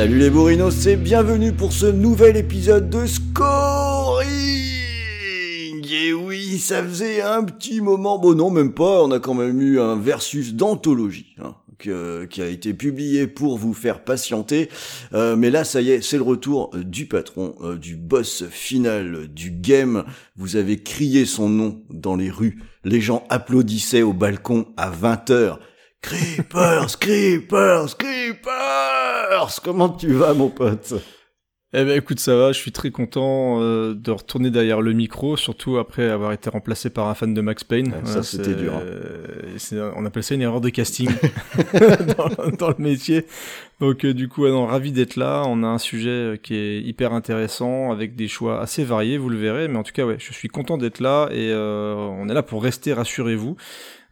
Salut les bourrinos et bienvenue pour ce nouvel épisode de Scoring. Et oui, ça faisait un petit moment, bon non même pas, on a quand même eu un versus d'anthologie, hein, qui a été publié pour vous faire patienter, Euh, mais là ça y est, c'est le retour du patron, euh, du boss final du game, vous avez crié son nom dans les rues, les gens applaudissaient au balcon à 20h, Creepers, Creepers, Creepers Comment tu vas, mon pote? Eh ben écoute, ça va, je suis très content euh, de retourner derrière le micro, surtout après avoir été remplacé par un fan de Max Payne. Ah, ça, c'était dur, hein. euh, on appelle ça une erreur de casting dans, dans le métier. Donc euh, du coup, non, ravi d'être là. On a un sujet qui est hyper intéressant, avec des choix assez variés, vous le verrez. Mais en tout cas, ouais, je suis content d'être là et on est là pour rester, rassurez-vous.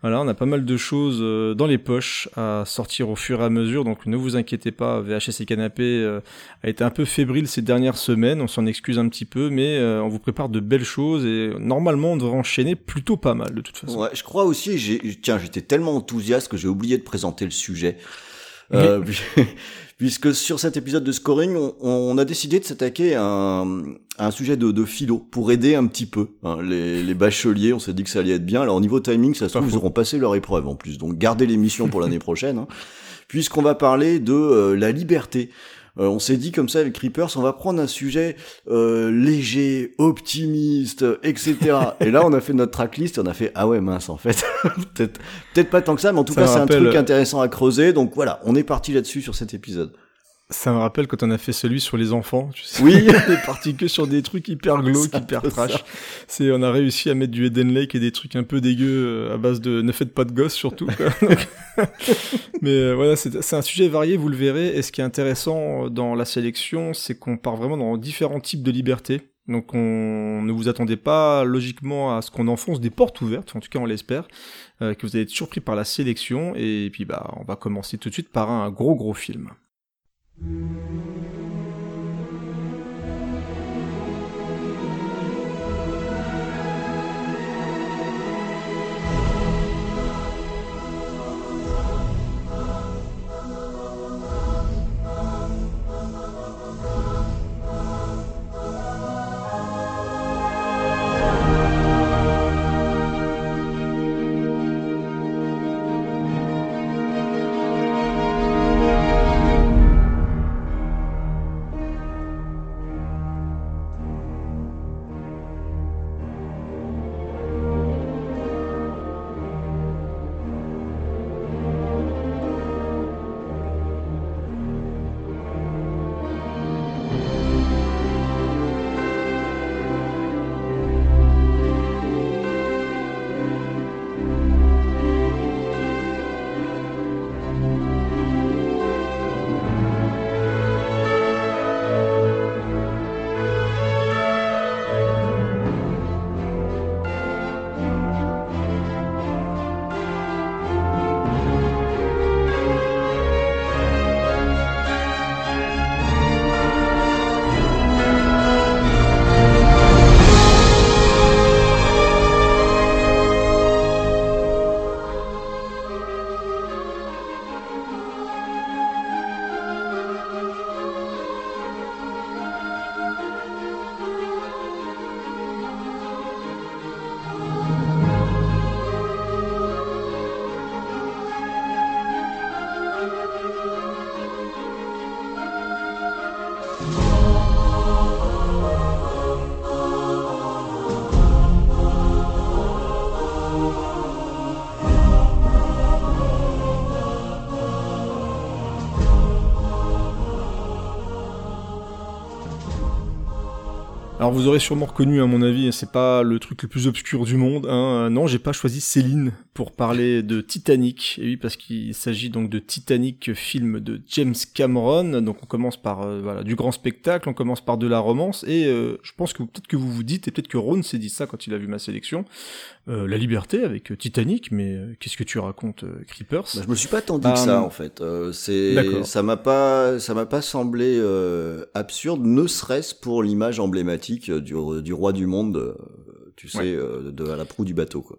Voilà, on a pas mal de choses euh, dans les poches à sortir au fur et à mesure, donc ne vous inquiétez pas, VHS et Canapé euh, a été un peu fébrile ces dernières semaines, on s'en excuse un petit peu, mais euh, on vous prépare de belles choses et normalement on devrait enchaîner plutôt pas mal de toute façon. Ouais, je crois aussi, tiens, j'étais tellement enthousiaste que j'ai oublié de présenter le sujet. Euh, puisque sur cet épisode de scoring, on, on a décidé de s'attaquer à un, à un sujet de, de philo pour aider un petit peu hein, les, les bacheliers. On s'est dit que ça allait être bien. Alors au niveau timing, ça se trouve, ils auront passé leur épreuve en plus. Donc gardez l'émission pour l'année prochaine, hein, puisqu'on va parler de euh, la liberté. Euh, on s'est dit comme ça avec Creepers, on va prendre un sujet euh, léger, optimiste, etc. et là, on a fait notre tracklist et on a fait ah ouais mince en fait, peut-être peut-être pas tant que ça, mais en tout Ça cas c'est un truc intéressant à creuser. Donc voilà, on est parti là-dessus sur cet épisode. Ça me rappelle quand on a fait celui sur les enfants, tu sais. Oui. on est parti que sur des trucs hyper glauques, hyper trash. C'est, on a réussi à mettre du Eden Lake et des trucs un peu dégueux euh, à base de ne faites pas de gosses surtout. quoi. Donc- Mais euh, voilà, c'est un sujet varié, vous le verrez. Et ce qui est intéressant euh, dans la sélection, c'est qu'on part vraiment dans différents types de libertés. Donc on ne vous attendez pas logiquement à ce qu'on enfonce des portes ouvertes, en tout cas on l'espère, euh, que vous allez être surpris par la sélection. Et puis bah on va commencer tout de suite par un gros gros film. Thank you. Alors vous aurez sûrement reconnu à mon avis, c'est pas le truc le plus obscur du monde. Hein. Non, j'ai pas choisi Céline pour parler de Titanic. Et oui, parce qu'il s'agit donc de Titanic, film de James Cameron. Donc on commence par euh, voilà, du grand spectacle, on commence par de la romance. Et euh, je pense que peut-être que vous vous dites, et peut-être que Ron s'est dit ça quand il a vu ma sélection, euh, la liberté avec Titanic. Mais qu'est-ce que tu racontes, Creepers? Bah, Je me suis pas tant dit que ça en fait. c'est ça m'a pas ça m'a pas semblé absurde, ne serait-ce pour l'image emblématique du, du roi du monde tu sais, euh, de, à la proue du bateau, quoi.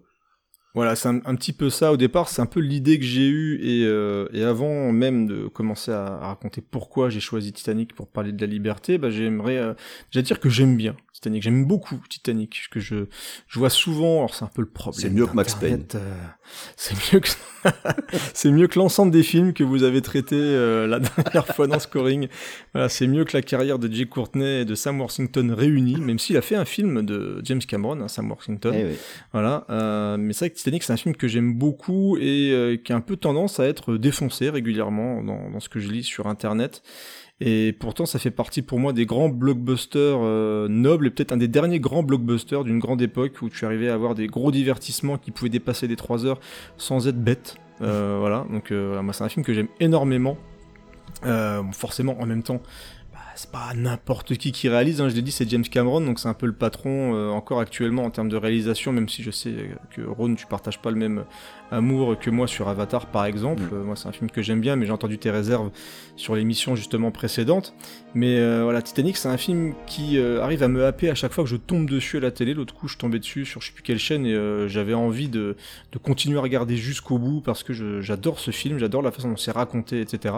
Voilà, c'est un, petit peu ça au départ, c'est un peu l'idée que j'ai eue et, euh, avant même de commencer à, raconter pourquoi j'ai choisi Titanic pour parler de la liberté, bah, j'aimerais euh, déjà dire que j'aime bien Titanic, j'aime beaucoup Titanic, que je, je vois souvent, alors c'est un peu le problème. C'est mieux que Max Payne. c'est mieux que c'est mieux que l'ensemble des films que vous avez traités la dernière fois dans Scoring. Voilà, c'est mieux que la carrière de Jay Courtney et de Sam Worthington réunis, même s'il a fait un film de James Cameron, hein, Sam Worthington. Eh voilà, mais c'est vrai que Titanic, c'est un film que j'aime beaucoup et euh, qui a un peu tendance à être défoncé régulièrement dans, ce que je lis sur Internet. Et pourtant, ça fait partie pour moi des grands blockbusters euh, nobles et peut-être un des derniers grands blockbusters d'une grande époque où tu arrivais à avoir des gros divertissements qui pouvaient dépasser les 3 heures sans être bête. Euh, voilà, donc moi c'est un film que j'aime énormément. forcément, en même temps, c'est pas n'importe qui qui réalise, hein, je l'ai dit, c'est James Cameron, donc c'est un peu le patron euh, encore actuellement en termes de réalisation, même si je sais que Ron, tu partages pas le même amour que moi sur Avatar par exemple. Mm. Euh, moi, c'est un film que j'aime bien, mais j'ai entendu tes réserves sur l'émission justement précédente. Mais euh, voilà, Titanic, c'est un film qui arrive à me happer à chaque fois que je tombe dessus à la télé. L'autre coup, je tombais dessus sur je sais plus quelle chaîne et j'avais envie de, de, continuer à regarder jusqu'au bout parce que j'adore ce film, j'adore la façon dont c'est raconté, etc.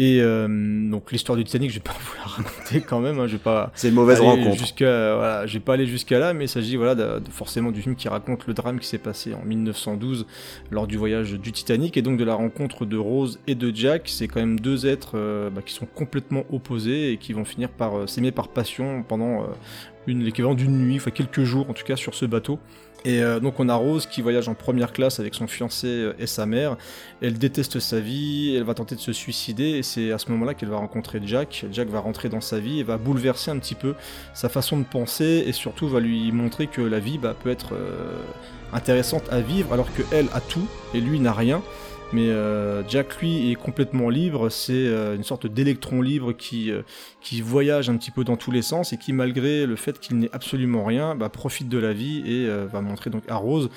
Et euh, donc l'histoire du Titanic, je vais pas vous la raconter quand même. Hein, je vais pas. C'est une mauvaise rencontre. Jusqu'à voilà, j'ai pas aller jusqu'à là, mais il s'agit voilà de, forcément du film qui raconte le drame qui s'est passé en 1912 lors du voyage du Titanic et donc de la rencontre de Rose et de Jack. C'est quand même deux êtres euh, bah, qui sont complètement opposés et qui vont finir par euh, s'aimer par passion pendant une l'équivalent d'une nuit, enfin quelques jours en tout cas sur ce bateau. Et euh, donc on a Rose qui voyage en première classe avec son fiancé euh, et sa mère. Elle déteste sa vie, elle va tenter de se suicider et c'est à ce moment-là qu'elle va rencontrer Jack. Jack va rentrer dans sa vie et va bouleverser un petit peu sa façon de penser et surtout va lui montrer que la vie bah, peut être euh, intéressante à vivre alors qu'elle a tout et lui n'a rien. Mais euh, Jack, lui, est complètement libre. C'est euh, une sorte d'électron libre qui, euh, qui voyage un petit peu dans tous les sens et qui, malgré le fait qu'il n'ait absolument rien, bah, profite de la vie et va montrer donc à Rose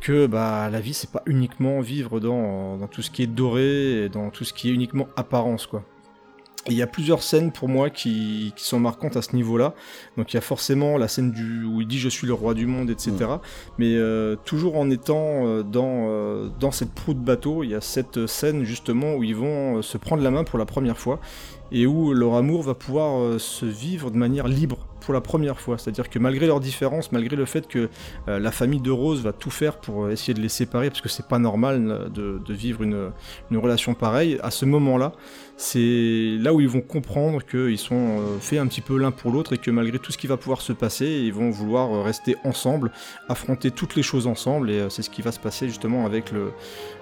que bah, la vie, c'est pas uniquement vivre dans, dans tout ce qui est doré et dans tout ce qui est uniquement apparence, quoi il y a plusieurs scènes pour moi qui, qui sont marquantes à ce niveau-là. Donc il y a forcément la scène du, où il dit je suis le roi du monde, etc. Mais euh, toujours en étant euh, dans, euh, dans cette proue de bateau, il y a cette scène justement où ils vont se prendre la main pour la première fois et où leur amour va pouvoir se vivre de manière libre pour la première fois. C'est-à-dire que malgré leurs différences, malgré le fait que euh, la famille de Rose va tout faire pour essayer de les séparer, parce que c'est pas normal de, vivre une, relation pareille, à ce moment-là, c'est là où ils vont comprendre qu'ils sont euh, faits un petit peu l'un pour l'autre et que malgré tout ce qui va pouvoir se passer, ils vont vouloir euh, rester ensemble, affronter toutes les choses ensemble, et c'est ce qui va se passer justement avec le,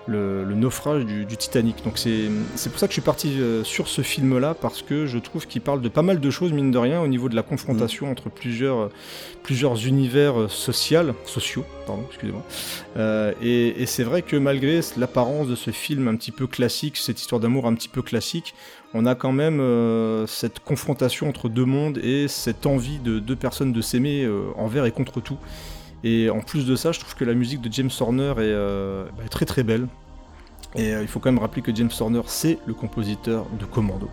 le, naufrage du, Titanic. Donc c'est pour ça que je suis parti sur ce film-là, parce que je trouve qu'il parle de pas mal de choses, mine de rien, au niveau de la confrontation entre plusieurs, univers sociaux, sociaux, pardon, excusez-moi. Euh, et, c'est vrai que malgré l'apparence de ce film un petit peu classique, cette histoire d'amour un petit peu classique, on a quand même euh, cette confrontation entre deux mondes et cette envie de deux personnes de s'aimer euh, envers et contre tout. Et en plus de ça, je trouve que la musique de James Horner est, bah, très très belle. Et il faut quand même rappeler que James Horner, c'est le compositeur de Commando.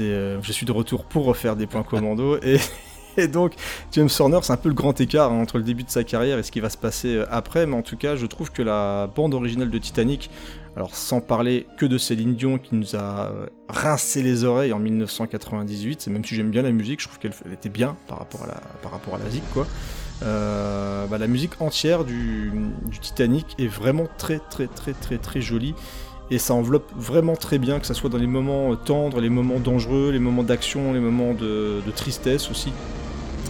Euh, je suis de retour pour refaire des points commando et, donc James Horner, c'est un peu le grand écart hein, entre le début de sa carrière et ce qui va se passer euh, après. Mais en tout cas, je trouve que la bande originale de Titanic, alors sans parler que de Céline Dion qui nous a euh, rincé les oreilles en 1998, même si j'aime bien la musique, je trouve qu'elle était bien par rapport à la, par rapport à la quoi. Bah, la musique entière du Titanic est vraiment très très très très très jolie et ça enveloppe vraiment très bien, que ce soit dans les moments tendres, les moments dangereux, les moments d'action, les moments de, tristesse aussi.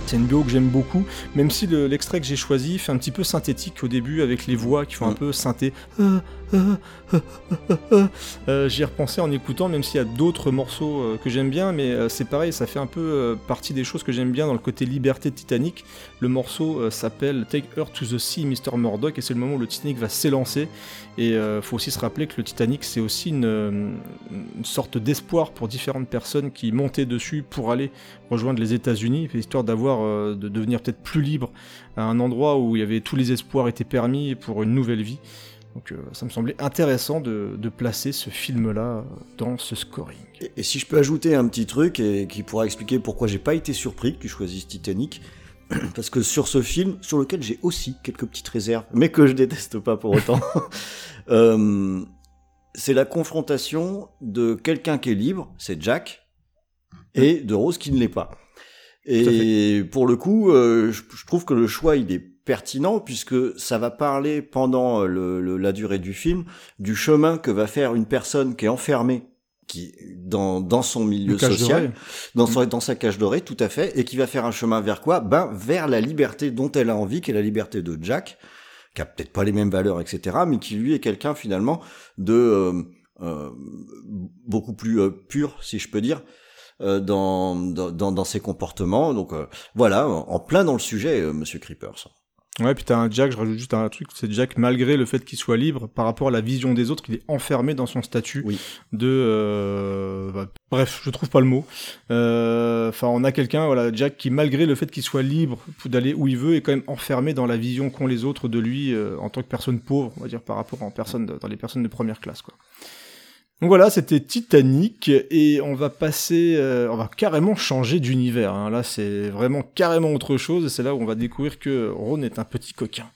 C'est une BO que j'aime beaucoup, même si l'extrait que j'ai choisi fait un petit peu synthétique au début avec les voix qui font un peu synthé. Ah, euh, J'y ai repensé en écoutant, même s'il y a d'autres morceaux euh, que j'aime bien, mais euh, c'est pareil, ça fait un peu partie des choses que j'aime bien dans le côté liberté de Titanic. Le morceau s'appelle Take Her to the Sea, Mr. Murdoch, et c'est le moment où le Titanic va s'élancer. Et euh, faut aussi se rappeler que le Titanic, c'est aussi une, une sorte d'espoir pour différentes personnes qui montaient dessus pour aller rejoindre les États-Unis, histoire d'avoir, de devenir peut-être plus libre à un endroit où il y avait tous les espoirs étaient permis pour une nouvelle vie. Donc euh, ça me semblait intéressant de, de placer ce film-là euh, dans ce scoring. Et, et si je peux ajouter un petit truc et qui pourra expliquer pourquoi j'ai pas été surpris que tu choisisses Titanic, parce que sur ce film, sur lequel j'ai aussi quelques petites réserves, mais que je déteste pas pour autant, euh, c'est la confrontation de quelqu'un qui est libre, c'est Jack, et de Rose qui ne l'est pas. Et pour le coup, euh, je, je trouve que le choix il est pertinent puisque ça va parler pendant le- le- la durée du film du chemin que va faire une personne qui est enfermée qui dans dans son milieu social dans, son- dans sa cage dorée, tout à fait, et qui va faire un chemin vers quoi? Ben vers la liberté dont elle a envie, qui est la liberté de Jack, qui a peut-être pas les mêmes valeurs, etc., mais qui lui est quelqu'un finalement de euh, euh, beaucoup plus euh, pur, si je peux dire, euh, dans, dans, dans, ses comportements. Donc euh, voilà, en en plein dans le sujet, euh, Monsieur Creepers. Ouais, puis t'as un Jack, je rajoute juste un truc, c'est Jack, malgré le fait qu'il soit libre, par rapport à la vision des autres, il est enfermé dans son statut Oui. de... euh, bah, bref, je trouve pas le mot. Euh, Enfin, on a quelqu'un, voilà, Jack, qui malgré le fait qu'il soit libre d'aller où il veut, est quand même enfermé dans la vision qu'ont les autres de lui euh, en tant que personne pauvre, on va dire, par rapport en personne de- dans les personnes de première classe, quoi. Donc voilà, c'était Titanic et on va passer, euh, on va carrément changer d'univers. hein. Là, c'est vraiment carrément autre chose et c'est là où on va découvrir que Ron est un petit coquin.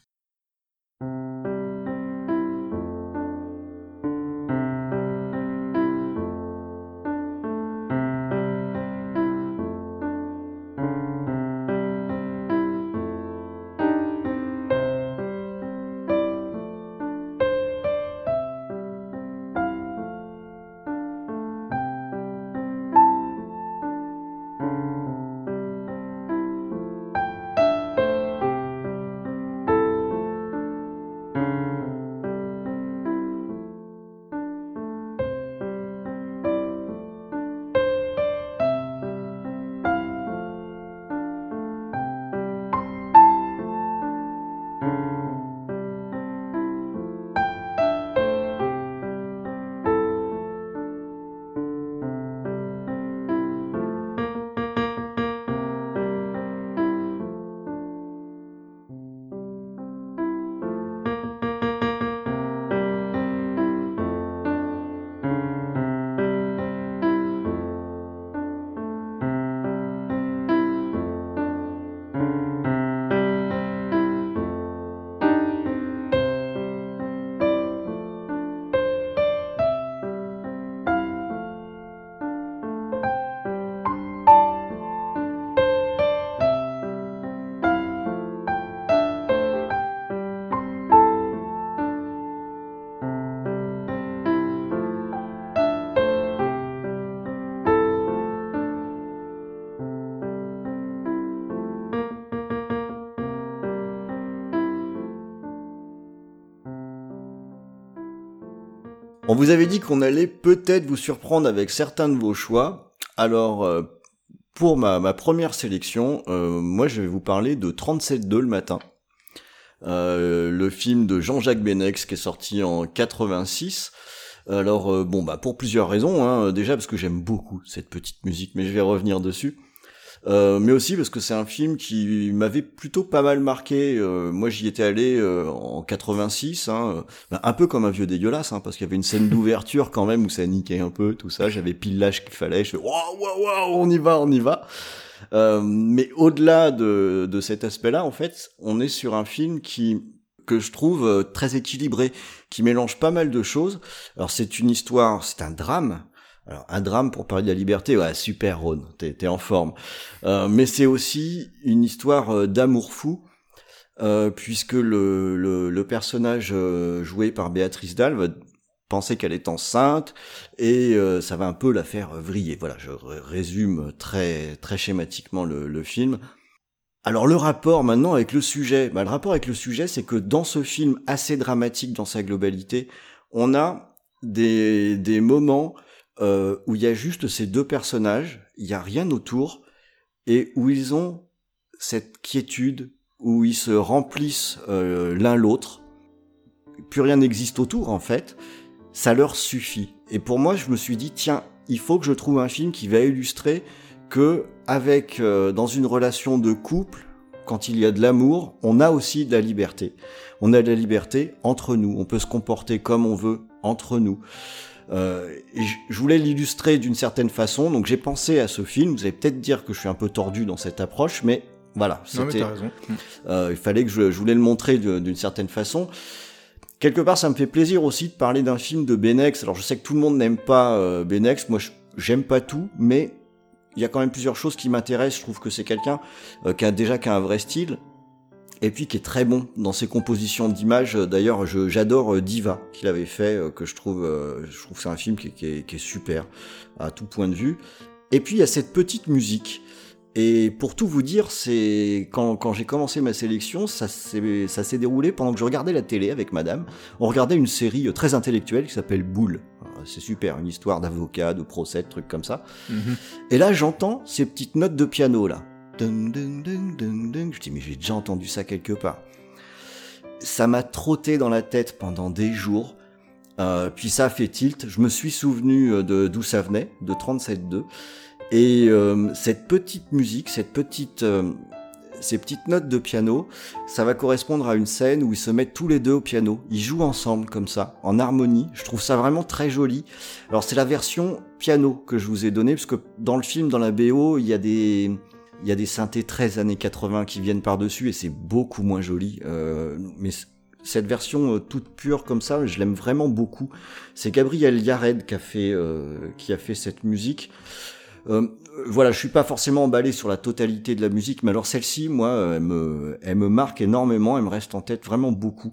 On vous avait dit qu'on allait peut-être vous surprendre avec certains de vos choix. Alors, euh, pour ma, première sélection, euh, moi je vais vous parler de 37-2 le matin. Euh, le film de Jean-Jacques Benex qui est sorti en 86. Alors bon bah pour plusieurs raisons, hein. déjà parce que j'aime beaucoup cette petite musique, mais je vais revenir dessus. Euh, mais aussi parce que c'est un film qui m'avait plutôt pas mal marqué. Euh, moi, j'y étais allé euh, en 86, hein, euh, un peu comme un vieux dégueulasse, hein, parce qu'il y avait une scène d'ouverture quand même où ça niquait un peu, tout ça. J'avais pile l'âge qu'il fallait. Je fais waouh, waouh, waouh, on y va, on y va. Euh, mais au-delà de, de cet aspect-là, en fait, on est sur un film qui que je trouve très équilibré, qui mélange pas mal de choses. Alors c'est une histoire, c'est un drame. Alors un drame pour parler de la liberté, ouais, super Ron, t'es en forme. Euh, mais c'est aussi une histoire euh, d'amour fou, euh, puisque le, le, le personnage euh, joué par Béatrice Dalle va penser qu'elle est enceinte et euh, ça va un peu la faire vriller. Voilà, je résume très très schématiquement le, le film. Alors le rapport maintenant avec le sujet, bah, le rapport avec le sujet, c'est que dans ce film assez dramatique dans sa globalité, on a des, des moments euh, où il y a juste ces deux personnages, il n'y a rien autour, et où ils ont cette quiétude, où ils se remplissent euh, l'un l'autre. Plus rien n'existe autour en fait, ça leur suffit. Et pour moi, je me suis dit, tiens, il faut que je trouve un film qui va illustrer que avec euh, dans une relation de couple, quand il y a de l'amour, on a aussi de la liberté. On a de la liberté entre nous. On peut se comporter comme on veut entre nous. Euh, et je voulais l'illustrer d'une certaine façon, donc j'ai pensé à ce film. Vous allez peut-être dire que je suis un peu tordu dans cette approche, mais voilà, c'était. Euh, il fallait que je, je voulais le montrer d'une certaine façon. Quelque part, ça me fait plaisir aussi de parler d'un film de Benex. Alors, je sais que tout le monde n'aime pas euh, Benex. Moi, j'aime pas tout, mais il y a quand même plusieurs choses qui m'intéressent. Je trouve que c'est quelqu'un euh, qui a déjà qui a un vrai style et puis qui est très bon dans ses compositions d'images. D'ailleurs, j'adore euh, Diva qu'il avait fait, euh, que je trouve, je trouve c'est un film qui, qui, est, qui, est, super à tout point de vue. Et puis il y a cette petite musique et pour tout vous dire, c'est quand, quand j'ai commencé ma sélection, ça s'est déroulé pendant que je regardais la télé avec madame. On regardait une série très intellectuelle qui s'appelle Boule. C'est super, une histoire d'avocat, de procès, de trucs comme ça. Mhm. Et là, j'entends ces petites notes de piano là. Dun, dun, dun, je dis mais j'ai déjà entendu ça quelque part. Ça m'a trotté dans la tête pendant des jours. Euh, puis ça a fait tilt. Je me suis souvenu de d'où ça venait, de 37.2. Et euh, cette petite musique, cette petite, euh, ces petites notes de piano, ça va correspondre à une scène où ils se mettent tous les deux au piano. Ils jouent ensemble comme ça, en harmonie. Je trouve ça vraiment très joli. Alors c'est la version piano que je vous ai donnée, parce que dans le film, dans la BO, il y a des, il y a des synthés 13 années 80 qui viennent par-dessus et c'est beaucoup moins joli. Euh, mais cette version toute pure comme ça, je l'aime vraiment beaucoup. C'est Gabriel Yared qui a fait, qui a fait cette musique. Euh, voilà, je suis pas forcément emballé sur la totalité de la musique, mais alors celle-ci, moi, elle me, elle me marque énormément, elle me reste en tête vraiment beaucoup.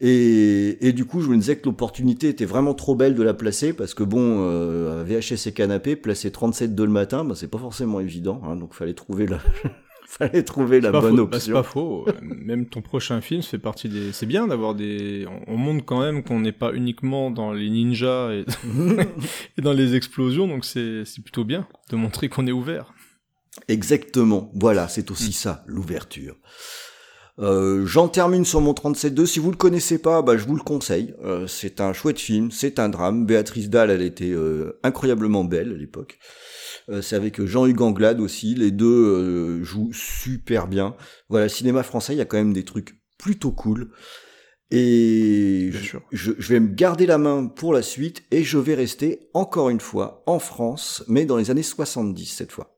Et, et du coup, je me disais que l'opportunité était vraiment trop belle de la placer parce que bon, euh, VHS et canapé, placer 37 de le matin, bah, c'est pas forcément évident, hein, donc fallait trouver la, fallait trouver la bonne option. Bah, c'est pas faux. même ton prochain film fait partie des. C'est bien d'avoir des. On montre quand même qu'on n'est pas uniquement dans les ninjas et, et dans les explosions, donc c'est plutôt bien de montrer qu'on est ouvert. Exactement. Voilà, c'est aussi mm. ça, l'ouverture. Euh, J'en termine sur mon 37.2. Si vous le connaissez pas, bah, je vous le conseille. Euh, c'est un chouette film, c'est un drame. Béatrice Dalle, elle était euh, incroyablement belle à l'époque. Euh, c'est avec Jean-Hugues Anglade aussi. Les deux euh, jouent super bien. Voilà, cinéma français, il y a quand même des trucs plutôt cool. Et je, je, vais me garder la main pour la suite et je vais rester encore une fois en France, mais dans les années 70 cette fois.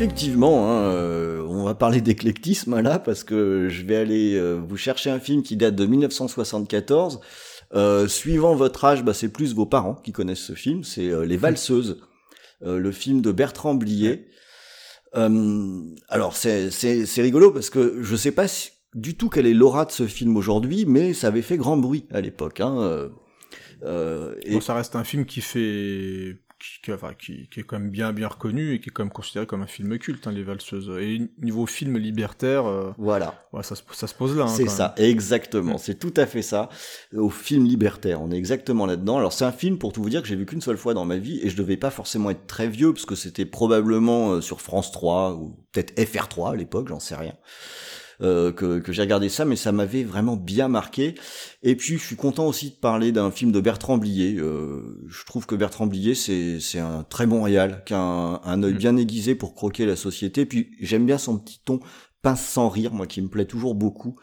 Effectivement, hein, euh, on va parler d'éclectisme là parce que je vais aller euh, vous chercher un film qui date de 1974. Euh, suivant votre âge, bah, c'est plus vos parents qui connaissent ce film. C'est Les Valseuses, le film de Bertrand Blier. alors c'est rigolo parce que je sais pas du tout quelle est l'aura de ce film aujourd'hui, mais ça avait fait grand bruit à l'époque. Hein, et... Bon, ça reste un film qui fait qui, enfin, qui, qui, est quand même bien bien reconnu et qui est quand même considéré comme un film culte, hein, les valseuses. Et niveau film libertaire, euh, voilà, ouais, ça, ça, se pose là. Hein, c'est ça, exactement. C'est tout à fait ça. Au film libertaire, on est exactement là-dedans. Alors c'est un film pour tout vous dire que j'ai vu qu'une seule fois dans ma vie et je devais pas forcément être très vieux parce que c'était probablement euh, sur France 3 ou peut-être FR3 à l'époque, j'en sais rien. Euh, que, que j'ai regardé ça, mais ça m'avait vraiment bien marqué. Et puis je suis content aussi de parler d'un film de Bertrand Blier. Euh, je trouve que Bertrand Blier c'est c'est un très bon réal, qui a un, un œil mm. bien aiguisé pour croquer la société. Puis j'aime bien son petit ton pince sans rire, moi qui me plaît toujours beaucoup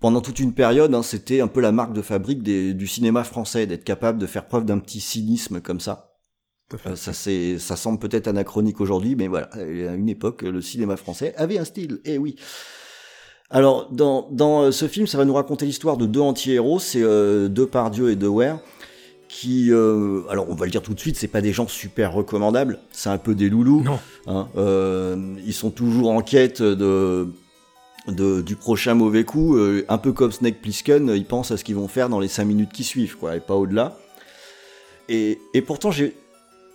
pendant toute une période, hein, c'était un peu la marque de fabrique des, du cinéma français, d'être capable de faire preuve d'un petit cynisme comme ça. Euh, ça, c'est, ça semble peut-être anachronique aujourd'hui, mais voilà, à une époque, le cinéma français avait un style. Et eh oui. Alors, dans, dans euh, ce film, ça va nous raconter l'histoire de deux anti-héros, c'est euh, Depardieu et Dewey, qui, euh, alors on va le dire tout de suite, c'est pas des gens super recommandables, c'est un peu des loulous. Non. Hein, euh, ils sont toujours en quête de, de du prochain mauvais coup, un peu comme Snake Plissken, ils pensent à ce qu'ils vont faire dans les cinq minutes qui suivent, quoi, et pas au-delà. Et, et pourtant, j'ai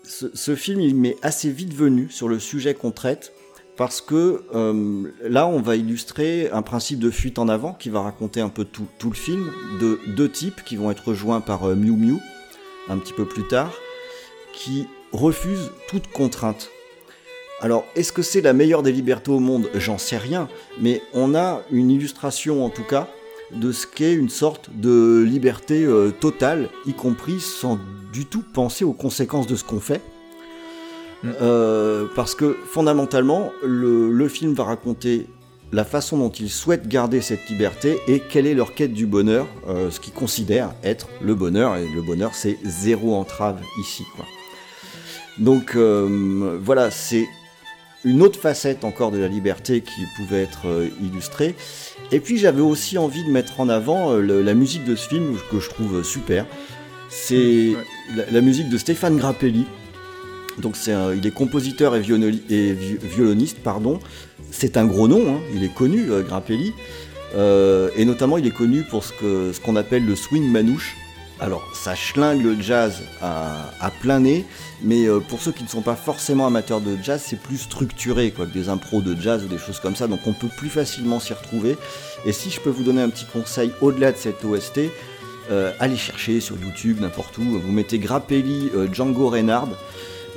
ce, ce, film, il m'est assez vite venu sur le sujet qu'on traite parce que euh, là, on va illustrer un principe de fuite en avant qui va raconter un peu tout, le film, de deux types qui vont être rejoints par euh, Miu Miu un petit peu plus tard, qui refusent toute contrainte. Alors, est-ce que c'est la meilleure des libertés au monde? J'en sais rien, mais on a une illustration en tout cas de ce qu'est une sorte de liberté euh, totale, y compris sans du tout penser aux conséquences de ce qu'on fait. Euh, parce que fondamentalement, le, film va raconter la façon dont ils souhaitent garder cette liberté et quelle est leur quête du bonheur, euh, ce qu'ils considèrent être le bonheur. Et le bonheur, c'est zéro entrave ici. Quoi. Donc euh, voilà, c'est une autre facette encore de la liberté qui pouvait être illustrée. Et puis j'avais aussi envie de mettre en avant la musique de ce film que je trouve super. C'est la, musique de Stéphane Grappelli, donc c'est il est compositeur et, violoniste, pardon. C'est un gros nom, hein. il est connu, euh, Grappelli. Euh, et notamment, il est connu pour ce qu'on ce appelle le swing manouche. Alors, ça schlingue le jazz à, plein nez, mais euh, pour ceux qui ne sont pas forcément amateurs de jazz, c'est plus structuré, quoi, que des impros de jazz ou des choses comme ça, donc on peut plus facilement s'y retrouver. Et si je peux vous donner un petit conseil au-delà de cette OST, allez chercher sur YouTube, n'importe où, vous mettez Grappelli, Django Reinhardt,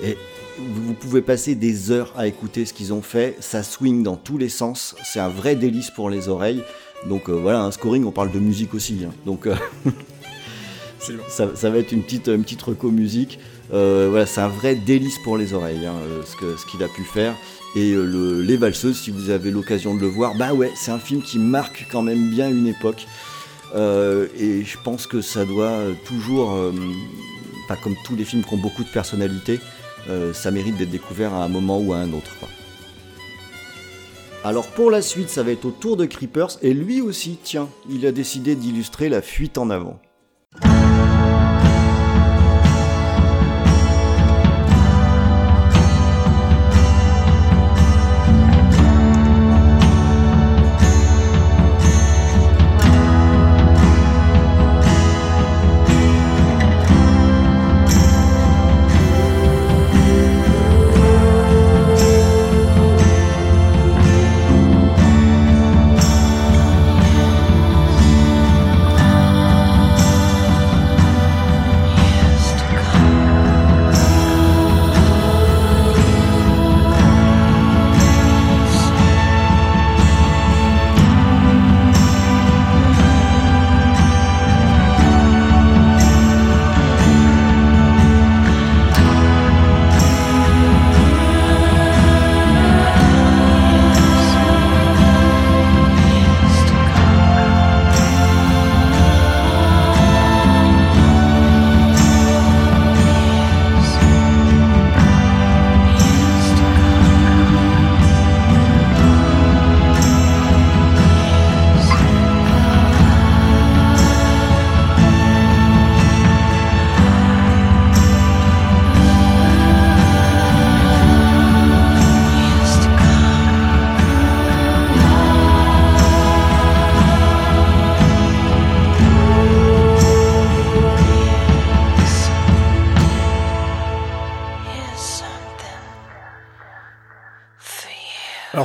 et vous pouvez passer des heures à écouter ce qu'ils ont fait. Ça swing dans tous les sens. C'est un vrai délice pour les oreilles. Donc euh, voilà, un scoring, on parle de musique aussi. Hein. Donc euh, ça, va être une petite, une petite reco musique. Euh, voilà, c'est un vrai délice pour les oreilles, hein, ce qu'il a pu faire. Et le, Les Valseuses, si vous avez l'occasion de le voir, bah ouais, c'est un film qui marque quand même bien une époque. et je pense que ça doit toujours, pas comme tous les films qui ont beaucoup de personnalité, euh, ça mérite d'être découvert à un moment ou à un autre. Alors pour la suite, ça va être au tour de Creepers, et lui aussi, tiens, il a décidé d'illustrer la fuite en avant.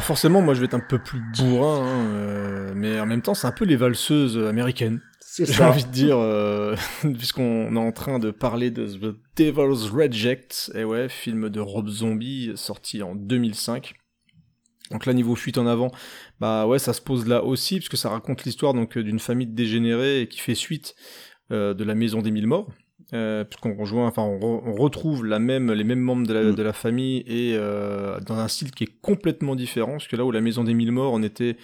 Alors forcément, moi je vais être un peu plus bourrin, hein, euh, mais en même temps c'est un peu les valseuses américaines. C'est J'ai envie de dire, euh, puisqu'on est en train de parler de The Devil's Reject, et ouais, film de Rob Zombie sorti en 2005. Donc là, niveau fuite en avant, bah ouais, ça se pose là aussi, puisque ça raconte l'histoire donc euh, d'une famille et qui fait suite euh, de la maison des mille morts. Euh, puisqu'on rejoint, enfin, on, re- on retrouve la même, les mêmes membres de la, Mm. de la famille et euh, dans un style qui est complètement différent, parce que là où la maison des mille morts, on était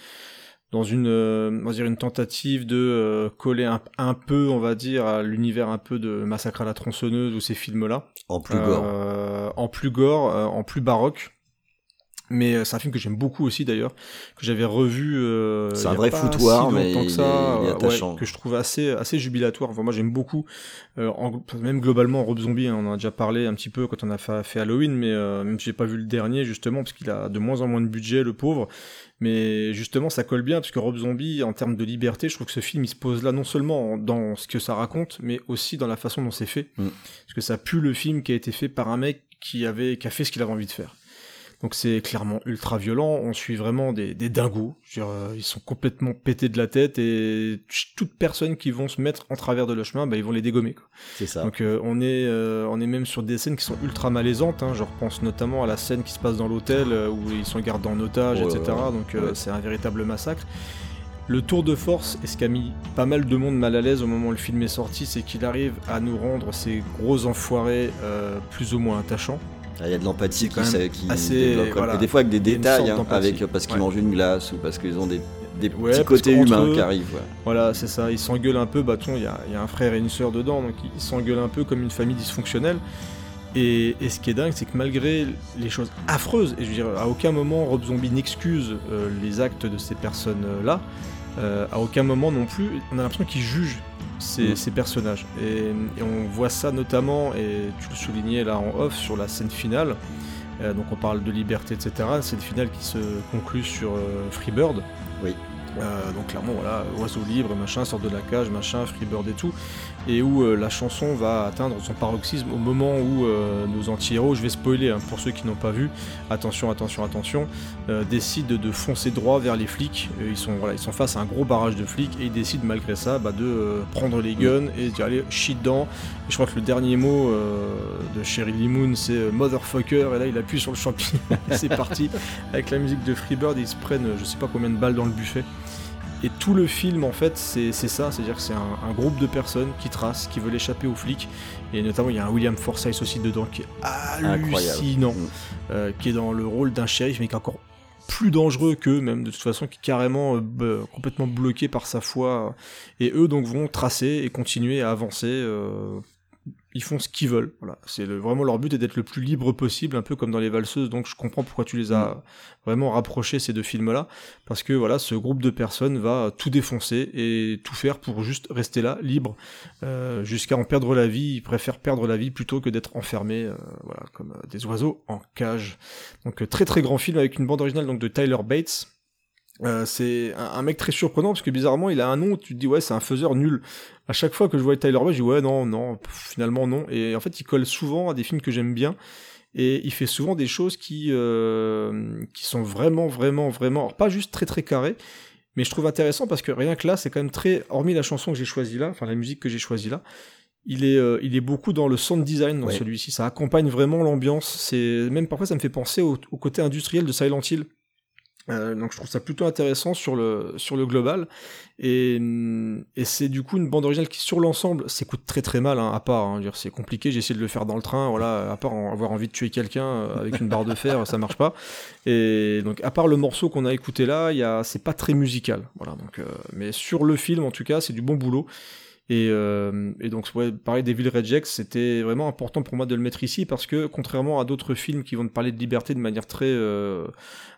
dans une, euh, on va dire une tentative de euh, coller un, un peu, on va dire, à l'univers un peu de Massacre à la tronçonneuse ou ces films-là. En plus gore. Euh, en plus gore, euh, en plus baroque. Mais euh, c'est un film que j'aime beaucoup aussi d'ailleurs, que j'avais revu. euh, C'est il un a vrai foutoir, si mais il que ça, il est euh, ouais, que je trouve assez assez jubilatoire. Enfin, moi j'aime beaucoup, euh, en- même globalement Rob Zombie, hein, on en a déjà parlé un petit peu quand on a fait, fait Halloween, mais euh, même si j'ai pas vu le dernier justement parce qu'il a de moins en moins de budget, le pauvre. Mais justement, ça colle bien parce que Rob Zombie, en termes de liberté, je trouve que ce film il se pose là non seulement dans ce que ça raconte, mais aussi dans la façon dont c'est fait, Mm. parce que ça pue le film qui a été fait par un mec qui avait qui a fait ce qu'il avait envie de faire. Donc c'est clairement ultra violent, on suit vraiment des, des dingos, Je veux dire, euh, ils sont complètement pétés de la tête et toute personne qui vont se mettre en travers de leur chemin, bah, ils vont les dégommer. C'est ça. Donc euh, on, est, euh, on est même sur des scènes qui sont ultra malaisantes, hein. je repense notamment à la scène qui se passe dans l'hôtel où ils sont gardés en otage, Ouais, etc. ouais. Donc Ouais. c'est un véritable massacre. Le tour de force, et ce qui a mis pas mal de monde mal à l'aise au moment où le film est sorti, c'est qu'il arrive à nous rendre ces gros enfoirés plus ou moins attachants. Ah, Il y a de l'empathie qui, qui se assez- développe, quoi. voilà. Et des fois avec des détails, hein, avec parce qu'ils Ouais. mangent une glace ou parce qu'ils ont des, des Ouais, petits côtés humains eux- qui arrivent. ouais. Voilà, c'est ça, ils s'engueulent un peu, bah il y a, il y a un frère et une sœur dedans, donc ils s'engueulent un peu comme une famille dysfonctionnelle. Et, et ce qui est dingue, c'est que malgré les choses affreuses, et je veux dire, à aucun moment Rob Zombie n'excuse euh, les actes de ces personnes-là, euh, à aucun moment non plus, on a l'impression qu'il juge ces, Mm. ces personnages. Et, et on voit ça notamment, et tu le soulignais là en off, sur la scène finale. Euh, donc on parle de liberté, etc. C'est le final qui se conclut sur euh, Freebird. Oui. Euh, donc clairement, voilà, oiseau libre, machin, sort de la cage, machin, Freebird et tout. Et où euh, la chanson va atteindre son paroxysme au moment où euh, nos anti-héros, je vais spoiler hein, pour ceux qui n'ont pas vu, attention, attention, attention, euh, décident de foncer droit vers les flics. Ils, sont, voilà, ils sont face à un gros barrage de flics et ils décident malgré ça bah, de prendre les guns et de dire allez, shit dedans. Et je crois que le dernier mot de Sherry Lee Moon c'est motherfucker et là il appuie sur le champignon et c'est parti avec la musique de Freebird ils se prennent je sais pas combien de balles dans le buffet. Et tout le film, en fait, c'est ça, c'est-à-dire que c'est un, un groupe de personnes qui tracent, qui veulent échapper aux flics, et notamment il y a un William Forsythe aussi dedans qui est hallucinant, Mm. euh, qui est dans le rôle d'un shérif, mais qui est encore plus dangereux qu'eux, même de toute façon, qui est carrément euh, complètement bloqué par sa foi, et eux donc vont tracer et continuer à avancer. euh, ils font ce qu'ils veulent. Voilà, c'est le- vraiment leur but est d'être le plus libre possible, un peu comme dans les valseuses. Donc je comprends pourquoi tu les as vraiment rapprochés ces deux films-là, parce que voilà, ce groupe de personnes va tout défoncer et tout faire pour juste rester là, libre, euh, jusqu'à en perdre la vie. Ils préfèrent perdre la vie plutôt que d'être enfermés, euh, voilà, comme euh, des oiseaux en cage. Donc très très grand film avec une bande originale donc de Tyler Bates. Euh, c'est un, un mec très surprenant parce que bizarrement il a un nom où tu te dis ouais c'est un faiseur nul. À chaque fois que je vois Tyler Bates je dis ouais non non pff, finalement non et en fait il colle souvent à des films que j'aime bien et il fait souvent des choses qui euh, qui sont vraiment vraiment vraiment alors pas juste très très carrées mais je trouve intéressant parce que rien que là c'est quand même très hormis la chanson que j'ai choisie là enfin la musique que j'ai choisie là il est, euh, il est beaucoup dans le sound design dans Ouais. celui-ci. Ça accompagne vraiment l'ambiance. C'est même parfois ça me fait penser au, au côté industriel de Silent Hill. Euh, donc je trouve ça plutôt intéressant sur le sur le global. Et, hum, et c'est du coup une bande originale qui sur l'ensemble s'écoute très très mal hein, à part hein, c'est compliqué. J'ai essayé de le faire dans le train voilà à part avoir envie de tuer quelqu'un euh, avec une barre de fer ça marche pas. Et donc à part le morceau qu'on a écouté là c'est pas très musical. Voilà donc euh, mais sur le film en tout cas c'est du bon boulot et, euh, et donc, ouais, pareil, Devil Rejects, c'était vraiment important pour moi de le mettre ici parce que, contrairement à d'autres films qui vont te parler de liberté de manière très, euh,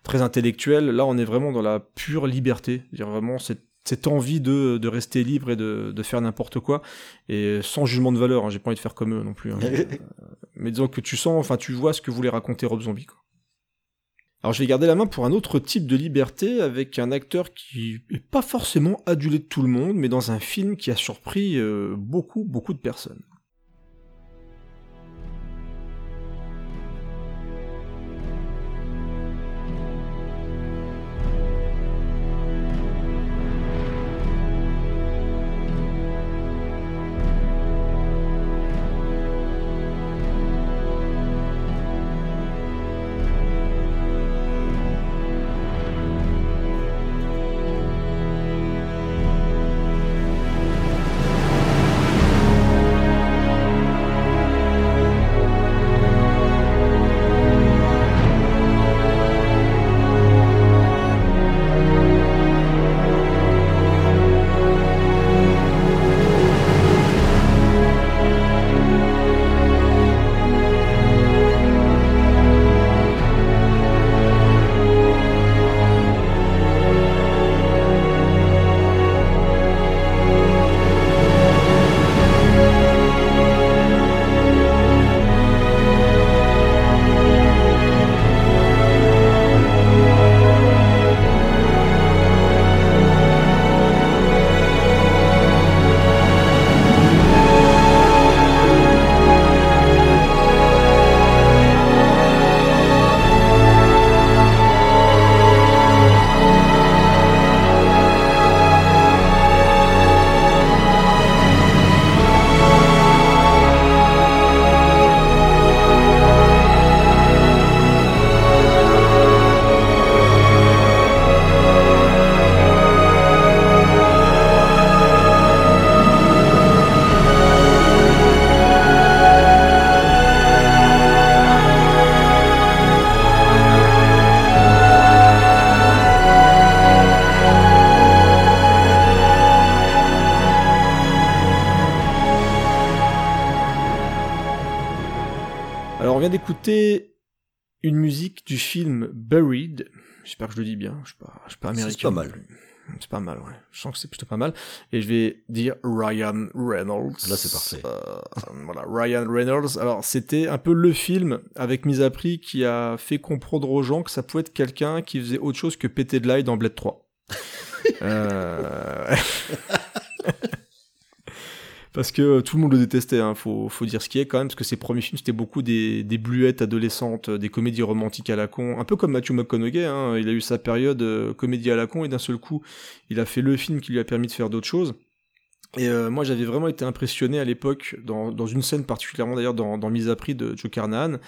très intellectuelle, là, on est vraiment dans la pure liberté. C'est-à-dire vraiment cette, cette envie de, de rester libre et de, de faire n'importe quoi et sans jugement de valeur. Hein, J'ai pas envie de faire comme eux non plus. hein. Euh, mais disons que tu sens, enfin, tu vois ce que voulait raconter Rob Zombie. Quoi. Alors je vais garder la main pour un autre type de liberté avec un acteur qui est pas forcément adulé de tout le monde, mais dans un film qui a surpris euh, beaucoup, beaucoup de personnes. Je le dis bien. Je suis pas, je suis pas américain. C'est pas mal. C'est pas mal, ouais. Je sens que c'est plutôt pas mal. Et je vais dire Ryan Reynolds. Là, c'est parfait. Euh, voilà, Ryan Reynolds. Alors, c'était un peu le film, avec mise à prix, qui a fait comprendre aux gens que ça pouvait être quelqu'un qui faisait autre chose que péter de l'ail dans Blade 3. euh... parce que tout le monde le détestait, hein, faut, faut dire ce qui est quand même, parce que ses premiers films c'était beaucoup des, des bluettes adolescentes, des comédies romantiques à la con, un peu comme Matthew McConaughey, hein, il a eu sa période euh, comédie à la con et d'un seul coup il a fait le film qui lui a permis de faire d'autres choses. Et euh, moi j'avais vraiment été impressionné à l'époque, dans, dans une scène particulièrement d'ailleurs dans, dans Mise à prix de Joe Carnahan,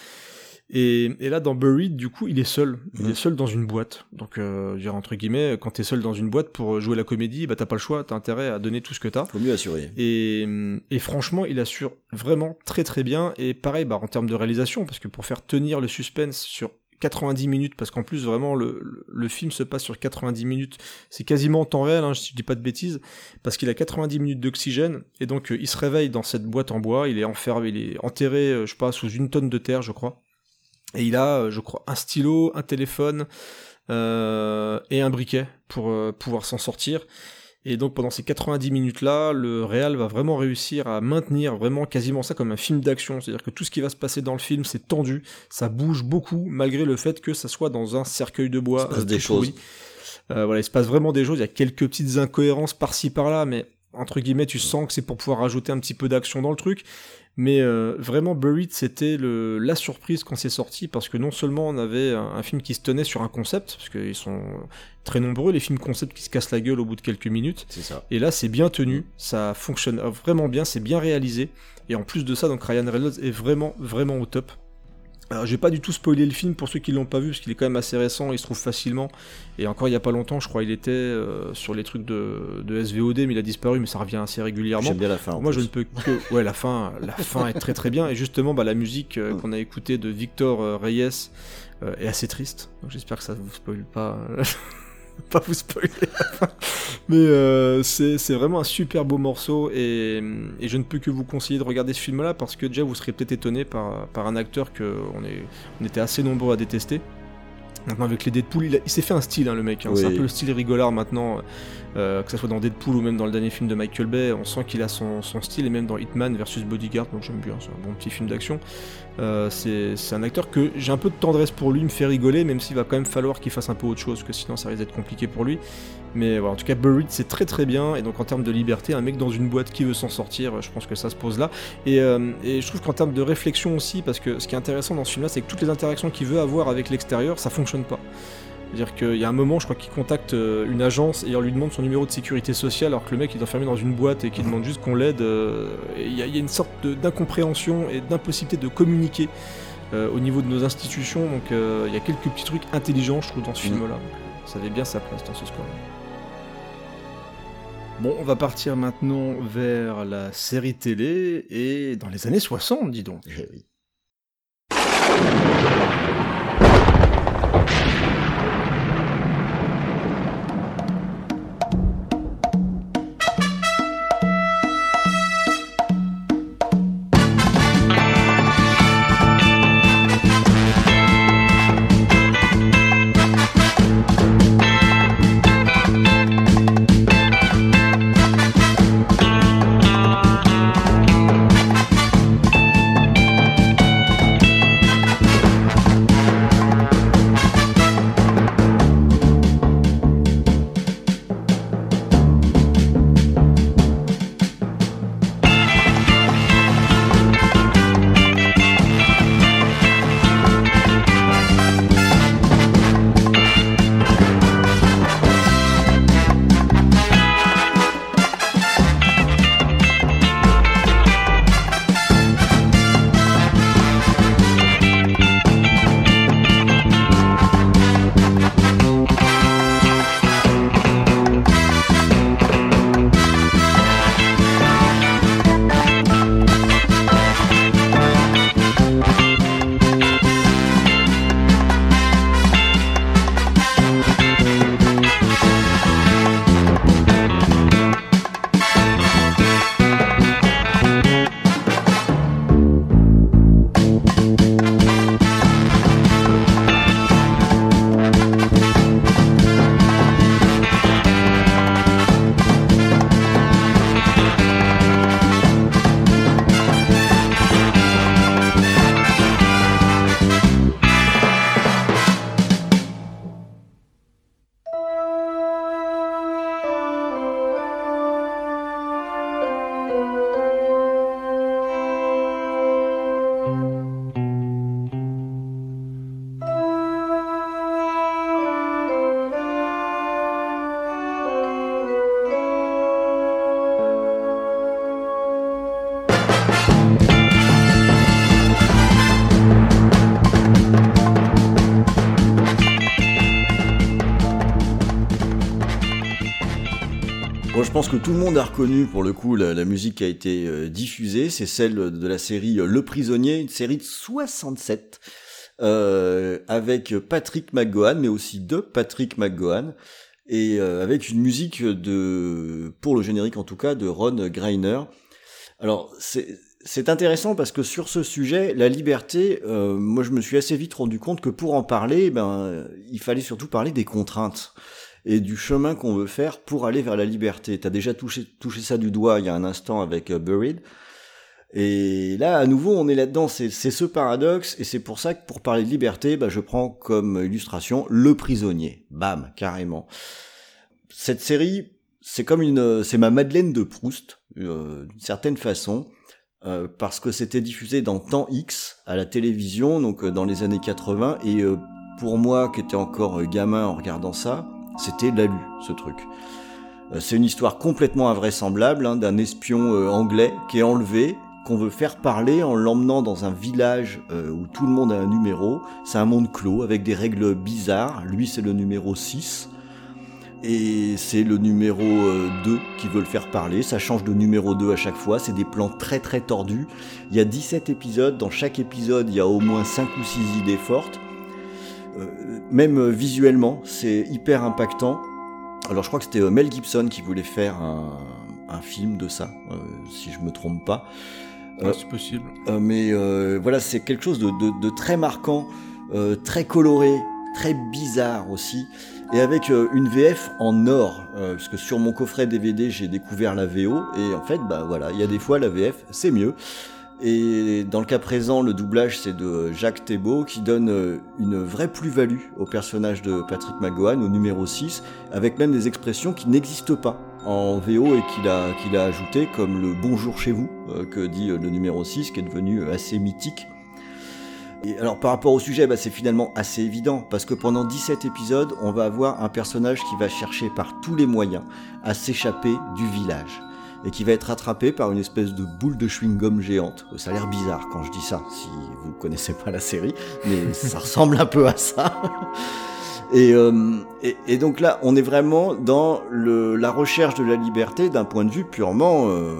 et, et, là, dans Buried, du coup, il est seul. Il Mhm. est seul dans une boîte. Donc, euh, dire, entre guillemets, quand t'es seul dans une boîte pour jouer la comédie, bah t'as pas le choix, t'as intérêt à donner tout ce que t'as. Faut mieux assurer. Et, et franchement, il assure vraiment très très bien. Et pareil, bah, en termes de réalisation, parce que pour faire tenir le suspense sur 90 minutes, parce qu'en plus, vraiment, le, le, le film se passe sur 90 minutes. C'est quasiment en temps réel, hein, si je dis pas de bêtises, parce qu'il a 90 minutes d'oxygène. Et donc, euh, il se réveille dans cette boîte en bois. Il est enfermé, il est enterré, euh, je sais pas, sous une tonne de terre, je crois. Et il a, euh, je crois, un stylo, un téléphone euh, et un briquet pour euh, pouvoir s'en sortir. Et donc pendant ces 90 minutes-là, le réal va vraiment réussir à maintenir vraiment quasiment ça comme un film d'action. C'est-à-dire que tout ce qui va se passer dans le film, c'est tendu, ça bouge beaucoup, malgré le fait que ça soit dans un cercueil de bois. Il se passe des choses. Euh, voilà, il se passe vraiment des choses. Il y a quelques petites incohérences par-ci par-là, mais entre guillemets, tu sens que c'est pour pouvoir rajouter un petit peu d'action dans le truc. Mais euh, vraiment, Buried, c'était le, la surprise quand c'est sorti, parce que non seulement on avait un, un, film qui se tenait sur un concept, parce qu'ils sont très nombreux, les films concept qui se cassent la gueule au bout de quelques minutes. C'est ça. Et là, c'est bien tenu, ça fonctionne vraiment bien, c'est bien réalisé. Et en plus de ça, donc Ryan Reynolds est vraiment, vraiment au top. Alors, j'ai pas du tout spoilé le film pour ceux qui l'ont pas vu, parce qu'il est quand même assez récent, il se trouve facilement. Et encore il y a pas longtemps, je crois, il était euh, sur les trucs de, de, SVOD, mais il a disparu, mais ça revient assez régulièrement. J'aime bien la fin. Moi, plus. je ne peux que. Ouais, la fin, la fin est très très bien. Et justement, bah, la musique euh, qu'on a écoutée de Victor euh, Reyes est assez triste. Donc j'espère que ça vous spoile pas. pas vous spoiler mais euh, c'est vraiment un super beau morceau et, et, je ne peux que vous conseiller de regarder ce film là parce que déjà vous serez peut-être étonné par, par un acteur que on, est, on était assez nombreux à détester Maintenant avec les Deadpool, il, il s'est fait un style hein, le mec, hein. Oui. c'est un peu le style rigolard maintenant, euh, que ce soit dans Deadpool ou même dans le dernier film de Michael Bay, on sent qu'il a son, son, style et même dans Hitman versus Bodyguard, donc j'aime bien, c'est un bon petit film d'action. Euh, c'est un acteur que j'ai un peu de tendresse pour lui, il me fait rigoler, même s'il va quand même falloir qu'il fasse un peu autre chose, que sinon ça risque d'être compliqué pour lui. Mais voilà, en tout cas, Buried c'est très très bien, et donc en termes de liberté, un mec dans une boîte qui veut s'en sortir, je pense que ça se pose là. Et, euh, et je trouve qu'en termes de réflexion aussi, parce que ce qui est intéressant dans ce film-là, c'est que toutes les interactions qu'il veut avoir avec l'extérieur, ça fonctionne pas. C'est-à-dire qu'il y a un moment, je crois qu'il contacte euh, une agence et on lui demande son numéro de sécurité sociale alors que le mec il est enfermé dans une boîte et qu'il demande juste qu'on l'aide. Euh, il y, y, a une sorte d'incompréhension et d'impossibilité de communiquer euh, au niveau de nos institutions. Donc il y a quelques petits trucs intelligents, je trouve, dans ce mmh. film-là. Ça avait bien sa place dans ce score. Bon, on va partir maintenant vers la série télé et dans les années 60, dis donc. Eh oui. Pense que tout le monde a reconnu pour le coup la, musique qui a été euh, diffusée, c'est celle de la série euh, Le Prisonnier, une série de 67 euh, avec Patrick McGowan, mais aussi de Patrick McGowan et euh, avec une musique de pour le générique en tout cas de Ron Greiner. Alors c'est c'est intéressant parce que sur ce sujet, la liberté, euh, moi je me suis assez vite rendu compte que pour en parler, ben il fallait surtout parler des contraintes et du chemin qu'on veut faire pour aller vers la liberté. T'as déjà touché, touché ça du doigt il y a un instant avec uh, Buried. Et là, à nouveau, on est là-dedans. C'est ce paradoxe, et c'est pour ça que pour parler de liberté, bah, je prends comme illustration le prisonnier. Bam, carrément. Cette série, c'est comme une, c'est ma Madeleine de Proust, euh, d'une certaine façon, euh, parce que c'était diffusé dans Temps X à la télévision, donc euh, dans les années 80, et euh, pour moi, qui était encore gamin en regardant ça, c'était l'alu, ce truc. C'est une histoire complètement invraisemblable hein, d'un espion anglais qui est enlevé, qu'on veut faire parler en l'emmenant dans un village euh, où tout le monde a un numéro. C'est un monde clos avec des règles bizarres. Lui, c'est le numéro 6. Et c'est le numéro 2 euh, qui veut le faire parler. Ça change de numéro 2 à chaque fois. C'est des plans très très tordus. Il y a 17 épisodes. Dans chaque épisode, il y a au moins 5 ou 6 idées fortes. Euh, même visuellement, c'est hyper impactant. Alors je crois que c'était Mel Gibson qui voulait faire un, un film de ça, si je me trompe pas. Euh, c'est possible. Euh, mais euh, voilà, c'est quelque chose de, de, de très marquant, très coloré, très bizarre aussi, et avec une VF en or, parce que sur mon coffret DVD j'ai découvert la VO, et en fait, bah voilà, il y a des fois la VF c'est mieux. Et dans le cas présent, le doublage c'est de Jacques Thébault qui donne une vraie plus-value au personnage de Patrick McGowan, au numéro 6, avec même des expressions qui n'existent pas en VO et qu'il a, qu'il ajouté comme le bonjour chez vous euh, que dit euh, le numéro 6 qui est devenu euh, assez mythique. Et alors par rapport au sujet, bah, c'est finalement assez évident parce que pendant 17 épisodes, on va avoir un personnage qui va chercher par tous les moyens à s'échapper du village et qui va être attrapé par une espèce de boule de chewing-gum géante. Ça a l'air bizarre quand je dis ça, si vous ne connaissez pas la série, mais ça ressemble un peu à ça. Euh, et, et, donc là, on est vraiment dans le, la recherche de la liberté d'un point de vue purement euh,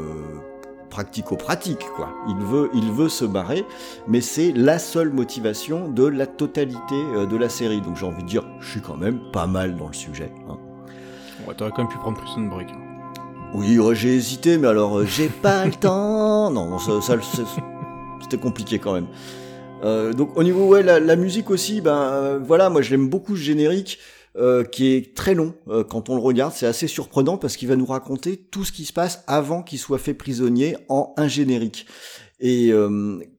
pratico-pratique, quoi. Il veut, il veut se barrer, mais c'est la seule motivation de la totalité euh, de la série. Donc j'ai envie de dire, je suis quand même pas mal dans le sujet. Hein. T'aurais quand même pu prendre Prison Break. Hein. Oui, j'ai hésité, mais alors j'ai pas le temps. Non, ça, ça c'était compliqué quand même. Euh, donc au niveau ouais la, la musique aussi ben euh, voilà moi j'aime beaucoup ce générique euh, qui est très long euh, quand on le regarde c'est assez surprenant parce qu'il va nous raconter tout ce qui se passe avant qu'il soit fait prisonnier en un générique et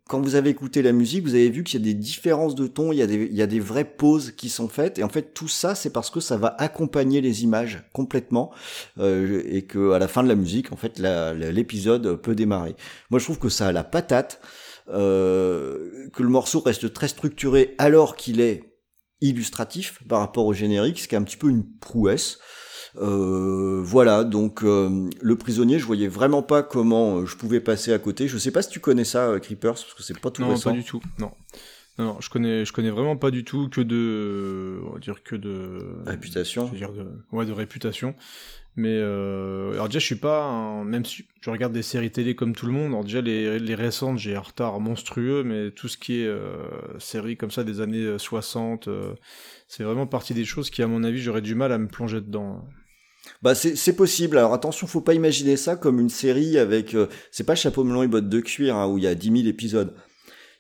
quand vous avez écouté la musique vous avez vu qu'il y a des différences de ton il y a des il y a des vraies pauses qui sont faites et en fait tout ça c'est parce que ça va accompagner les images complètement et que à la fin de la musique en fait l'épisode peut démarrer moi je trouve que ça a la patate euh, que le morceau reste très structuré alors qu'il est illustratif par rapport au générique, ce qui est un petit peu une prouesse. Euh, voilà, donc euh, le prisonnier, je voyais vraiment pas comment euh, je pouvais passer à côté. Je sais pas si tu connais ça, euh, Creepers, parce que c'est pas tout non, récent. pas du tout. Non. Non, non, je connais, je connais vraiment pas du tout que de, on va dire que de réputation. Je veux dire de, ouais, de réputation. Mais euh, alors déjà, je suis pas, un, même si je regarde des séries télé comme tout le monde. Alors déjà, les, les récentes, j'ai un retard monstrueux, mais tout ce qui est euh, séries comme ça des années 60, euh, c'est vraiment partie des choses qui, à mon avis, j'aurais du mal à me plonger dedans. Bah c'est possible. Alors attention, faut pas imaginer ça comme une série avec. Euh, c'est pas chapeau melon et bottes de cuir hein, où il y a 10 000 épisodes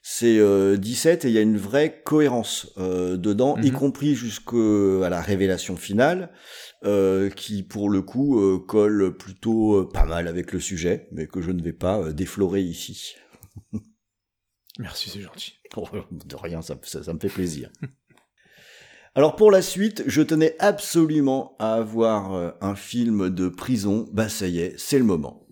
c'est euh, 17 et il y a une vraie cohérence euh, dedans, mm -hmm. y compris jusqu'à la révélation finale, euh, qui pour le coup euh, colle plutôt euh, pas mal avec le sujet, mais que je ne vais pas déflorer ici. Merci, c'est gentil. De rien, ça, ça, ça me fait plaisir. Alors pour la suite, je tenais absolument à avoir un film de prison. Bah ça y est, c'est le moment.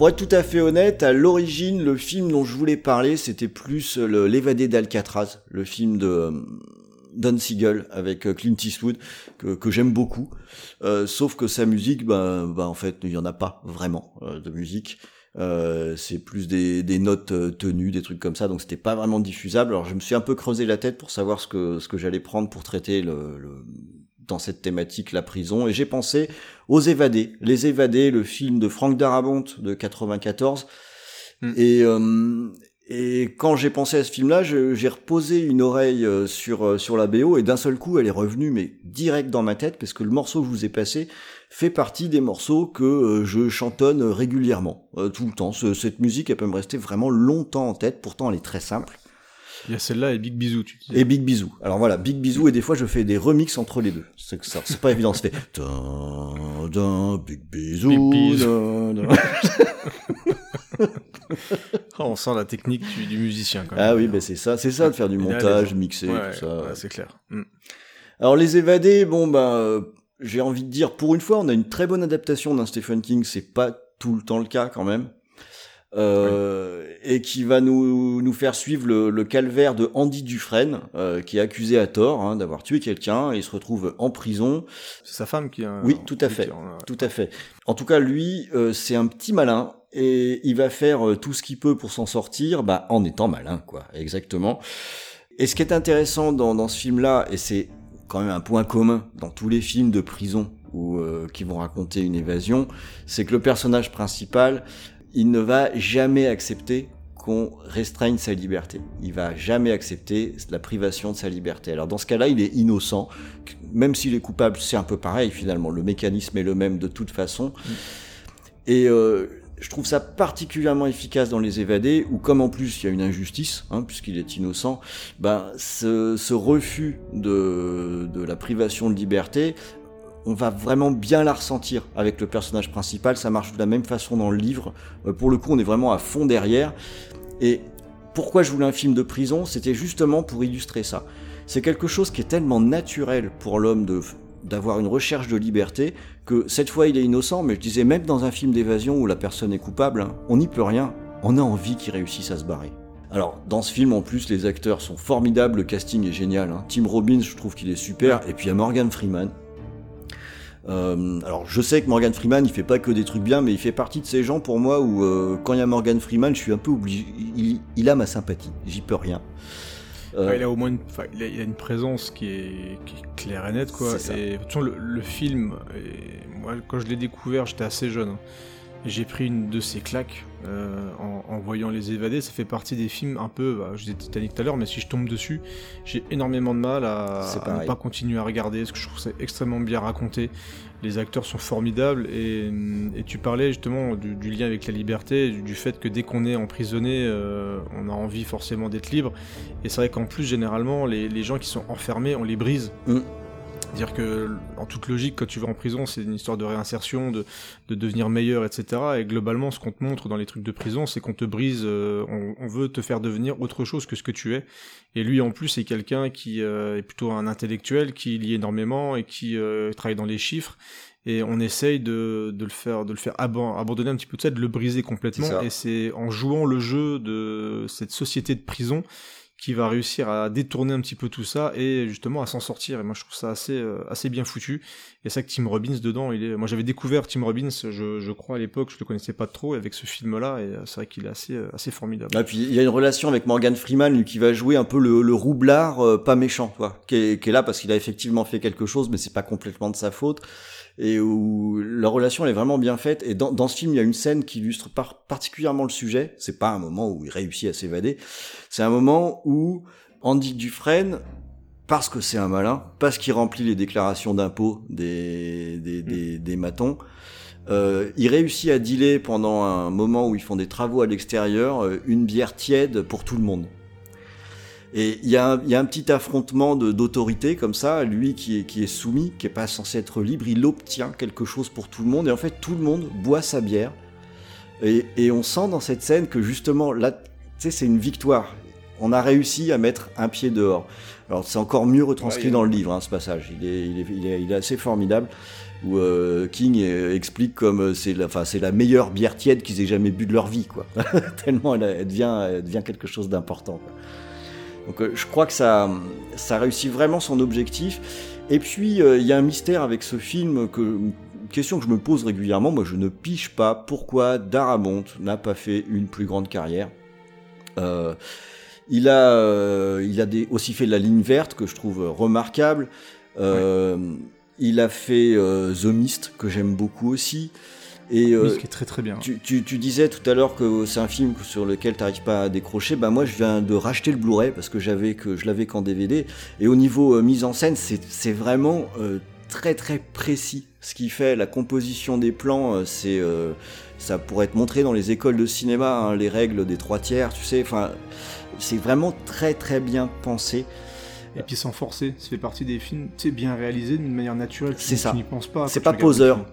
Pour être tout à fait honnête, à l'origine, le film dont je voulais parler, c'était plus l'évadé d'Alcatraz, le film de euh, Don Siegel avec euh, Clint Eastwood que, j'aime beaucoup. Euh, sauf que sa musique, ben, en fait, il y en a pas vraiment de musique. C'est plus des, notes tenues, des trucs comme ça, donc c'était pas vraiment diffusable. Alors je me suis un peu creusé la tête pour savoir ce que j'allais prendre pour traiter le- dans cette thématique la prison, et j'ai pensé aux Évadés, les Évadés, le film de Frank Darabont de 94. Hmm. Et euh, et quand j'ai pensé à ce film-là, j'ai reposé une oreille euh, sur euh, sur la BO et d'un seul coup, elle est revenue mais direct dans ma tête parce que le morceau que je vous ai passé fait partie des morceaux que je chantonne régulièrement, tout le temps. Ce- cette musique, elle peut me rester vraiment longtemps en tête. Pourtant, elle est très simple. Il y a celle-là et Big Bisou, tu disais. Et Big Bisou. Alors voilà, Big Bisou, et des fois je fais des remixes entre les deux. C'est ça, c'est pas évident, ça fait Dun, dun, Big Bisou. Big dun. Ah, on sent la technique du, du musicien quand même. Ah oui, ben c'est ça, c'est ça de faire du montage, mixer, Ouais, tout ça. ouais, c'est clair. Mm. Alors les évadés, bon ben euh, j'ai envie de dire pour une fois on a une très bonne adaptation d'un Stephen King, c'est pas tout le temps le cas quand même. Euh, et qui va nous, nous faire suivre le, le calvaire de Andy Dufresne, euh, qui est accusé à tort hein, d'avoir tué quelqu'un, et il se retrouve en prison. C'est sa femme qui a. Oui, tout à fait. en Tout à fait. En tout cas, lui, euh, c'est un petit malin, et il va faire euh, tout ce qu'il peut pour s'en sortir, bah, en étant malin, quoi, exactement. Et ce qui est intéressant dans, dans ce film-là, et c'est quand même un point commun dans tous les films de prison ou euh, qui vont raconter une évasion, c'est que le personnage principal, il ne va jamais accepter qu'on restreigne sa liberté. Il va jamais accepter la privation de sa liberté. Alors dans ce cas-là, il est innocent, même s'il est coupable, c'est un peu pareil finalement. Le mécanisme est le même de toute façon. Et euh, je trouve ça particulièrement efficace dans Les Évadés, où comme en plus il y a une injustice, hein, puisqu'il est innocent, ben ce, ce refus de, de la privation de liberté, on va vraiment bien la ressentir avec le personnage principal. Ça marche de la même façon dans le livre. Euh, pour le coup, on est vraiment à fond derrière. Et pourquoi je voulais un film de prison C'était justement pour illustrer ça. C'est quelque chose qui est tellement naturel pour l'homme de d'avoir une recherche de liberté que cette fois il est innocent, mais je disais même dans un film d'évasion où la personne est coupable, hein, on n'y peut rien, on a envie qu'il réussisse à se barrer. Alors, dans ce film, en plus, les acteurs sont formidables, le casting est génial. hein. Tim Robbins, je trouve qu'il est super, et puis il y a Morgan Freeman. Euh, alors, je sais que Morgan Freeman, il fait pas que des trucs bien, mais il fait partie de ces gens pour moi où, euh, quand il y a Morgan Freeman, je suis un peu obligé. Il, il a ma sympathie, j'y peux rien. Euh, il a au moins une, enfin, il a, il a une présence qui est, qui est claire et nette, quoi. C'est ça. Et de toute façon, le, le film, et moi, quand je l'ai découvert, j'étais assez jeune. hein. Et j'ai pris une de ces claques euh, en, en voyant Les Évadés. Ça fait partie des films un peu, bah, je disais Titanic tout à l'heure, mais si je tombe dessus, j'ai énormément de mal à, ne pas continuer à regarder, parce que je trouve ça extrêmement bien raconté. Les acteurs sont formidables, et, et tu parlais justement du, du lien avec la liberté, du, du fait que dès qu'on est emprisonné, euh, on a envie forcément d'être libre. Et c'est vrai qu'en plus, généralement, les, les gens qui sont enfermés, on les brise. Mm. C'est-à-dire que, en toute logique, quand tu vas en prison, c'est une histoire de réinsertion, de, de devenir meilleur, etc. Et globalement, ce qu'on te montre dans les trucs de prison, c'est qu'on te brise, euh, on, on veut te faire devenir autre chose que ce que tu es. Et lui, en plus, c'est quelqu'un qui euh, est plutôt un intellectuel, qui lit énormément et qui euh, travaille dans les chiffres. Et on essaye de, de le faire, de le faire aban- abandonner un petit peu de ça, de le briser complètement. Et c'est en jouant le jeu de cette société de prison qui va réussir à détourner un petit peu tout ça et justement à s'en sortir. Et moi, je trouve ça assez, euh, assez bien foutu. Et ça que Tim Robbins dedans, il est. Moi, j'avais découvert Tim Robbins, je, crois à l'époque, je le connaissais pas trop, avec ce film-là, et euh, c'est vrai qu'il est assez, euh, assez formidable. Et puis il y a une relation avec Morgan Freeman lui, qui va jouer un peu le, le roublard euh, pas méchant, toi, qui est, qui est là parce qu'il a effectivement fait quelque chose, mais c'est pas complètement de sa faute. Et où la relation elle est vraiment bien faite. Et dans, dans ce film, il y a une scène qui illustre par- particulièrement le sujet. C'est pas un moment où il réussit à s'évader. C'est un moment où Andy Dufresne, parce que c'est un malin, parce qu'il remplit les déclarations d'impôts des, des, des, des matons, euh, il réussit à dealer pendant un moment où ils font des travaux à l'extérieur euh, une bière tiède pour tout le monde. Et il y, a un- il y a un petit affrontement d'autorité comme ça, lui qui est, qui est soumis, qui est pas censé être libre, il obtient quelque chose pour tout le monde, et en fait tout le monde boit sa bière. Et, et on sent dans cette scène que justement, là, tu sais, c'est une victoire. On a réussi à mettre un pied dehors. Alors c'est encore mieux retranscrit Ouais, dans le livre, hein, ce passage. Il est, il est, il est, il est assez formidable. où euh, King explique comme euh, c'est la, enfin, c'est la meilleure bière tiède qu'ils aient jamais bu de leur vie, quoi. Tellement elle, elle devient, elle devient quelque chose d'important. Donc euh, je crois que ça, ça réussit vraiment son objectif. Et puis euh, il y a un mystère avec ce film que une question que je me pose régulièrement. Moi, je ne piche pas pourquoi Darabont n'a pas fait une plus grande carrière. Euh, il a, il a des, aussi fait la ligne verte que je trouve remarquable. Il a fait The Mist que j'aime beaucoup aussi. Et euh, Oui, ce qui est très très bien. tu, tu, tu disais tout à l'heure que c'est un film sur lequel tu n'arrives pas à décrocher. Bah moi, je viens de racheter le Blu-ray parce que j'avais que je l'avais qu'en DVD. Et au niveau euh, mise en scène, c'est c'est vraiment euh, très très précis. Ce qui fait la composition des plans, euh, c'est euh, ça pourrait être montré dans les écoles de cinéma, hein, les règles des trois tiers, tu sais. Enfin, c'est vraiment très très bien pensé. Et puis sans forcer, ça fait partie des films, sais, bien réalisés d'une manière naturelle. Tu- C'est ça. Tu n'y penses pas. C'est pas poseur.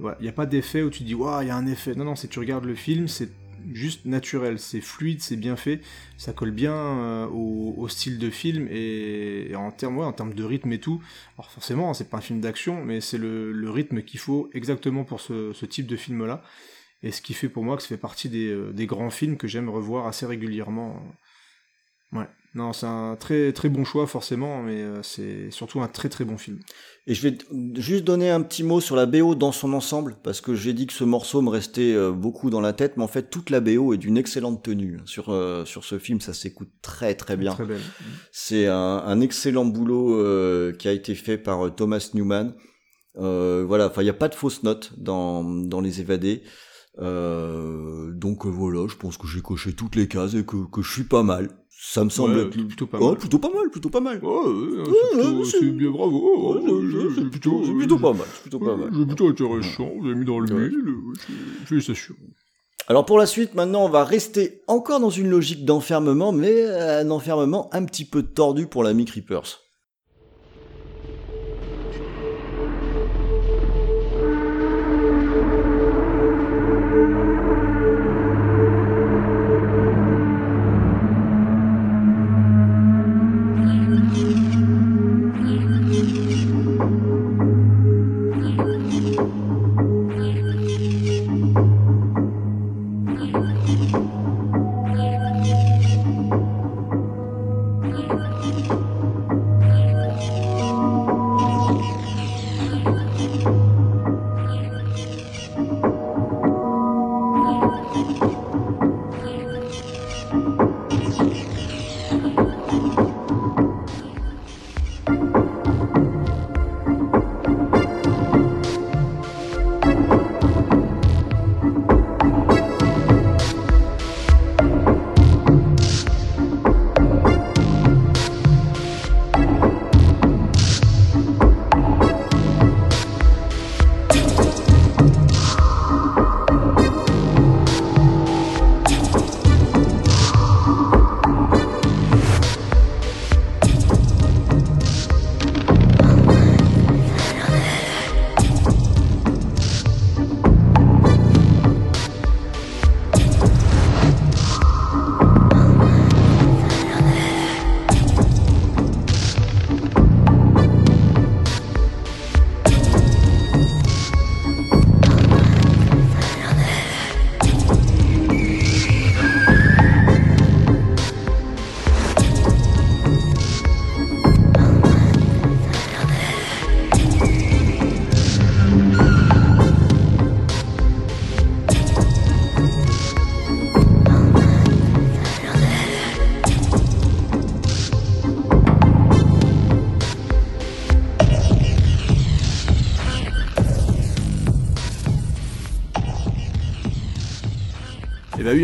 Film. Il n'y a pas d'effet où tu dis, waouh, il y a un effet. Non, non, c'est tu regardes le film, c'est juste naturel, c'est fluide, c'est bien fait, ça colle bien euh, au, style de film et, en termes ouais, en termes de rythme et tout. Alors forcément, c'est pas un film d'action, mais c'est le, rythme qu'il faut exactement pour ce, type de film-là. Et ce qui fait pour moi que ça fait partie des, euh, des grands films que j'aime revoir assez régulièrement. Ouais, non, c'est un très très bon choix forcément, mais euh, c'est surtout un très très bon film. Et je vais juste donner un petit mot sur la BO dans son ensemble, parce que j'ai dit que ce morceau me restait euh, beaucoup dans la tête, mais en fait toute la BO est d'une excellente tenue. Sur, euh, sur ce film, ça s'écoute très très bien. Très belle. C'est un, un excellent boulot euh, qui a été fait par euh, Thomas Newman. Euh, voilà, enfin il n'y a pas de fausses notes dans, dans les évadés. Euh, donc euh, voilà, je pense que j'ai coché toutes les cases et que, que je suis pas mal. Ça me semble Ouais, plutôt pas Oh, mal. plutôt pas mal, plutôt pas mal. Ouais, c'est ouais, bien bravo. C'est- plutôt, pas mal, c'est plutôt pas mal. C'est plutôt intéressant, vous avez mis dans le ouais, c'est- félicitations. Alors pour la suite, maintenant, on va rester encore dans une logique d'enfermement, mais un enfermement un petit peu tordu pour l'ami Creepers.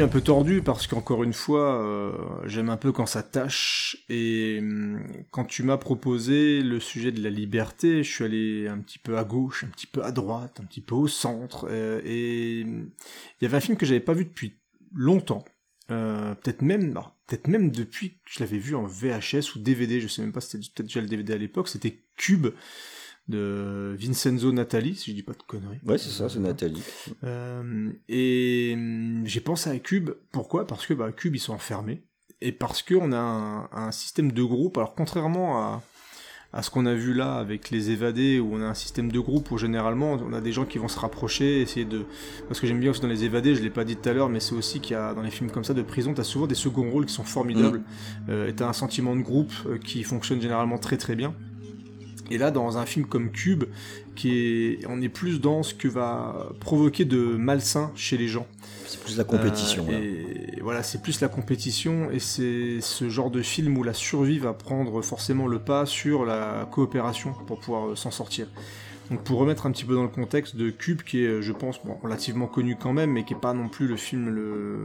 Un peu tordu parce qu'encore une fois, euh, j'aime un peu quand ça tâche. Et hum, quand tu m'as proposé le sujet de la liberté, je suis allé un petit peu à gauche, un petit peu à droite, un petit peu au centre. euh, et hum, il y avait un film que j'avais pas vu depuis longtemps. Euh, peut-être même, alors, peut-être même depuis que je l'avais vu en VHS ou DVD, je sais même pas, si c'était peut-être déjà le DVD à l'époque. C'était Cube de Vincenzo Natali, si je dis pas de conneries. Ouais, c'est ça, c'est Nathalie. Euh, et hum, j'ai pensé à Cube. Pourquoi? Parce que bah, Cube, ils sont enfermés. Et parce qu'on a un, un système de groupe. Alors, contrairement à, à ce qu'on a vu là avec les évadés où on a un système de groupe où généralement on a des gens qui vont se rapprocher, essayer de. Parce que j'aime bien aussi dans les évadés, je l'ai pas dit tout à l'heure, mais c'est aussi qu'il y a dans les films comme ça de prison, tu as souvent des seconds rôles qui sont formidables mm. euh, et tu as un sentiment de groupe euh, qui fonctionne généralement très très bien. Et là, dans un film comme Cube, qui est, on est plus dans ce que va provoquer de malsain chez les gens. C'est plus la compétition. Euh, et voilà, c'est plus la compétition, et c'est ce genre de film où la survie va prendre forcément le pas sur la coopération pour pouvoir euh, s'en sortir. Donc pour remettre un petit peu dans le contexte de Cube, qui est, je pense, relativement connu quand même, mais qui est pas non plus le film le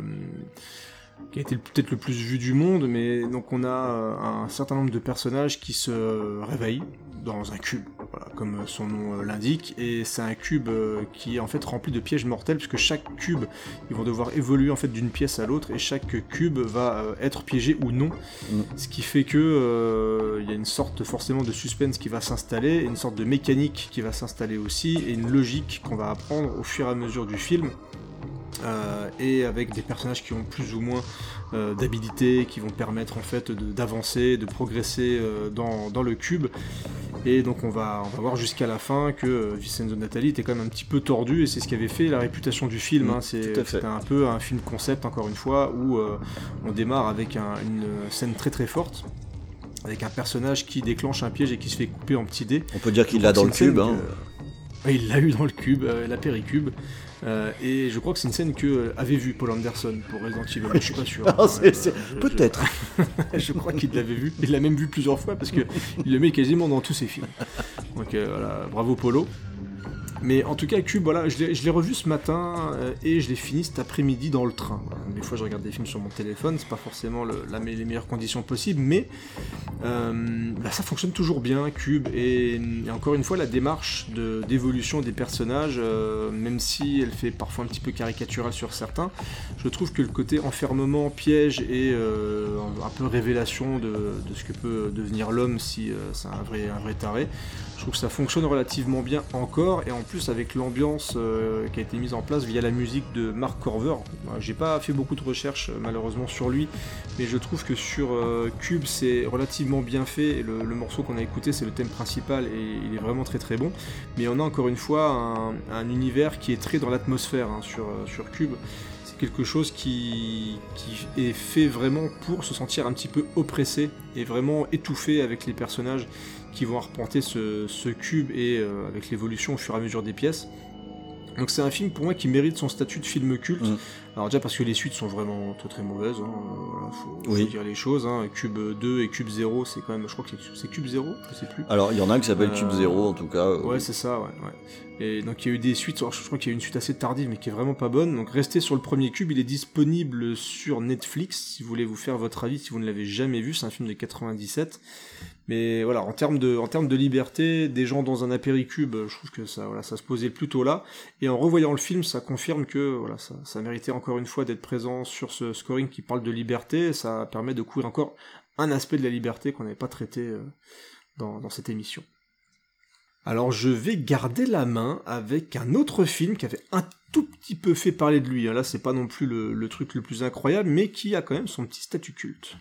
qui a été peut-être le plus vu du monde, mais donc on a euh, un certain nombre de personnages qui se réveillent dans un cube, voilà, comme son nom euh, l'indique, et c'est un cube euh, qui est en fait rempli de pièges mortels, puisque chaque cube, ils vont devoir évoluer en fait d'une pièce à l'autre, et chaque cube va être piégé ou non, mm. ce qui fait que il y a une sorte forcément de suspense qui va s'installer, une sorte de mécanique qui va s'installer aussi, et une logique qu'on va apprendre au fur et à mesure du film. Euh, et avec des personnages qui ont plus ou moins euh, d'habilité, qui vont permettre en fait d'avancer, de, progresser euh, dans, le cube. Et donc on va, on va voir jusqu'à la fin que Vincenzo Natali était quand même un petit peu tordu, et c'est ce qui avait fait la réputation du film. Mmh, hein. C'était un peu un film concept, encore une fois, où on démarre avec une scène très très forte avec un personnage qui déclenche un piège et qui se fait couper en petits dés. On peut dire qu'il l'a dans le cube. Hein. il l'a eu dans le cube, la péricube. Euh, et je crois que c'est une scène que euh, avait vu Paul Anderson pour Resident Evil. Je suis pas sûr. Peut-être. je crois qu'il l'avait vu. Il l'a même vu plusieurs fois parce que il le met quasiment dans tous ses films. Donc euh, voilà, bravo Polo. Mais en tout cas, Cube, voilà, je l'ai revu ce matin euh, et je l'ai fini cet après-midi dans le train. Des fois, je regarde des films sur mon téléphone, c'est pas forcément les meilleures conditions possibles, mais euh, bah, ça fonctionne toujours bien, Cube. Et, encore une fois, la démarche d'évolution des personnages, euh, même si elle fait parfois un petit peu caricaturale sur certains, je trouve que le côté enfermement, piège et un peu révélation de, de, ce que peut devenir l'homme si c'est un vrai, un vrai taré, je trouve que ça fonctionne relativement bien encore, et en plus avec l'ambiance euh, qui a été mise en place via la musique de Mark Corver. J'ai pas fait beaucoup de recherches euh, malheureusement sur lui, mais je trouve que sur euh, Cube c'est relativement bien fait, le, morceau qu'on a écouté c'est le thème principal, et il est vraiment très très bon. Mais on a encore une fois un, univers qui est très dans l'atmosphère hein, sur, sur Cube quelque chose qui, est fait vraiment pour se sentir un petit peu oppressé et vraiment étouffé avec les personnages qui vont arpenter ce, cube et euh, avec l'évolution au fur et à mesure des pièces. Donc c'est un film pour moi qui mérite son statut de film culte. Mm. Alors déjà parce que les suites sont vraiment très très mauvaises, hein. faut, dire les choses. Hein. Cube 2 et Cube 0, c'est quand même, je crois que c'est Cube 0, je sais plus. Alors il y en a un qui s'appelle Cube 0 en tout cas. Euh, ouais c'est ça, ouais, ouais. Et donc il y a eu des suites, je crois qu'il y a eu une suite assez tardive mais qui est vraiment pas bonne. Donc restez sur le premier Cube, il est disponible sur Netflix si vous voulez vous faire votre avis, si vous ne l'avez jamais vu, c'est un film de 97. Mais voilà, en termes de, liberté, des gens dans un apéricube, je trouve que ça, voilà, ça se posait plutôt là. Et en revoyant le film, ça confirme que voilà, ça, méritait encore une fois d'être présent sur ce scoring qui parle de liberté. Ça permet de couvrir encore un aspect de la liberté qu'on n'avait pas traité euh, dans, cette émission. Alors je vais garder la main avec un autre film qui avait un tout petit peu fait parler de lui. Là, c'est pas non plus le truc le plus incroyable, mais qui a quand même son petit statut culte.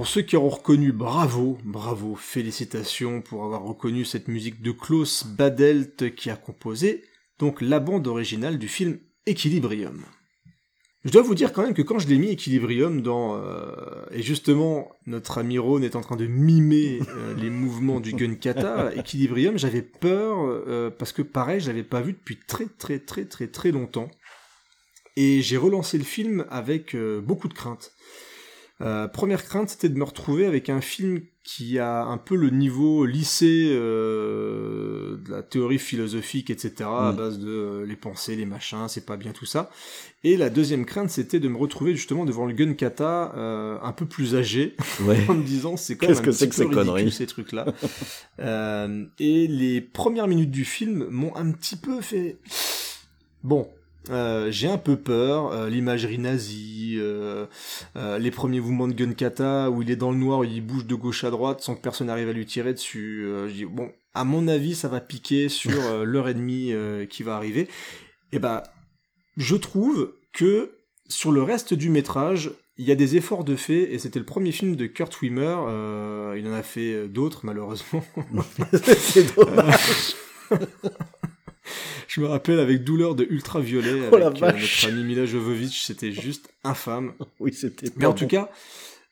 Pour ceux qui auront reconnu, bravo, bravo, félicitations pour avoir reconnu cette musique de Klaus Badelt qui a composé donc la bande originale du film Equilibrium. Je dois vous dire quand même que quand je l'ai mis Equilibrium dans... Euh, et justement, notre ami Ron est en train de mimer euh, les mouvements du gun kata, Equilibrium, j'avais peur, euh, parce que pareil, je l'avais pas vu depuis très très très très très longtemps. Et j'ai relancé le film avec beaucoup de crainte. Euh, première crainte, c'était de me retrouver avec un film qui a un peu le niveau lycée euh, de la théorie philosophique, etc., à base de euh, les pensées, les machins, c'est pas bien tout ça. Et la deuxième crainte, c'était de me retrouver justement devant le gun kata un peu plus âgé, en me disant c'est quand même un que petit peu ridicule ces trucs-là. et les premières minutes du film m'ont un petit peu fait... Bon, euh, j'ai un peu peur, euh, l'imagerie nazie, euh, les premiers mouvements de Gunkata où il est dans le noir, il bouge de gauche à droite sans que personne n'arrive à lui tirer dessus. je dis bon, à mon avis, ça va piquer sur l'heure et demie qui va arriver. Et ben, je trouve que sur le reste du métrage, il y a des efforts de fait, et c'était le premier film de Kurt Wimmer. il en a fait d'autres, malheureusement. C'est dommage. Je me rappelle avec douleur de Ultraviolet oh avec euh, notre ami Mila Jovovich, c'était juste infâme. oui, c'était. Mais en tout cas,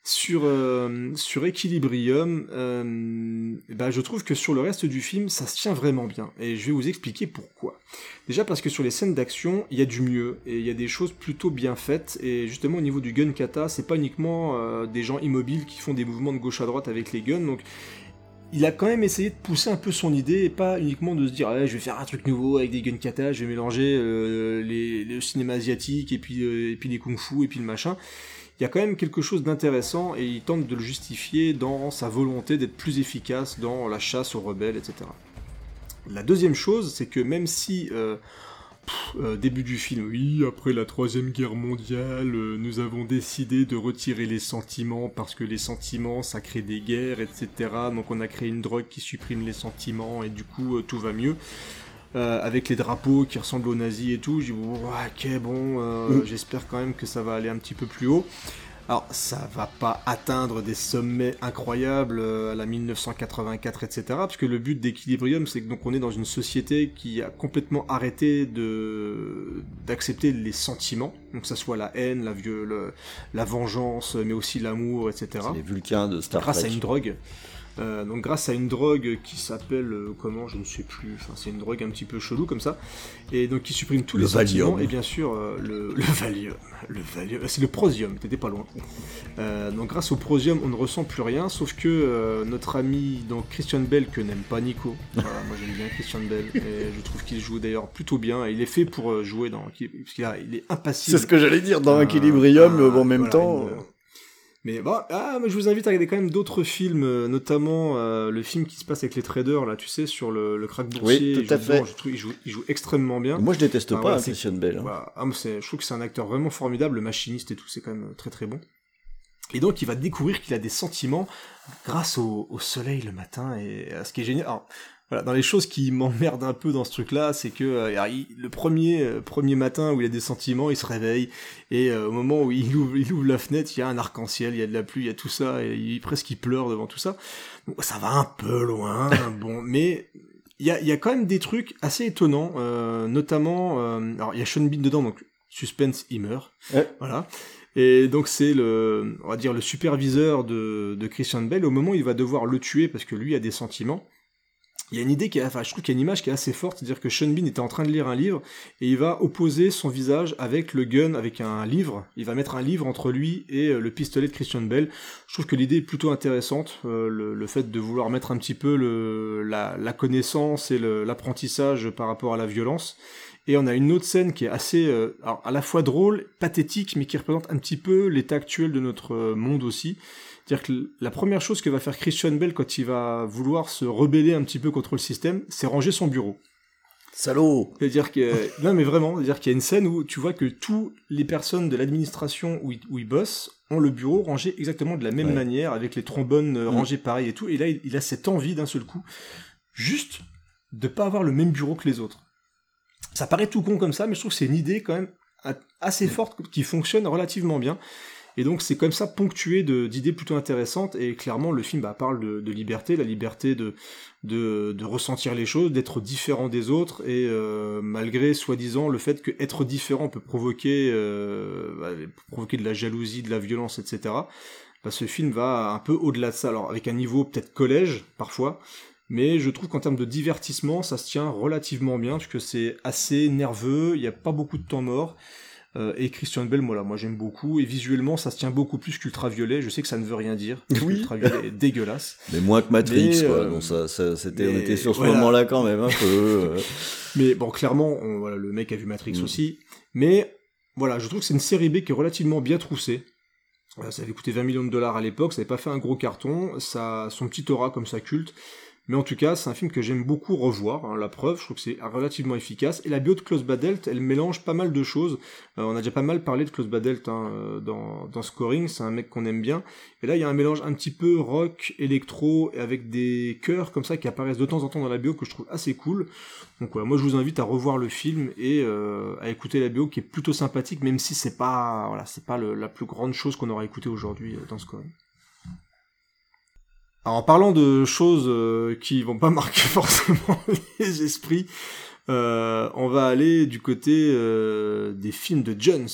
sur euh, sur Equilibrium, euh, bah, je trouve que sur le reste du film, ça se tient vraiment bien. Et je vais vous expliquer pourquoi. Déjà parce que sur les scènes d'action, il y a du mieux et il y a des choses plutôt bien faites. Et justement au niveau du gun kata, c'est pas uniquement des gens immobiles qui font des mouvements de gauche à droite avec les guns. Donc il a quand même essayé de pousser un peu son idée et pas uniquement de se dire je vais faire un truc nouveau avec des gun kata, je vais mélanger euh, les, le cinéma asiatique et puis euh, et puis les kung fu et puis le machin. Il y a quand même quelque chose d'intéressant et il tente de le justifier dans sa volonté d'être plus efficace dans la chasse aux rebelles, etc. La deuxième chose, c'est que même si euh, euh, début du film, oui, après la troisième guerre mondiale, euh, nous avons décidé de retirer les sentiments parce que les sentiments, ça crée des guerres, etc. Donc on a créé une drogue qui supprime les sentiments et du coup euh, tout va mieux. avec les drapeaux qui ressemblent aux nazis et tout, j'ai dit, ok, bon, j'espère quand même que ça va aller un petit peu plus haut. Alors, ça va pas atteindre des sommets incroyables euh, à la 1984, etc. Parce que le but d'Equilibrium, c'est que donc on est dans une société qui a complètement arrêté de d'accepter les sentiments, donc ça soit la haine, la, la vengeance, mais aussi l'amour, etc. les Vulcains de Star Trek. Grâce à une drogue. Euh, donc grâce à une drogue qui s'appelle euh, comment je ne sais plus, enfin c'est une drogue un petit peu chelou comme ça, et donc qui supprime tous les sentiments et bien sûr euh, le, le, Valium, le Valium, c'est le Prosium, t'étais pas loin. donc grâce au Prosium on ne ressent plus rien, sauf que notre ami donc Christian Bell que n'aime pas Nico, moi j'aime bien Christian Bell et je trouve qu'il joue d'ailleurs plutôt bien, et il est fait pour jouer dans, parce qu'il il est impassible. C'est ce que j'allais dire dans Equilibrium, en même temps. Mais bon, ah, mais je vous invite à regarder quand même d'autres films, euh, notamment euh, le film qui se passe avec les traders, là, tu sais, sur le, le crack boursier. Oui, tout à fait. je trouve, il, joue, il joue extrêmement bien. Moi, je déteste pas hein, Christian Bell. Hein. Bah, ah, je trouve que c'est un acteur vraiment formidable, le machiniste et tout, c'est quand même très très bon. Et donc, il va découvrir qu'il a des sentiments grâce au, au, soleil le matin, et à ce qui est génial. Alors, voilà, dans les choses qui m'emmerdent un peu dans ce truc-là, c'est que euh, le premier euh, premier matin où il a des sentiments, il se réveille et euh, au moment où il ouvre, il ouvre la fenêtre, il y a un arc-en-ciel, il y a de la pluie, il y a tout ça et il presque il pleure devant tout ça. Donc, ça va un peu loin, bon, mais il y a, y a quand même des trucs assez étonnants, notamment alors il y a Sean Bean dedans, donc suspense, il meurt, voilà. Et donc c'est le, on va dire le superviseur de, de Christian Bell au moment où il va devoir le tuer parce que lui a des sentiments il y a une idée qui est, enfin, je trouve qu'il y a une image qui est assez forte, c'est-à-dire que Sean Bean était en train de lire un livre et il va opposer son visage avec le gun, avec un livre. Il va mettre un livre entre lui et euh, le pistolet de Christian Bell. Je trouve que l'idée est plutôt intéressante, euh, le, fait de vouloir mettre un petit peu la, connaissance et l'apprentissage par rapport à la violence. Et on a une autre scène qui est assez, euh, à la fois drôle, pathétique, mais qui représente un petit peu l'état actuel de notre monde aussi. C'est-à-dire que la première chose que va faire Christian Bell quand il va vouloir se rebeller un petit peu contre le système, c'est ranger son bureau. Salaud C'est-à-dire que... non mais vraiment, c'est-à-dire qu'il y a une scène où tu vois que toutes les personnes de l'administration où, où, ils bossent ont le bureau rangé exactement de la même manière, avec les trombones euh, mm. rangés pareil et tout, et là il, a cette envie d'un seul coup, juste de pas avoir le même bureau que les autres. Ça paraît tout con comme ça, mais je trouve que c'est une idée quand même assez forte qui fonctionne relativement bien. Et donc c'est comme ça ponctué d'idées plutôt intéressantes. Et clairement, le film bah, parle de, liberté, la liberté de, ressentir les choses, d'être différent des autres. Et euh, malgré soi-disant le fait que être différent peut provoquer, euh, bah, de la jalousie, de la violence, etc. Bah, ce film va un peu au-delà de ça. Alors avec un niveau peut-être collège parfois, mais je trouve qu'en termes de divertissement, ça se tient relativement bien, puisque c'est assez nerveux, il n'y a pas beaucoup de temps mort. Euh, et Christian Bell, moi, là, moi j'aime beaucoup. Et visuellement, ça se tient beaucoup plus qu'Ultraviolet. Je sais que ça ne veut rien dire. Oui. Ultraviolet est dégueulasse. Mais moins que Matrix, Mais, quoi. euh, Bon, ça, ça, c'était, on était sur ce voilà. moment-là quand même un peu. euh. Mais bon, clairement, on- voilà, le mec a vu Matrix Mm. aussi. Mais voilà, je trouve que c'est une série B qui est relativement bien troussée. Ça avait coûté 20 millions de dollars à l'époque, ça n'avait pas fait un gros carton, ça son petit aura comme ça culte. Mais en tout cas, c'est un film que j'aime beaucoup revoir, hein, la preuve, je trouve que c'est relativement efficace. Et la bio de Klaus Badelt, elle mélange pas mal de choses. Euh, on a déjà pas mal parlé de Klaus Badelt hein, euh, dans, dans Scoring, c'est un mec qu'on aime bien. Et là, il y a un mélange un petit peu rock, électro, et avec des chœurs comme ça qui apparaissent de temps en temps dans la bio que je trouve assez cool. Donc voilà, moi je vous invite à revoir le film et euh, à écouter la bio qui est plutôt sympathique, même si c'est pas voilà, c'est pas le- la plus grande chose qu'on aura écouté aujourd'hui euh, dans Scoring. Alors en parlant de choses euh, qui vont pas marquer forcément les esprits, euh, on va aller du côté euh, des films de Jones.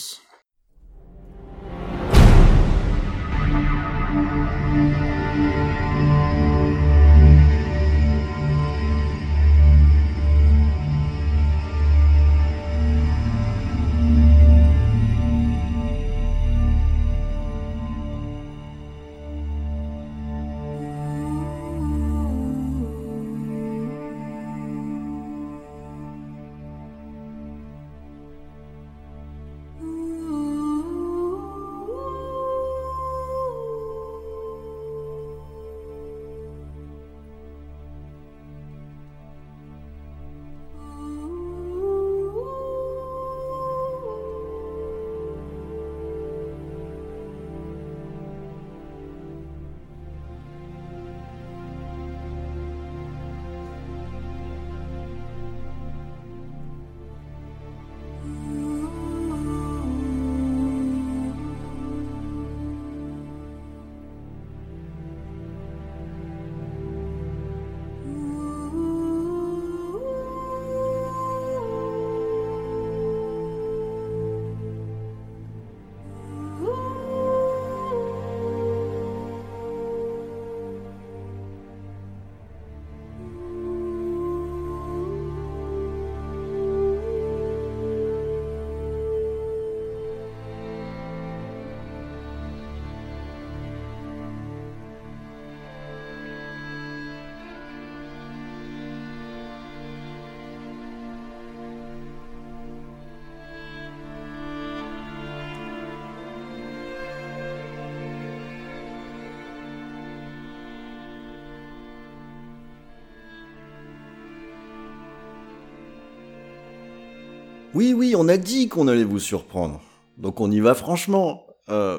On a dit qu'on allait vous surprendre. Donc on y va franchement. Euh,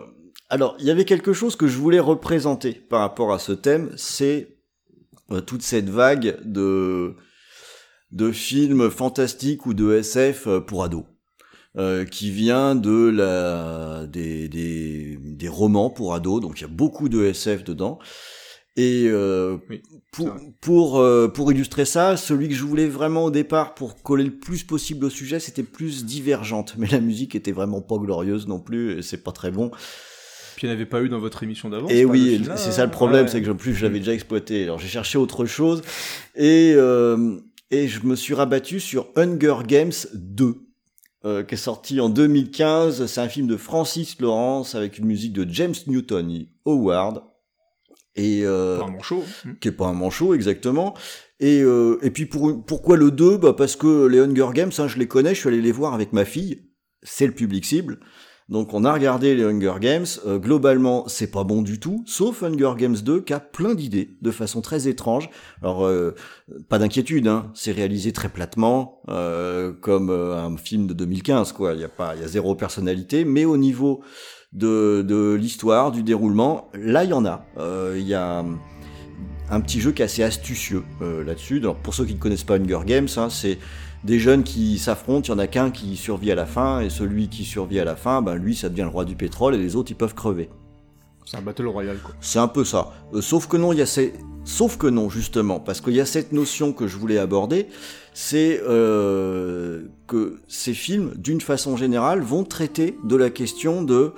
alors, il y avait quelque chose que je voulais représenter par rapport à ce thème, c'est euh, toute cette vague de de films fantastiques ou de SF euh, pour ados, qui vient de la des, des des romans pour ados. Donc il y a beaucoup de SF dedans. Et euh, Oui, pour, pour, euh, pour illustrer ça, celui que je voulais vraiment au départ pour coller le plus possible au sujet, c'était plus divergente. Mais la musique était vraiment pas glorieuse non plus, et c'est pas très bon. Puis il n'y en avait pas eu dans votre émission d'avant. Et oui, c'est ça le problème, ouais. c'est que en plus je l'avais déjà exploité. Alors j'ai cherché autre chose, et, euh, et je me suis rabattu sur Hunger Games 2. euh, qui est sorti en 2015, c'est un film de Francis Lawrence avec une musique de James Newton Howard et euh, Pas un manchot. hein. qui est pas un manchot exactement. Et, euh, et puis pour, pourquoi le 2 bah Parce que les Hunger Games, hein, je les connais, je suis allé les voir avec ma fille, c'est le public cible. Donc on a regardé les Hunger Games, Euh, globalement c'est pas bon du tout, sauf Hunger Games 2 qui a plein d'idées de façon très étrange. Alors euh, pas d'inquiétude, hein, c'est réalisé très platement, euh, comme euh, un film de 2015 quoi. Il y a pas, il y a zéro personnalité, mais au niveau de, de l'histoire, du déroulement, là il y en a. Euh, Il y a un petit jeu qui est assez astucieux euh, là-dessus. Alors pour ceux qui ne connaissent pas Hunger Games, hein, c'est des jeunes qui s'affrontent, il y en a qu'un qui survit à la fin, et celui qui survit à la fin, ben lui, ça devient le roi du pétrole, et les autres, ils peuvent crever. C'est un battle royal, quoi. C'est un peu ça. Euh, sauf que non, il. Sauf que non, justement, parce qu'il y a cette notion que je voulais aborder, c'est euh, que ces films, d'une façon générale, vont traiter de la question de,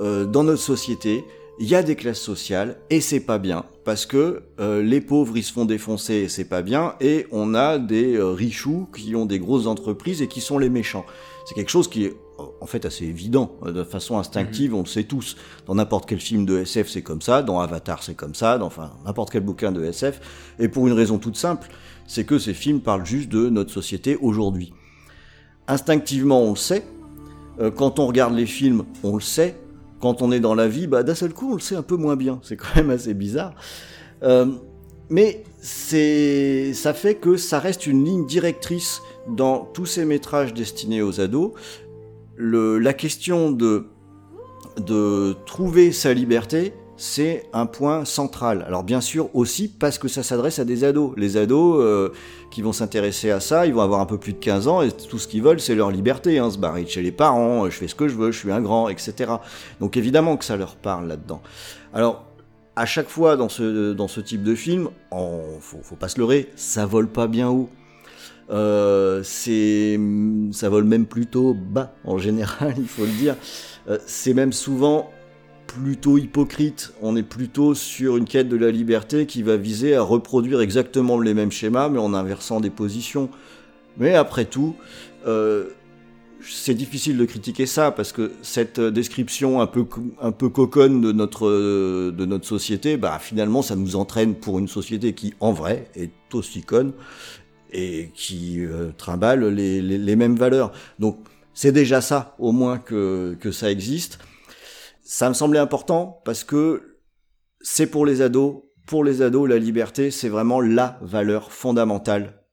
euh, dans notre société, il y a des classes sociales et c'est pas bien parce que les pauvres ils se font défoncer et c'est pas bien et on a des euh, richoux qui ont des grosses entreprises et qui sont les méchants. C'est quelque chose qui est en fait assez évident euh, de façon instinctive, on le sait tous. Dans n'importe quel film de SF c'est comme ça, dans Avatar c'est comme ça, dans enfin n'importe quel bouquin de SF et pour une raison toute simple, c'est que ces films parlent juste de notre société aujourd'hui. Instinctivement on le sait. quand on regarde les films, on le sait quand on est dans la vie, bah, d'un seul coup, on le sait un peu moins bien. C'est quand même assez bizarre. Euh, mais c'est, ça fait que ça reste une ligne directrice dans tous ces métrages destinés aux ados. La question de, trouver sa liberté, c'est un point central. Alors bien sûr aussi parce que ça s'adresse à des ados. Les ados euh, qui vont s'intéresser à ça, ils vont avoir un peu plus de 15 ans et tout ce qu'ils veulent c'est leur liberté, hein, se barrer de chez les parents, je fais ce que je veux, je suis un grand, etc. Donc évidemment que ça leur parle là-dedans. Alors à chaque fois dans ce, dans ce type de film, on, faut, faut pas se leurrer, ça vole pas bien haut. Euh, c'est, ça vole même plutôt bas en général, il faut le dire. Euh, c'est même souvent plutôt hypocrite. On est plutôt sur une quête de la liberté qui va viser à reproduire exactement les mêmes schémas, mais en inversant des positions. Mais après tout, euh, c'est difficile de critiquer ça parce que cette description un peu un peu coconne de notre de notre société, bah finalement ça nous entraîne pour une société qui en vrai est aussi conne et qui euh, trimballe les, les, les mêmes valeurs. Donc c'est déjà ça au moins que que ça existe ça me semblait important parce que c'est pour les ados. Pour les ados, la liberté, c'est vraiment la valeur fondamentale.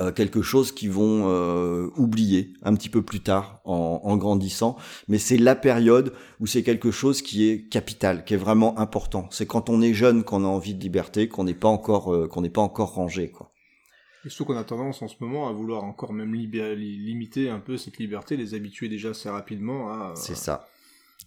Euh, quelque chose qu'ils vont euh, oublier un petit peu plus tard en, en grandissant, mais c'est la période où c'est quelque chose qui est capital, qui est vraiment important. C'est quand on est jeune qu'on a envie de liberté, qu'on n'est pas encore euh, qu'on n'est pas encore rangé, quoi. Surtout qu'on a tendance en ce moment à vouloir encore même limiter un peu cette liberté, les habituer déjà assez rapidement à. C'est ça.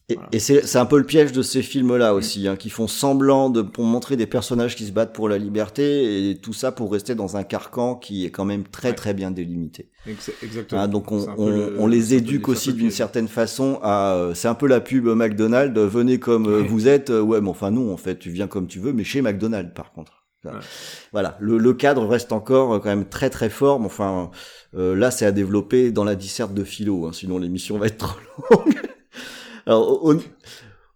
Et, voilà. et c'est un peu le piège de ces films-là aussi, hein, qui font semblant de pour montrer des personnages qui se battent pour la liberté et tout ça pour rester dans un carcan qui est quand même très ouais. très bien délimité. Exactement. Hein, donc on, on, le, on les éduque aussi d'une certaine façon à. Euh, c'est un peu la pub McDonald's. Venez comme euh, ouais. vous êtes. Euh, ouais, mais enfin non, en fait, tu viens comme tu veux, mais chez McDonald's par contre. Ouais. Voilà, le, le, cadre reste encore quand même très très fort. Mais enfin, euh, là, c'est à développer dans la disserte de philo, hein, sinon l'émission va être trop longue. Alors, au,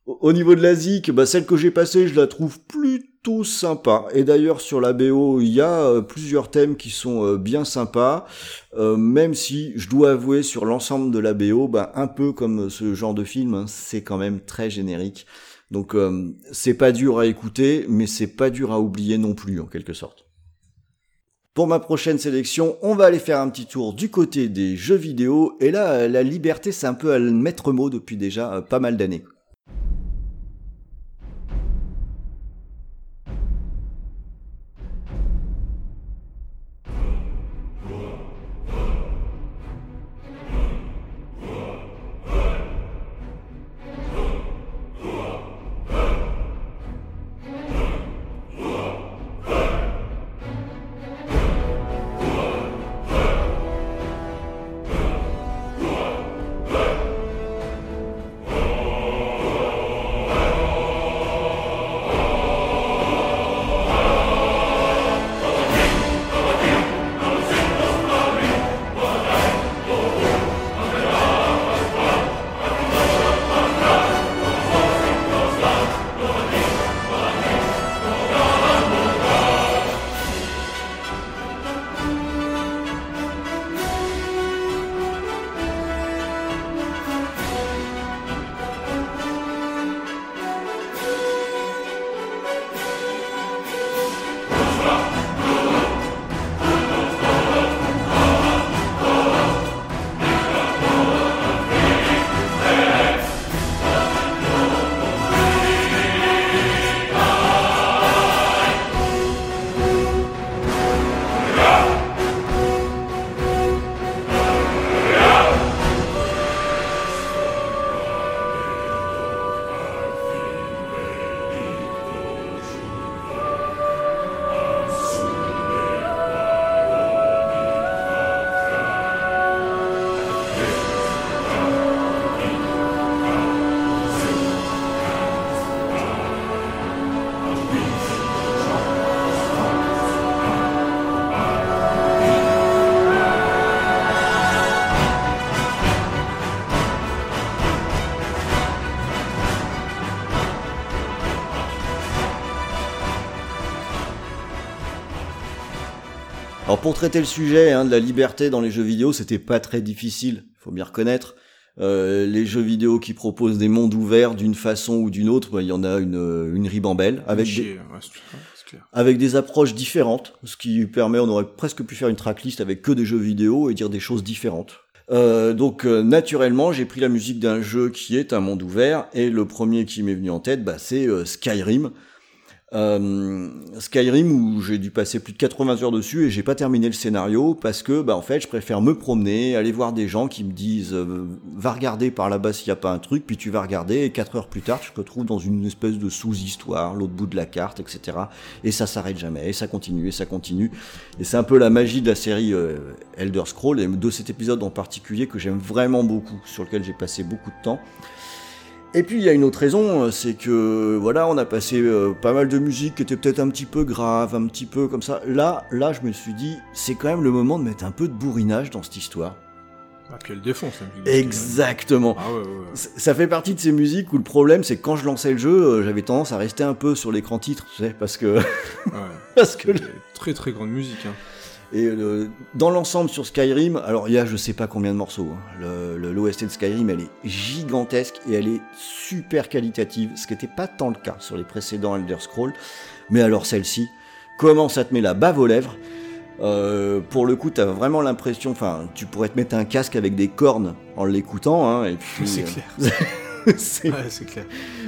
au, niveau de la ZIC, bah, celle que j'ai passée, je la trouve plutôt sympa. Et d'ailleurs, sur la BO, il y a euh, plusieurs thèmes qui sont euh, bien sympas, euh, même si, je dois avouer, sur l'ensemble de la BO, bah, un peu comme ce genre de film, hein, c'est quand même très générique. Donc, euh, c'est pas dur à écouter, mais c'est pas dur à oublier non plus, en quelque sorte. Pour ma prochaine sélection, on va aller faire un petit tour du côté des jeux vidéo. Et là, la liberté, c'est un peu à le maître mot depuis déjà euh, pas mal d'années. Alors pour traiter le sujet hein, de la liberté dans les jeux vidéo, c'était pas très difficile, faut bien reconnaître. Euh, les jeux vidéo qui proposent des mondes ouverts d'une façon ou d'une autre, bah, il y en a une, une ribambelle avec des, ouais, clair. avec des approches différentes, ce qui permet, on aurait presque pu faire une tracklist avec que des jeux vidéo et dire des choses différentes. Euh, donc euh, naturellement, j'ai pris la musique d'un jeu qui est un monde ouvert et le premier qui m'est venu en tête, bah, c'est euh, Skyrim. Euh, Skyrim où j'ai dû passer plus de 80 heures dessus et j'ai pas terminé le scénario parce que bah en fait je préfère me promener, aller voir des gens qui me disent euh, va regarder par là-bas s'il y a pas un truc, puis tu vas regarder et quatre heures plus tard tu te retrouves dans une espèce de sous-histoire, l'autre bout de la carte, etc. Et ça s'arrête jamais, et ça continue, et ça continue. Et c'est un peu la magie de la série euh, Elder Scrolls et de cet épisode en particulier que j'aime vraiment beaucoup, sur lequel j'ai passé beaucoup de temps. Et puis il y a une autre raison, euh, c'est que voilà, on a passé euh, pas mal de musique qui était peut-être un petit peu grave, un petit peu comme ça. Là, là, je me suis dit, c'est quand même le moment de mettre un peu de bourrinage dans cette histoire. Ah, puis elle défonce, la musique. Exactement. Ah ouais, ouais, Ça fait partie de ces musiques où le problème, c'est que quand je lançais le jeu, euh, j'avais tendance à rester un peu sur l'écran titre, tu sais, parce que Ouais. parce que Très très grande musique. Hein. Et euh, dans l'ensemble sur Skyrim, alors il y a je sais pas combien de morceaux. hein. Le- le- L'OST de Skyrim, elle est gigantesque et elle est super qualitative, ce qui n'était pas tant le cas sur les précédents Elder Scrolls. Mais alors celle-ci, comment ça te met la bave aux lèvres Euh, Pour le coup, t'as vraiment l'impression, enfin, tu pourrais te mettre un casque avec des cornes en l'écoutant, hein, et puis C'est euh, clair. c'est- Ouais, c'est clair.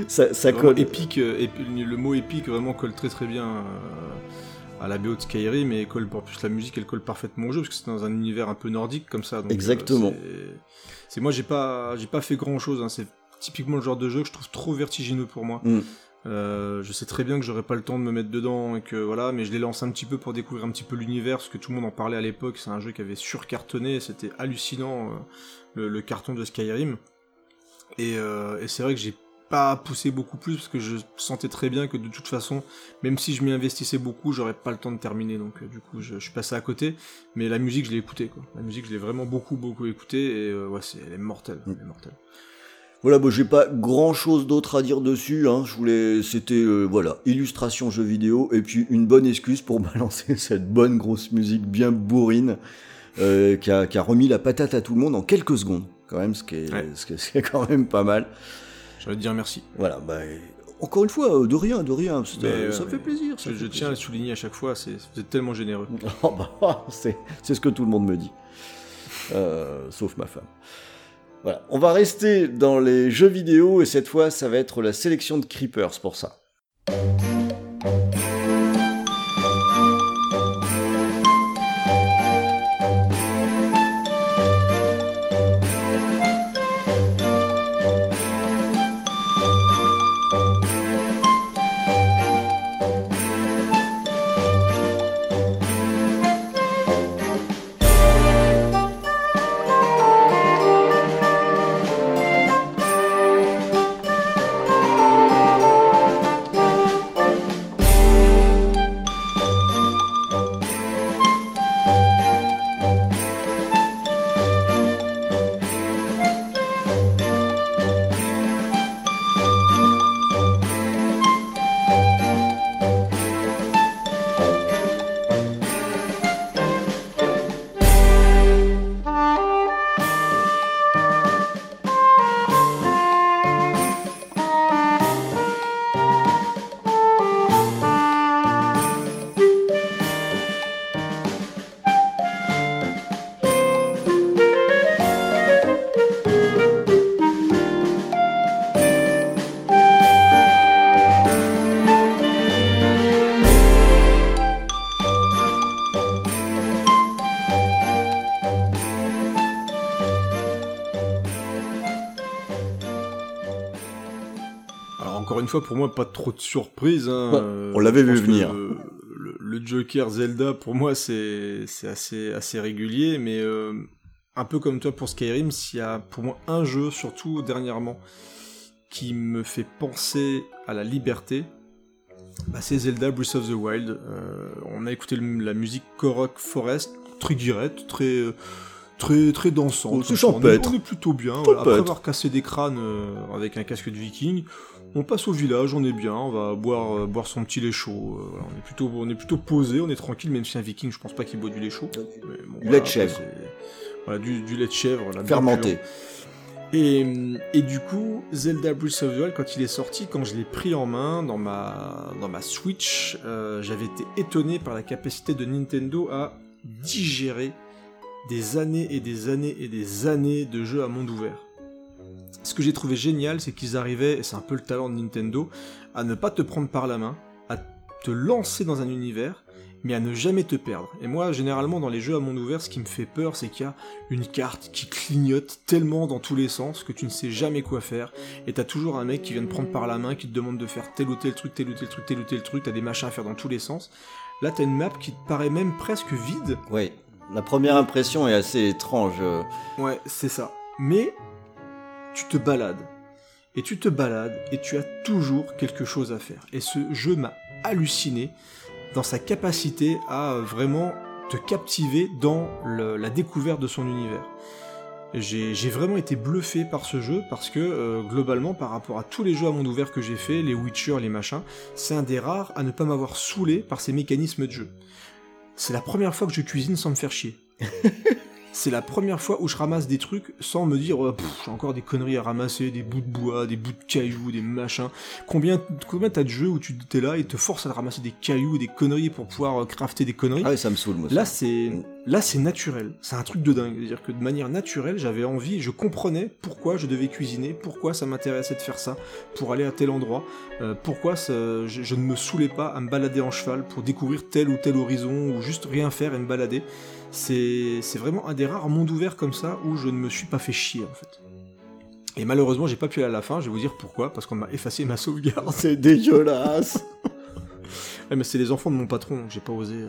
ça, ça colle. épique, euh, le mot épique vraiment colle très très bien euh, à la BO de Skyrim et colle en plus la musique elle colle parfaitement au jeu parce que c'est dans un univers un peu nordique comme ça. donc, euh, Exactement. c'est- c'est moi j'ai pas j'ai pas fait grand chose. c'est typiquement le genre de jeu que je trouve trop vertigineux pour moi. Mm. Euh, je sais très bien que j'aurais pas le temps de me mettre dedans et que voilà, mais je les lance un petit peu pour découvrir un petit peu l'univers parce que tout le monde en parlait à l'époque. C'est un jeu qui avait surcartonné, c'était hallucinant euh, le, le carton de Skyrim. Et, euh, et c'est vrai que j'ai pas poussé beaucoup plus parce que je sentais très bien que de toute façon, même si je m'y investissais beaucoup, j'aurais pas le temps de terminer. Donc euh, du coup, je, je suis passé à côté. Mais la musique, je l'ai écoutée quoi. La musique, je l'ai vraiment beaucoup beaucoup écoutée et euh, ouais, c'est, elle est mortelle. Elle est mortelle. Voilà, bon, j'ai pas grand chose d'autre à dire dessus. Hein. Je voulais, c'était euh, voilà, illustration jeu vidéo et puis une bonne excuse pour balancer cette bonne grosse musique bien bourrine qui, a, qui a remis la patate à tout le monde en quelques secondes, quand même, ce qui est, Ouais. ce qui est- ce qui est quand même pas mal. J'allais te dire merci. Voilà, bah, encore une fois, euh, de rien, de rien, c'est- Mais, euh, euh, ça fait plaisir. Ça Je, fait je tiens à souligner à chaque fois. C'est, vous êtes tellement généreux. Oh, bah, c'est, c'est ce que tout le monde me dit, Euh, sauf ma femme. Voilà, on va rester dans les jeux vidéo et cette fois, ça va être la sélection de Creepers pour ça. Fois, pour moi, pas trop de surprise. Hein, Ouais, euh, on l'avait vu venir. Le, le- le Joker Zelda, pour moi, c'est assez assez régulier, mais euh, un peu comme toi pour Skyrim, s'il y a pour moi un jeu, surtout dernièrement, qui me fait penser à la liberté, bah, c'est Zelda Breath of the Wild. Euh, on a écouté le- la musique Korok Forest, très guirette, très très très dansante. Oh, c'est champêtre. On est plutôt bien. voilà. Après avoir cassé des crânes euh, avec un casque de viking, on passe au village, on est bien, on va boire euh, boire son petit lait chaud. euh, voilà, on est plutôt on est plutôt posé, on est tranquille, même si un viking, je pense pas qu'il boit du lait chaud. Mais bon, Du voilà, lait de après, chèvre. c'est- Voilà, du, du lait de chèvre, bien Fermenté. et du coup, Zelda Breath of the Wild, quand il est sorti, quand je l'ai pris en main dans ma, dans ma Switch, euh, j'avais été étonné par la capacité de Nintendo à digérer des années et des années et des années de jeux à monde ouvert. Ce que j'ai trouvé génial, c'est qu'ils arrivaient, et c'est un peu le talent de Nintendo, à ne pas te prendre par la main, à te lancer dans un univers, mais à ne jamais te perdre. Et moi, généralement, dans les jeux à monde ouvert, ce qui me fait peur, c'est qu'il y a une carte qui clignote tellement dans tous les sens que tu ne sais jamais quoi faire, et t'as toujours un mec qui vient te prendre par la main, qui te demande de faire tel ou tel truc, tel ou tel truc, tel ou tel truc, t'as des machins à faire dans tous les sens. Là, t'as une map qui te paraît même presque vide, Ouais. La première impression est assez étrange. euh. Ouais, c'est ça. Mais tu te balades. Et tu te balades et tu as toujours quelque chose à faire. Et ce jeu m'a halluciné dans sa capacité à euh, vraiment te captiver dans la découverte de son univers. J'ai j'ai vraiment été bluffé par ce jeu parce que euh, globalement par rapport à tous les jeux à monde ouvert que j'ai fait, les Witcher, les machins, c'est un des rares à ne pas m'avoir saoulé par ces mécanismes de jeu. C'est la première fois que je cuisine sans me faire chier. C'est la première fois où je ramasse des trucs sans me dire oh, j'ai encore des conneries à ramasser, des bouts de bois, des bouts de cailloux, des machins. Combien, combien t'as de jeux où tu t'es là et te forces à ramasser des cailloux, des conneries pour pouvoir euh, crafter des conneries? Ah ouais, ça me saoule, moi. ça. Là, c'est là, c'est naturel. C'est un truc de dingue. C'est-à-dire que de manière naturelle, j'avais envie, je comprenais pourquoi je devais cuisiner, pourquoi ça m'intéressait de faire ça, pour aller à tel endroit, euh, pourquoi ça- je, je ne me saoulais pas à me balader en cheval pour découvrir tel ou tel horizon ou juste rien faire et me balader. C'est vraiment un des rares mondes ouverts comme ça où je ne me suis pas fait chier en fait. Et malheureusement, j'ai pas pu aller à la fin. Je vais vous dire pourquoi. Parce qu'on m'a effacé ma sauvegarde. C'est dégueulasse. Ouais, mais c'est les enfants de mon patron. J'ai pas osé. euh,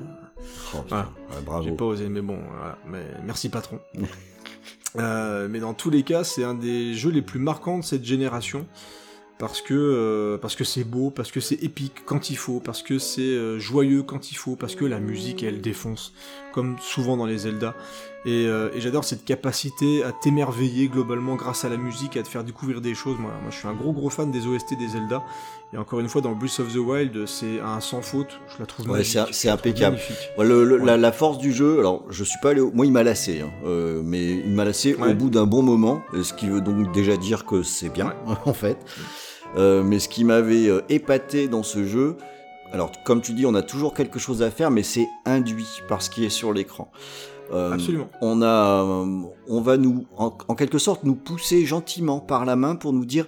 Oh. Ouais. Ouais, bravo. J'ai pas osé, mais bon, voilà. Mais merci patron. Euh, mais dans tous les cas, c'est un des jeux les plus marquants de cette génération. Parce que euh, parce que c'est beau, parce que c'est épique quand il faut, parce que c'est euh, joyeux quand il faut, parce que la musique elle défonce, comme souvent dans les Zelda. Et, euh, et j'adore cette capacité à t'émerveiller globalement grâce à la musique, à te faire découvrir des choses. Moi, moi je suis un gros gros fan des OST des Zelda. Et encore une fois, dans Breath of the Wild, c'est un sans faute. Je la trouve Ouais, c'est- impeccable. magnifique. Ouais, le- le- Ouais. la, la force du jeu, alors je suis pas allé au... Moi il m'a lassé, hein, euh, mais il m'a lassé Ouais. au bout d'un bon moment, euh, ce qui veut donc déjà dire que c'est bien, en fait. Euh, mais ce qui m'avait épaté dans ce jeu, alors comme tu dis, on a toujours quelque chose à faire, mais c'est induit par ce qui est sur l'écran. Euh, Absolument. On a, euh, on va nous, en, en quelque sorte, nous pousser gentiment par la main pour nous dire,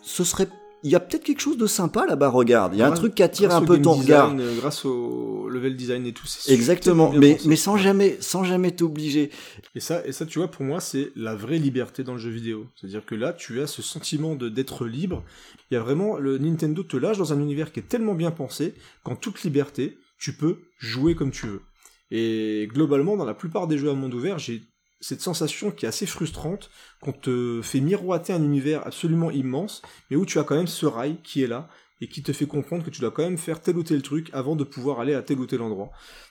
ce serait, il y a peut-être quelque chose de sympa là-bas. Regarde, il y a un truc qui attire un peu ton regard. design, euh, grâce au level design et tout. Exactement, mais, mais sans jamais, sans jamais t'obliger. Et ça, et ça, tu vois, pour moi, c'est la vraie liberté dans le jeu vidéo. C'est-à-dire que là, tu as ce sentiment de d'être libre. Il y a vraiment le Nintendo te lâche dans un univers qui est tellement bien pensé qu'en toute liberté, tu peux jouer comme tu veux. Et globalement, dans la plupart des jeux à monde ouvert, j'ai cette sensation qui est assez frustrante qu'on te fait miroiter un univers absolument immense, mais où tu as quand même ce rail qui est là et qui te fait comprendre que tu dois quand même faire tel ou tel truc avant de pouvoir aller à tel ou tel endroit.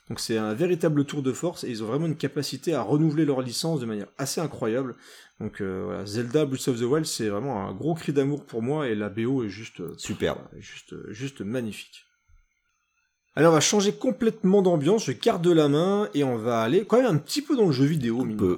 Donc c'est un véritable tour de force et ils ont vraiment une capacité à renouveler leur licence de manière assez incroyable. Donc euh, voilà, Zelda Breath of the Wild c'est vraiment un gros cri d'amour pour moi et la BO est juste euh, Superbe. juste euh, juste magnifique. Allez, on va changer complètement d'ambiance, je garde de la main et on va aller quand même un petit peu dans le jeu vidéo. de peu.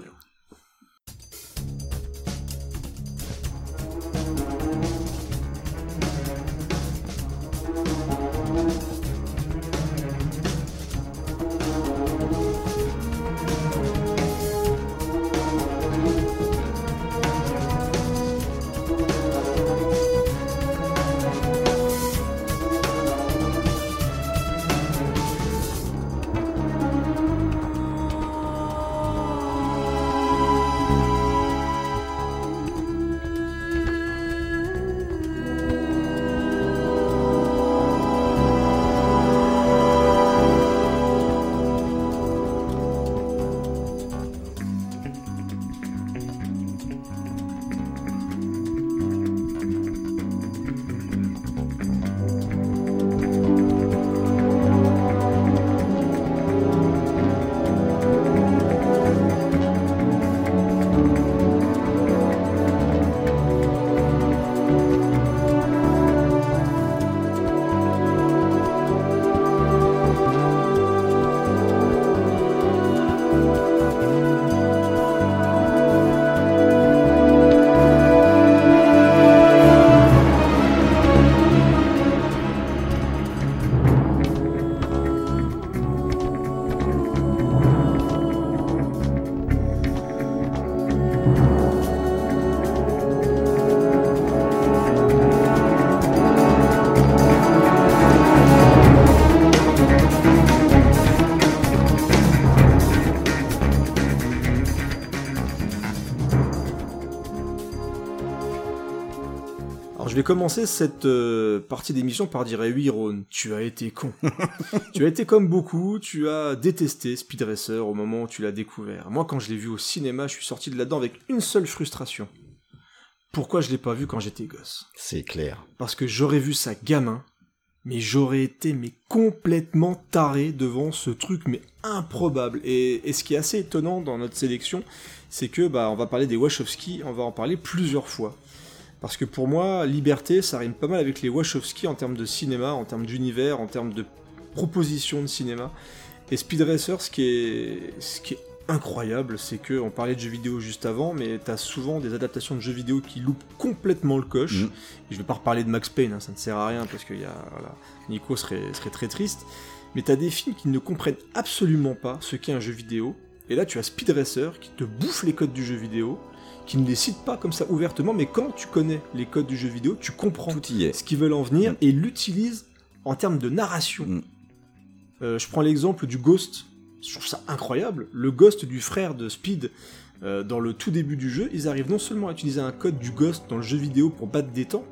Vais commencer cette euh, partie d'émission par dire eh oui Ron, tu as été con. tu as été comme beaucoup, tu as détesté Speed Racer au moment où tu l'as découvert. Moi quand je l'ai vu au cinéma, je suis sorti de là-dedans avec une seule frustration. Pourquoi je l'ai pas vu quand j'étais gosse? C'est clair. Parce que j'aurais vu ça gamin, mais j'aurais été mais complètement taré devant ce truc mais improbable. Et, et ce qui est assez étonnant dans notre sélection, c'est que bah on va parler des Wachowski, on va en parler plusieurs fois. Parce que pour moi, Liberté, ça rime pas mal avec les Wachowski en termes de cinéma, en termes d'univers, en termes de proposition de cinéma. Et Speed Racer, ce qui est, ce qui est incroyable, c'est que on parlait de jeux vidéo juste avant, mais t'as souvent des adaptations de jeux vidéo qui loupent complètement le coche. Mm. Et je vais pas reparler de Max Payne, hein, ça ne sert à rien parce que y a, voilà, Nico serait, serait très triste. Mais t'as des films qui ne comprennent absolument pas ce qu'est un jeu vidéo. Et là, tu as Speed Racer qui te bouffe les codes du jeu vidéo, qui ne les cite pas comme ça ouvertement, mais quand tu connais les codes du jeu vidéo, tu comprends Tout y est. ce qu'ils veulent en venir Mm. et l'utilisent en termes de narration. Mm. Euh, je prends l'exemple du Ghost. Je trouve ça incroyable. Le Ghost du frère de Speed, euh, dans le tout début du jeu, ils arrivent non seulement à utiliser un code du Ghost dans le jeu vidéo pour battre des temps,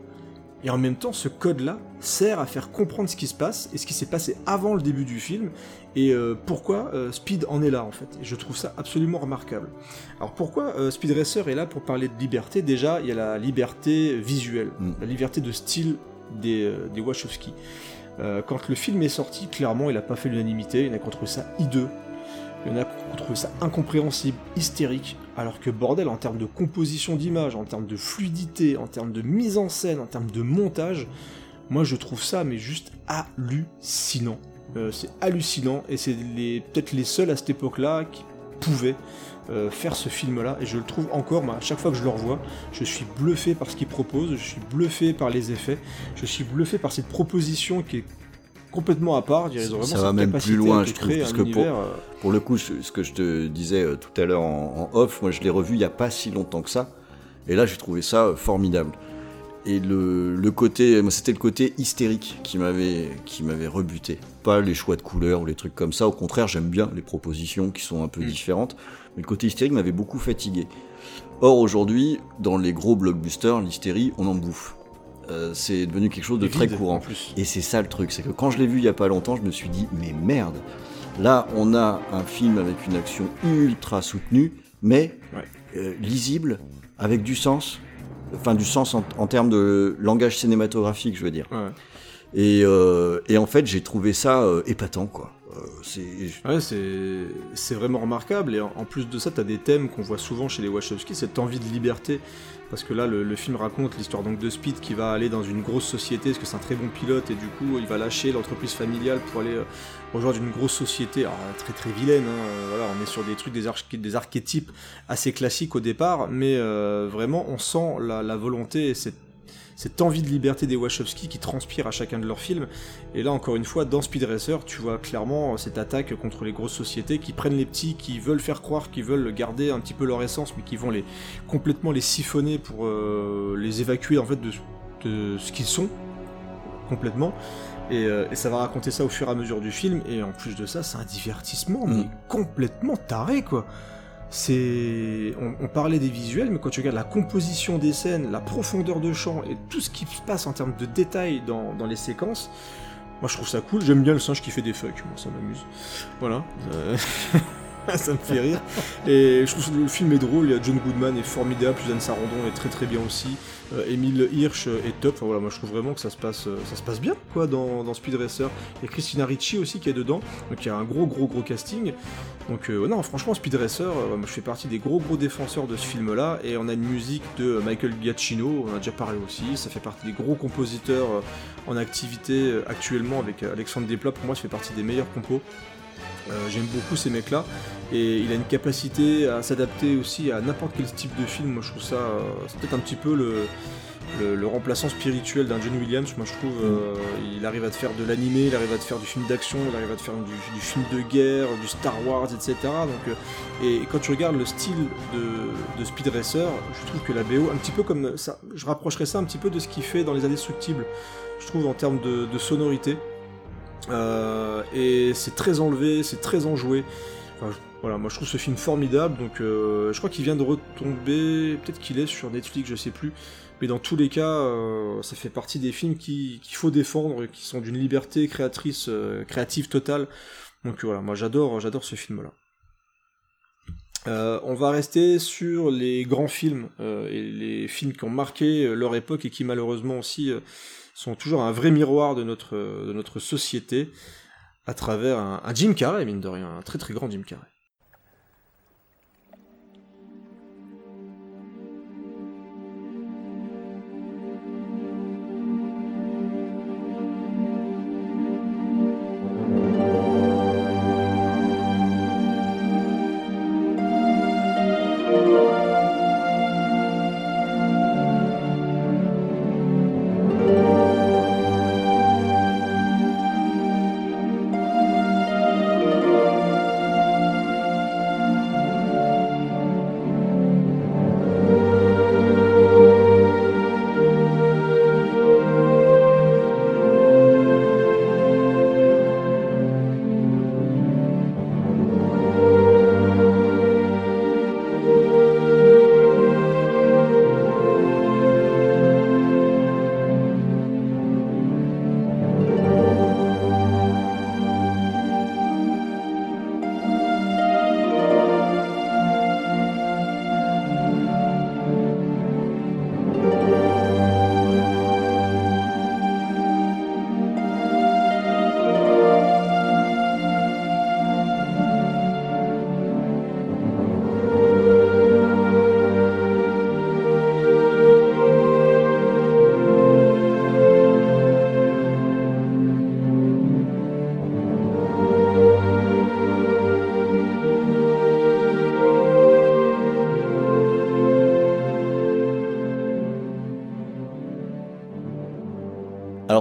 et en même temps, ce code-là sert à faire comprendre ce qui se passe et ce qui s'est passé avant le début du film et euh, pourquoi euh, Speed en est là en fait. Et je trouve ça absolument remarquable. Alors pourquoi euh, Speed Racer est là pour parler de liberté? Déjà, il y a la liberté visuelle, Mm. la liberté de style des, des Wachowski. Quand le film est sorti, clairement, il n'a pas fait l'unanimité. Il a trouvé ça hideux. Il y en a qui ont trouvé ça incompréhensible, hystérique. Alors que bordel, en termes de composition d'image, en termes de fluidité, en termes de mise en scène, en termes de montage, moi je trouve ça mais juste hallucinant. Euh, c'est hallucinant et c'est peut-être les seuls à cette époque-là qui pouvaient euh, faire ce film-là. Et je le trouve encore, moi, à chaque fois que je le revois, je suis bluffé par ce qu'il propose, je suis bluffé par les effets, je suis bluffé par cette proposition qui est complètement à part. Ils ont Ça vraiment va cette même plus loin, je trouve, parce que pour- euh, Pour le coup, ce que je te disais euh, tout à l'heure en, en off, moi je l'ai revu il n'y a pas si longtemps que ça. Et là, j'ai trouvé ça euh, formidable. Et le, le côté, moi, c'était le côté hystérique qui m'avait, qui m'avait rebuté. Pas les choix de couleurs ou les trucs comme ça. Au contraire, j'aime bien les propositions qui sont un peu Mm. différentes. Mais le côté hystérique m'avait beaucoup fatigué. Or, aujourd'hui, dans les gros blockbusters, l'hystérie, on en bouffe. Euh, c'est devenu quelque chose de très courant. en plus. Et c'est ça le truc, c'est que quand je l'ai vu il y a pas longtemps, je me suis dit, mais merde, là on a un film avec une action ultra soutenue, mais Ouais. euh, lisible, avec du sens, enfin du sens en, en termes de langage cinématographique, je veux dire. Ouais. Et, euh, et en fait, j'ai trouvé ça épatant, quoi. Euh, c'est Ouais, c'est c'est vraiment remarquable. Et en, en plus de ça, tu as des thèmes qu'on voit souvent chez les Wachowski, cette envie de liberté. Parce que là, le, film raconte l'histoire donc de Speed qui va aller dans une grosse société, parce que c'est un très bon pilote, et du coup, il va lâcher l'entreprise familiale pour aller euh, rejoindre une grosse société, alors, très très vilaine. hein, euh, voilà, on est sur des trucs, des, arch- des archétypes assez classiques au départ, mais euh, vraiment, on sent la, volonté cette envie de liberté des Wachowski qui transpire à chacun de leurs films. Et là, encore une fois, dans Speed Racer, tu vois clairement cette attaque contre les grosses sociétés qui prennent les petits, qui veulent faire croire qu'ils veulent garder un petit peu leur essence, mais qui vont les complètement les siphonner pour euh, les évacuer en fait de, de ce qu'ils sont complètement. Et, euh, et ça va raconter ça au fur et à mesure du film. Et en plus de ça, c'est un divertissement, mais Mm. complètement taré, quoi. C'est, on, parlait des visuels, mais quand tu regardes la composition des scènes, la profondeur de champ et tout ce qui se passe en termes de détails dans, dans les séquences, moi je trouve ça cool. J'aime bien le singe qui fait des fucks, moi ça m'amuse. Voilà, Euh, ça me fait rire. Et je trouve que le film est drôle. Il y a John Goodman est formidable, Suzanne Sarandon est très très bien aussi. Euh, Émile Hirsch est top. Enfin, voilà, moi je trouve vraiment que ça se passe, euh, ça se passe bien quoi dans, Speed Racer. Il Christina Ricci aussi qui est dedans, donc il y a un gros gros gros casting. Donc euh, non, franchement Speed Racer, moi je fais partie des gros gros défenseurs de ce film-là. Et on a une musique de Michael Giacchino, on a déjà parlé aussi. Ça fait partie des gros compositeurs en activité actuellement avec Alexandre Desplat. Pour moi, ça fait partie des meilleurs compos. Euh, J'aime beaucoup ces mecs-là. Et il a une capacité à s'adapter aussi à n'importe quel type de film. Moi, je trouve ça. euh, c'est peut-être un petit peu le, remplaçant spirituel d'un John Williams. Moi, je trouve. euh, il arrive à te faire de l'animé, il arrive à te faire du film d'action, il arrive à te faire du, film de guerre, du Star Wars, etc. Donc, et quand tu regardes le style de, Speed Racer, je trouve que la BO, un petit peu comme ça, je rapprocherais ça un petit peu de ce qu'il fait dans Les Indestructibles. Je trouve en termes de sonorité. Euh, et c'est très enlevé, c'est très enjoué. Voilà, moi je trouve ce film formidable, donc euh, je crois qu'il vient de retomber, peut-être qu'il est sur Netflix, je sais plus, mais dans tous les cas, euh, ça fait partie des films qu'il faut défendre, qui sont d'une liberté créatrice, créative totale. Donc voilà, moi j'adore, j'adore ce film-là. on va rester sur les grands films et les films qui ont marqué leur époque et qui malheureusement aussi sont toujours un vrai miroir de notre, de notre société à travers un, un Jim Carrey, mine de rien, un très très grand Jim Carrey.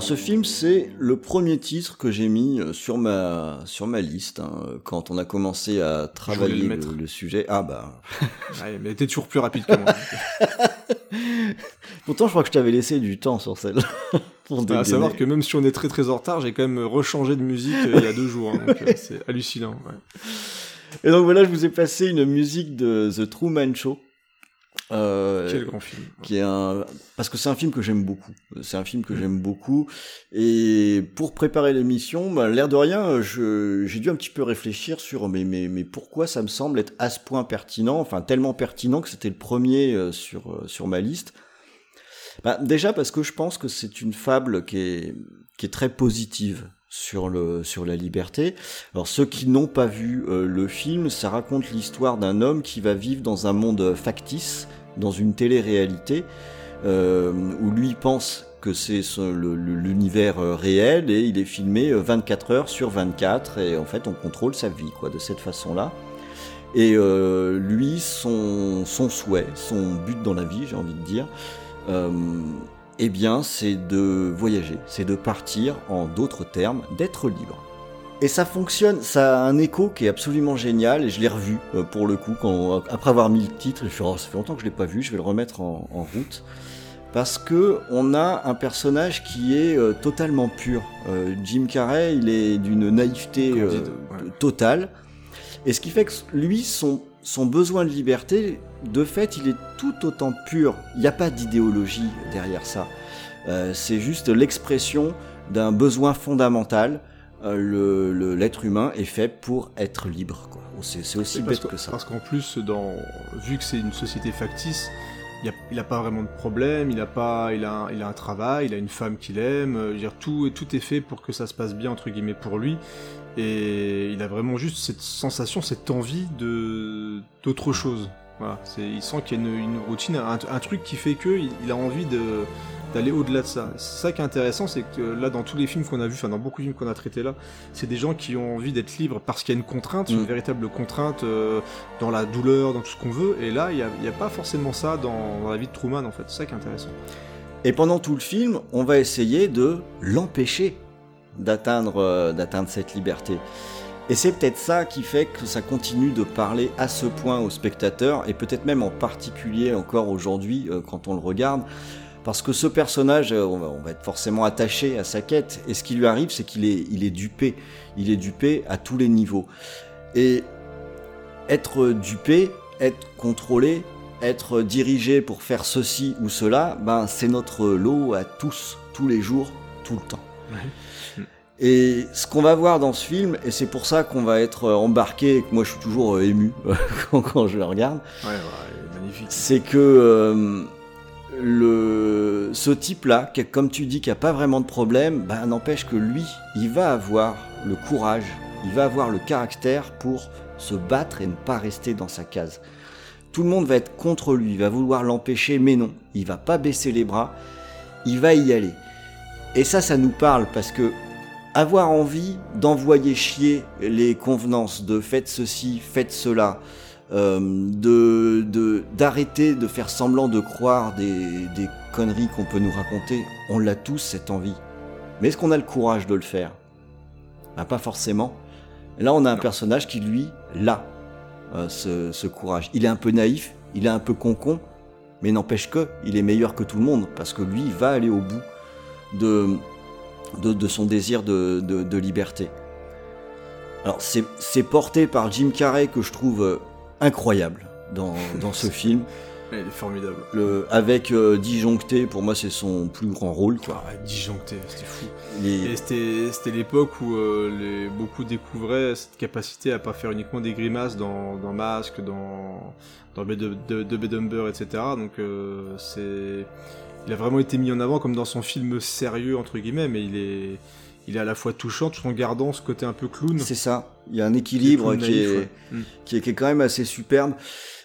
Ce film, c'est le premier titre que j'ai mis euh, sur ma sur ma liste hein, quand on a commencé à travailler le, sujet. Ah bah. ouais, mais t'es toujours plus rapide que moi. Pourtant, je crois que je t'avais laissé du temps sur celle. pour à savoir que même si on est très très en retard, j'ai quand même rechangé de musique euh, il y a deux jours. Hein, euh, c'est hallucinant. Ouais. Et donc voilà, je vous ai passé une musique de The Truman Show. Euh, Quel grand film. Qui est un, parce que c'est un film que j'aime beaucoup. C'est un film que mm. j'aime beaucoup. Et pour préparer l'émission, bah, l'air de rien, j'ai dû un petit peu réfléchir sur mais, mais, mais pourquoi ça me semble être à ce point pertinent, enfin tellement pertinent que c'était le premier euh, sur, euh, sur ma liste. Bah, déjà parce que je pense que c'est une fable qui est, qui est très positive sur le sur la liberté. Alors ceux qui n'ont pas vu euh, le film, ça raconte l'histoire d'un homme qui va vivre dans un monde factice, dans une télé-réalité, euh, où lui pense que c'est l'univers euh, réel et il est filmé 24 heures sur 24 et en fait on contrôle sa vie quoi de cette façon-là. Et lui, son, son souhait, son but dans la vie, j'ai envie de dire, eh bien, c'est de voyager, c'est de partir, en d'autres termes, d'être libre. Et ça fonctionne, ça a un écho qui est absolument génial, et je l'ai revu euh, pour le coup, quand, après avoir mis le titre, je me oh, ça fait longtemps que je l'ai pas vu, je vais le remettre en, route. Parce que on a un personnage qui est euh, totalement pur. Euh, Jim Carrey, il est d'une naïveté totale. Et ce qui fait que lui, son, son besoin de liberté, de fait, il est tout autant pur. Il n'y a pas d'idéologie derrière ça. C'est juste l'expression d'un besoin fondamental. Euh, l'être humain est fait pour être libre. C'est aussi bête que, ça. Parce qu'en plus, dans, vu que c'est une société factice, il n'a pas vraiment de problème, il a, pas, il, a, il a un travail, il a une femme qu'il aime, euh, dire, tout, tout est fait pour que ça se passe bien, entre guillemets, pour lui. Et il a vraiment juste cette sensation, cette envie de d'autre chose. Voilà, il sent qu'il y a une, routine, un, truc qui fait que il, a envie d'aller au-delà de ça. Ça qui est intéressant, c'est que là, dans tous les films qu'on a vus, enfin dans beaucoup de films qu'on a traités là, c'est des gens qui ont envie d'être libres parce qu'il y a une contrainte, une mm. véritable contrainte euh, dans la douleur, dans tout ce qu'on veut. Et là, il n'y a, a, pas forcément ça dans, dans, la vie de Truman, en fait. C'est ça qui est intéressant. Et pendant tout le film, on va essayer de l'empêcher d'atteindre euh, d'atteindre cette liberté. Et c'est peut-être ça qui fait que ça continue de parler à ce point aux spectateurs, et peut-être même en particulier encore aujourd'hui euh, quand on le regarde, parce que ce personnage, euh, on va, être forcément attaché à sa quête, et ce qui lui arrive, c'est qu'il est, dupé, il est dupé à tous les niveaux. Et être dupé, être contrôlé, être dirigé pour faire ceci ou cela, ben c'est notre lot à tous, tous les jours, tout le temps. Et ce qu'on va voir dans ce film, et c'est pour ça qu'on va être embarqué, et que moi je suis toujours euh, ému quand, je le regarde, Ouais, ouais, magnifique. c'est que euh, le, ce type-là, comme tu dis, qui a pas vraiment de problème, ben, n'empêche que lui, il va avoir le courage, il va avoir le caractère pour se battre et ne pas rester dans sa case. Tout le monde va être contre lui, il va vouloir l'empêcher, mais non, il va pas baisser les bras, il va y aller. Et ça, ça nous parle parce que avoir envie d'envoyer chier les convenances de faites ceci, faites cela, euh, de d'arrêter de, faire semblant de croire des, des conneries qu'on peut nous raconter, on l'a tous cette envie. Mais est-ce qu'on a le courage de le faire? Ben, Pas forcément. Là, on a un personnage qui, lui, l'a, euh, ce, ce courage. Il est un peu naïf, il est un peu concon, mais n'empêche que, il est meilleur que tout le monde, parce que lui, il va aller au bout de, de, de son désir de, de- de liberté. Alors, c'est porté par Jim Carrey que je trouve euh, incroyable dans, dans ce film. Il est formidable. Le, avec euh, Disjoncté, pour moi, c'est son plus grand rôle. Quoi. Ah, disjoncté, c'était fou. Est- Et c'était c'était l'époque où euh, les, beaucoup découvraient cette capacité à pas faire uniquement des grimaces dans, dans Mask, dans, dans Bed de, de, de Bed Number, etc. Donc euh, c'est il a vraiment été mis en avant comme dans son film sérieux entre guillemets, mais il est il est à la fois touchant tout en gardant ce côté un peu clown. C'est ça. Il y a un équilibre qui naïf, est, ouais. Mm. qui est, qui est quand même assez superbe.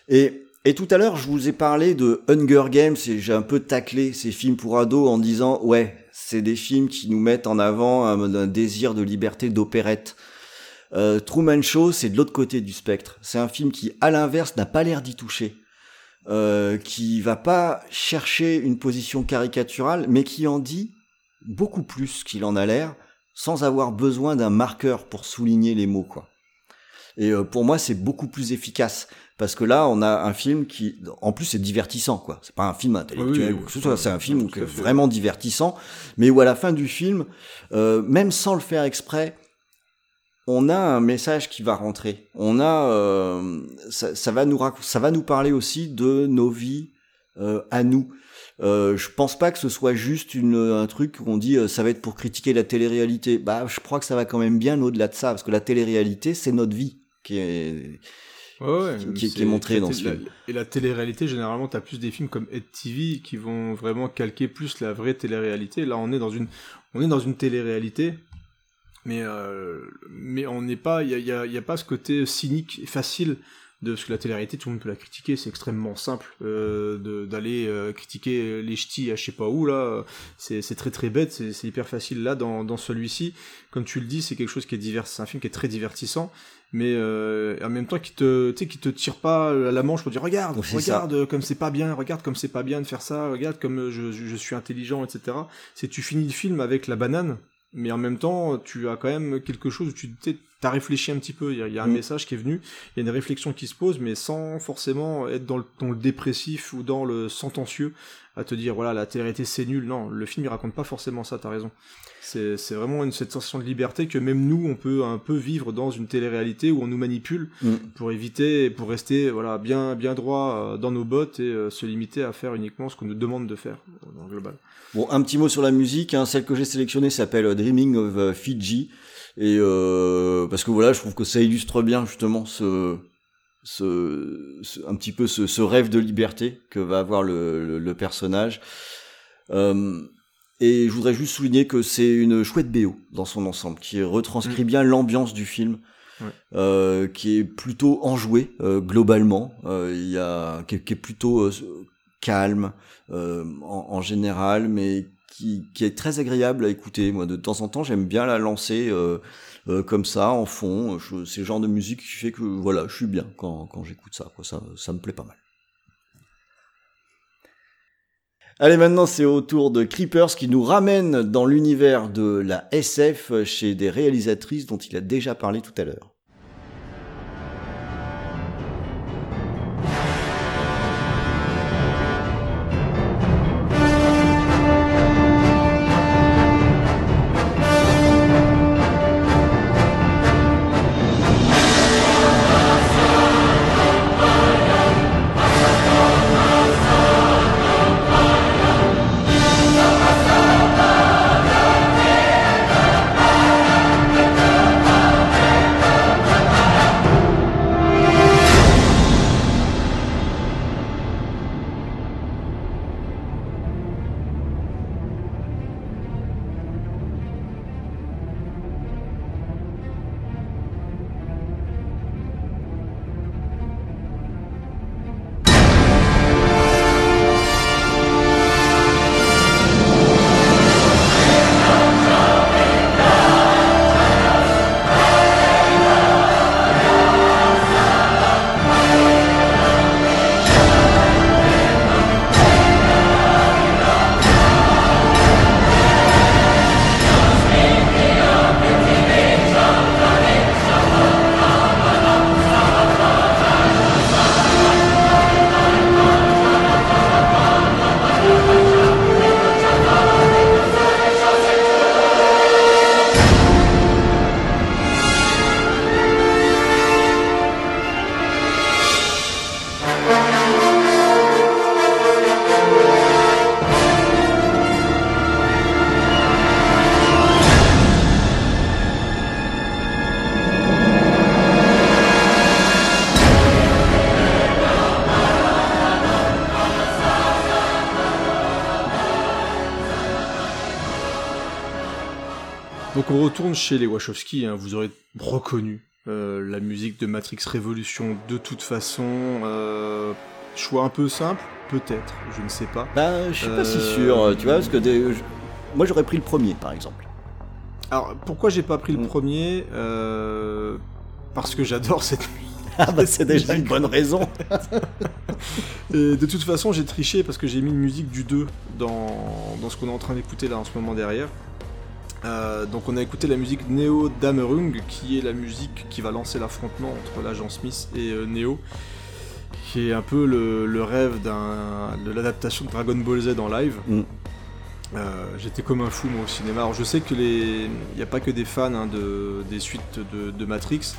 Et, et tout à l'heure, je vous ai parlé de Hunger Games et j'ai un peu taclé ces films pour ados en disant, ouais, c'est des films qui nous mettent en avant un, un désir de liberté d'opérette. Euh, Truman Show, c'est de l'autre côté du spectre. C'est un film qui, à l'inverse, n'a pas l'air d'y toucher. Euh, qui va pas chercher une position caricaturale, mais qui en dit beaucoup plus qu'il en a l'air, sans avoir besoin d'un marqueur pour souligner les mots, quoi. Et euh, pour moi, c'est beaucoup plus efficace parce que là, on a un film qui, en plus, c'est divertissant, quoi. C'est pas un film intellectuel Oui, ou que ce soit, c'est un film vraiment divertissant, mais où à la fin du film, euh, même sans le faire exprès, on a un message qui va rentrer. On a, euh, ça, ça va nous ça va nous parler aussi de nos vies euh, à nous. Euh, je pense pas que ce soit juste une, un truc qu'on dit euh, ça va être pour critiquer la télé-réalité. Bah, je crois que ça va quand même bien au-delà de ça, parce que la télé-réalité, c'est notre vie qui est. Ouais, ouais, qui- est c'est- montré dans la- ce film. Et la télé-réalité, généralement, t'as plus des films comme Ed TV qui vont vraiment calquer plus la vraie télé-réalité. Là, on est dans une, on est dans une télé-réalité, mais euh, mais on n'est pas, il y a, y a- y a pas ce côté cynique et facile de parce que la télé-réalité, tout le monde peut la critiquer, c'est extrêmement simple euh, de- d'aller euh, critiquer les ch'tis à je sais pas où là, c'est c'est très très bête, c'est c'est hyper facile là dans dans celui-ci. Comme tu le dis, c'est quelque chose qui est divers, c'est un film qui est très divertissant mais euh, en même temps qui te qui te tire pas à la manche pour dire regarde regarde euh, comme c'est pas bien regarde comme c'est pas bien de faire ça regarde comme euh, je, je, je suis intelligent etc c'est tu finis le film avec la banane mais en même temps tu as quand même quelque chose où tu as réfléchi un petit peu. Il y a, il y a un Mm. message qui est venu. Il y a une réflexion qui se pose mais sans forcément être dans le, dans le dépressif ou dans le sentencieux à te dire voilà la télé-réalité c'est nul non le film il raconte pas forcément ça t'as raison c'est c'est vraiment une, cette sensation de liberté que même nous, on peut un peu vivre dans une télé-réalité où on nous manipule Mm. pour éviter, pour rester voilà bien bien droit euh, dans nos bottes et euh, se limiter à faire uniquement ce qu'on nous demande de faire euh, dans le global. Bon, un petit mot sur la musique. Hein. Celle que j'ai sélectionnée s'appelle Dreaming of Fiji. Et euh, parce que voilà, je trouve que ça illustre bien justement ce, ce, ce- un petit peu ce, ce rêve de liberté que va avoir le, le, le personnage. Euh, et je voudrais juste souligner que c'est une chouette BO dans son ensemble, qui retranscrit bien l'ambiance du film, Ouais. euh, qui est plutôt enjoué euh, globalement. Il y a qui, est- qui est plutôt calme en, en général, mais qui, qui est très agréable à écouter. Moi, de temps en temps, j'aime bien la lancer euh, comme ça en fond. C'est le genre de musique qui fait que voilà, je suis bien quand, quand j'écoute ça, quoi. Ça, ça me plaît pas mal. Allez, maintenant c'est au tour de Creepers qui nous ramène dans l'univers de la SF chez des réalisatrices dont il a déjà parlé tout à l'heure. Chez les Wachowski, hein, vous aurez reconnu euh, la musique de Matrix Révolution de toute façon. Euh, choix un peu simple, peut-être, je ne sais pas. Bah, je suis pas si Euh, sûr, tu vois, parce que des- moi j'aurais pris le premier par exemple. Alors pourquoi j'ai pas pris le Mm. premier Parce que j'adore cette Ah bah c'est déjà une bonne raison. Et de toute façon, j'ai triché parce que j'ai mis une musique du 2 dans, dans ce qu'on est en train d'écouter là en ce moment derrière. Euh, donc on a écouté la musique Neo Damerung, qui est la musique qui va lancer l'affrontement entre l'agent Smith et euh, Neo, qui est un peu le, le rêve de l'adaptation de Dragon Ball Z en live. Mm. Euh, J'étais comme un fou moi au cinéma. Alors je sais que les, il n'y a pas que des fans hein, de, des suites de, de Matrix.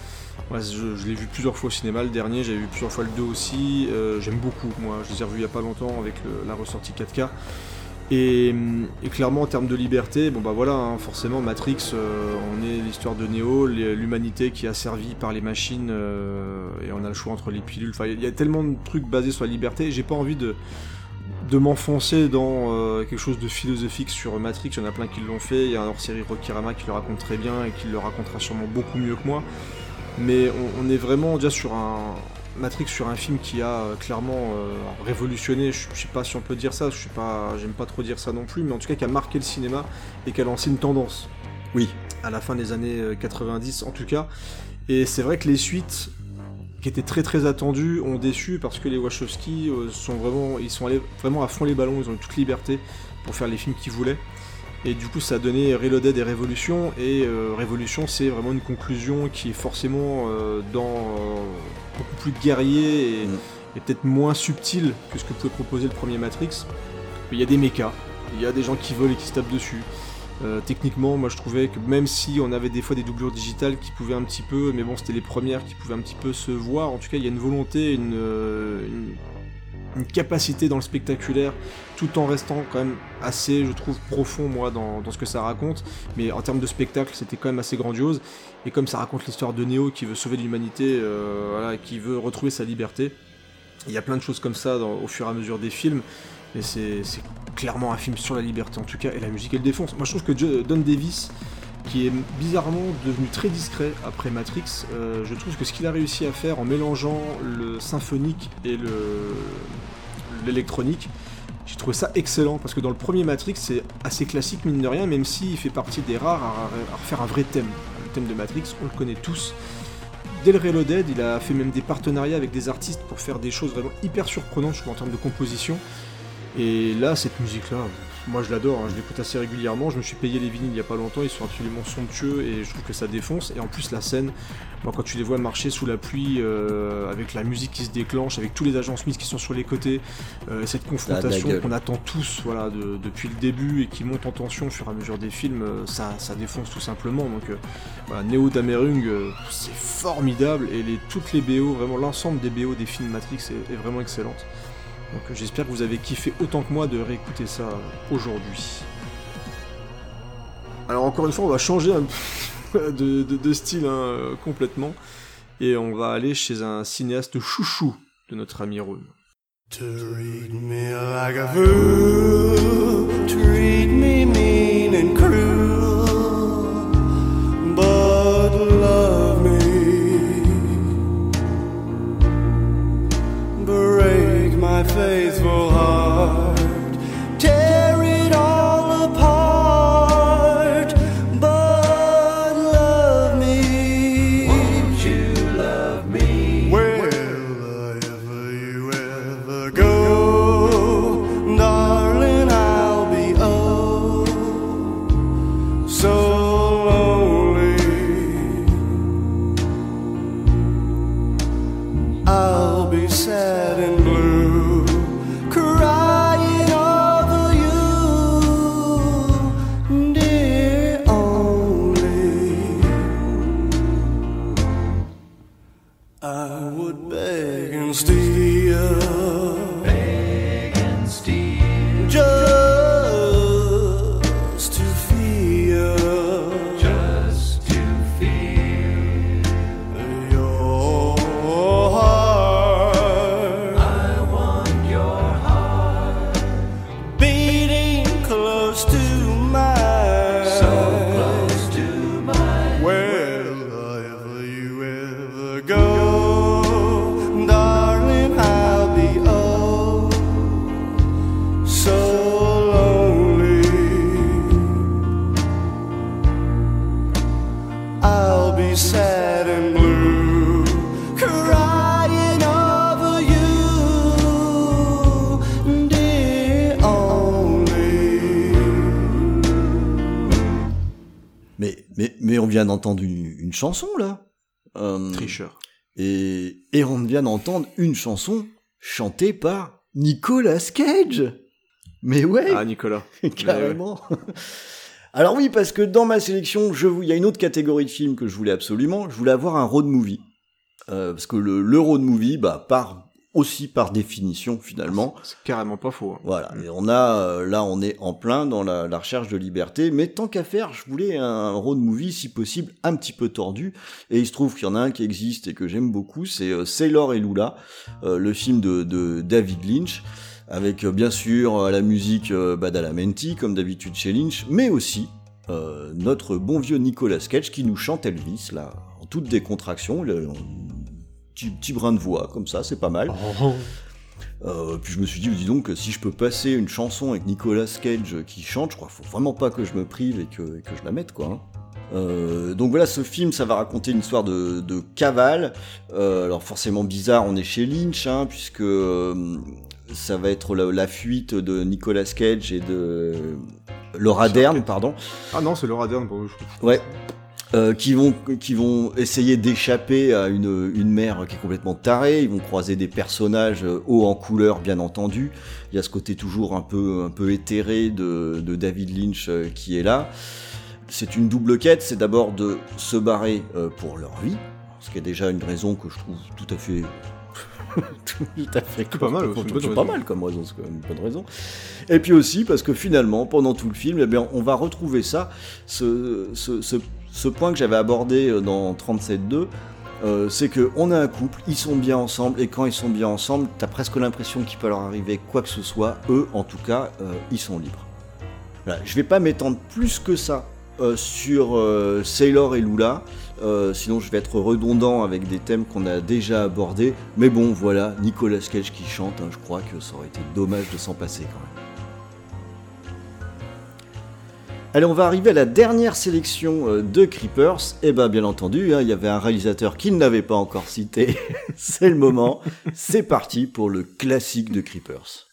Moi, je, je l'ai vu plusieurs fois au cinéma, le dernier, j'avais vu plusieurs fois le 2 aussi. J'aime beaucoup, moi, je les ai revus il n'y a pas longtemps avec le- la ressortie 4K. Et, clairement, en termes de liberté, bon bah voilà, hein, forcément, Matrix, euh, on est l'histoire de Neo, l'humanité qui est asservie par les machines, euh, et on a le choix entre les pilules. Enfin, il y a tellement de trucs basés sur la liberté, j'ai pas envie de, m'enfoncer dans euh, quelque chose de philosophique sur Matrix. Il y en a plein qui l'ont fait, il y a un hors-série Rokirama qui le raconte très bien et qui le racontera sûrement beaucoup mieux que moi. Mais on est vraiment déjà sur un Matrix, sur un film qui a euh, clairement euh, révolutionné. Je, je sais pas si on peut dire ça. Je suis pas, j'aime pas trop dire ça non plus, mais en tout cas qui a marqué le cinéma et qui a lancé une tendance. Oui. À la fin des années euh, 90, en tout cas. Et c'est vrai que les suites qui étaient très très attendues ont déçu parce que les Wachowski euh, sont vraiment, ils sont allés vraiment à fond les ballons. Ils ont eu toute liberté pour faire les films qu'ils voulaient. Et du coup, ça a donné Reloaded et Révolution. Et euh, Révolution, c'est vraiment une conclusion qui est forcément euh, dans euh, beaucoup plus guerrier et, Mm. et peut-être moins subtil que ce que pouvait proposer le premier Matrix. Il y a des mechas, il y a des gens qui volent et qui se tapent dessus. Euh, techniquement, moi je trouvais que même si on avait des fois des doublures digitales qui pouvaient un petit peu, mais bon, c'était les premières qui pouvaient un petit peu se voir. En tout cas, il y a une volonté, une, une, une capacité dans le spectaculaire, tout en restant quand même assez, je trouve, profond, moi, dans, ce que ça raconte. Mais en termes de spectacle, c'était quand même assez grandiose. Et comme ça raconte l'histoire de Neo qui veut sauver l'humanité, euh, qui veut retrouver sa liberté, il y a plein de choses comme ça au fur et à mesure des films. Et c'est clairement un film sur la liberté en tout cas, et la musique elle défonce. Moi je trouve que Jo- Don Davis, qui est bizarrement devenu très discret après Matrix, euh, je trouve que ce qu'il a réussi à faire en mélangeant le symphonique et le l'électronique, j'ai trouvé ça excellent parce que dans le premier Matrix c'est assez classique mine de rien, même s'il fait partie des rares à, refaire un vrai thème. Le thème de Matrix, on le connaît tous. Dès le Reloaded, il a fait même des partenariats avec des artistes pour faire des choses vraiment hyper surprenantes, je en termes de composition. Et là, cette musique-là, moi je l'adore, hein, je l'écoute assez régulièrement. Je me suis payé les vinyles il y a pas longtemps, ils sont absolument somptueux et je trouve que ça défonce. Et en plus, la scène, moi quand tu les vois marcher sous la pluie, euh, avec la musique qui se déclenche, avec tous les agents Smith qui sont sur les côtés, euh, cette confrontation gueule. qu'on attend tous voilà, de- depuis le début et qui monte en tension au fur et à mesure des films, euh, ça, ça défonce tout simplement. Donc euh, voilà, Neo Damerung, c'est formidable et les, toutes les BO, vraiment l'ensemble des BO des films Matrix est, est vraiment excellente. Donc euh, j'espère que vous avez kiffé autant que moi de réécouter ça euh, aujourd'hui. Alors encore une fois, on va changer de, style hein, euh, complètement et on va aller chez un cinéaste chouchou de notre ami Rune. Faithful heart, tear it all apart, but love me. Won't you love me? Wherever you ever go, darling, I'll be oh so lonely. I'll be sad and chanson là. Euh, Tricheur. et, et on vient d'entendre une chanson chantée par Nicolas Cage. Mais ouais, Ah, Nicolas. carrément. Alors oui, parce que dans ma sélection, je vous- il y a une autre catégorie de films que je voulais absolument. Je voulais avoir un road movie. Euh, parce que le, le road movie, bah, part aussi par définition finalement. C'est carrément pas faux. hein. Voilà, et on a euh, là on est en plein dans la, la recherche de liberté, mais tant qu'à faire, je voulais un road movie si possible un petit peu tordu, et il se trouve qu'il y en a un qui existe et que j'aime beaucoup, c'est euh, Sailor et Lula, euh, le film de, de David Lynch, avec bien sûr la musique Badalamenti comme d'habitude chez Lynch, mais aussi euh, notre bon vieux Nicolas Cage qui nous chante Elvis là en toute décontraction, le, petit, petit brin de voix comme ça, c'est pas mal. Euh, puis je me suis dit, dis donc, si je peux passer une chanson avec Nicolas Cage qui chante, je crois qu'il faut vraiment pas que je me prive et que, et que je la mette, quoi. hein. Euh, donc voilà, ce film, ça va raconter une histoire de, de cavale. Euh, alors forcément bizarre, on est chez Lynch, hein, puisque ça va être la, la fuite de Nicolas Cage et de Laura Dern, pardon. Ah non, c'est Laura Dern pour eux, je trouve. Ouais. Euh, qui vont qui vont essayer d'échapper à une, une mer qui est complètement tarée. Ils vont croiser des personnages euh, hauts en couleur, bien entendu. Il y a ce côté toujours un peu un peu éthéré de, de David Lynch euh, qui est là. C'est une double quête. C'est d'abord de se barrer pour leur vie, ce qui est déjà une raison que je trouve tout à fait tout à fait pas mal, c'est pas mal comme raison, c'est quand même une bonne raison. Et puis aussi parce que finalement, pendant tout le film, eh bien, on va retrouver ça, ce, ce, ce, ce point que j'avais abordé euh, dans 37.2, euh, c'est que on a un couple, ils sont bien ensemble, et quand ils sont bien ensemble, t'as presque l'impression qu'il peut leur arriver quoi que ce soit. Eux, en tout cas, euh, ils sont libres. Voilà, je vais pas m'étendre plus que ça sur Sailor et Lula, sinon je vais être redondant avec des thèmes qu'on a déjà abordés. Mais bon, voilà, Nicolas Cage qui chante, hein, je crois que ça aurait été dommage de s'en passer quand même. Allez, on va arriver à la dernière sélection euh, de Creepers. Et ben, bien entendu, hein, il y avait un réalisateur qui ne l'avait pas encore cité. C'est le moment. C'est parti pour le classique de Creepers.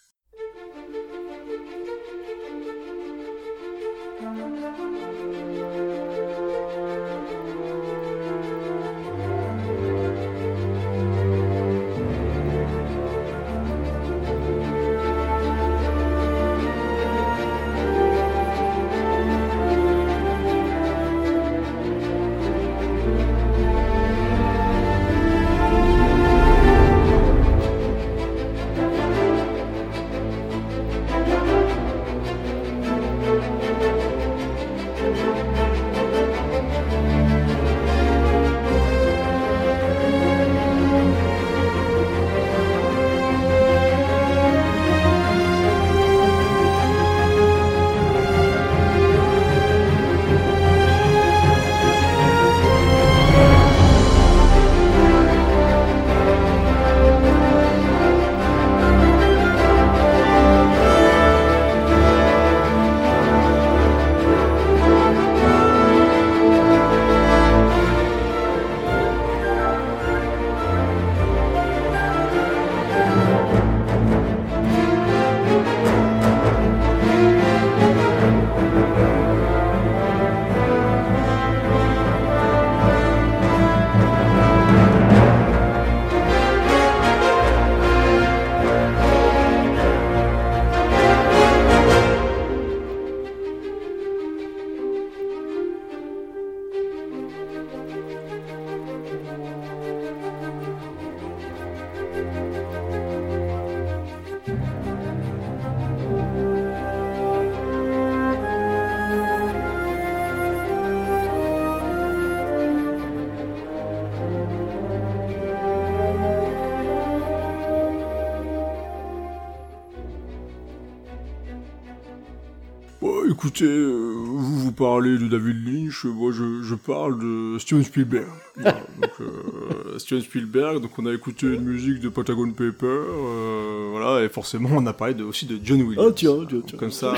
Écoutez, euh, vous vous parlez de David Lynch, moi je, je parle de Steven Spielberg. Voilà, donc, euh, Steven Spielberg, donc on a écouté une musique de Patagon Paper, euh, voilà, et forcément on a parlé de, aussi de John Williams. Oh, tiens, tiens, tiens. Comme ça,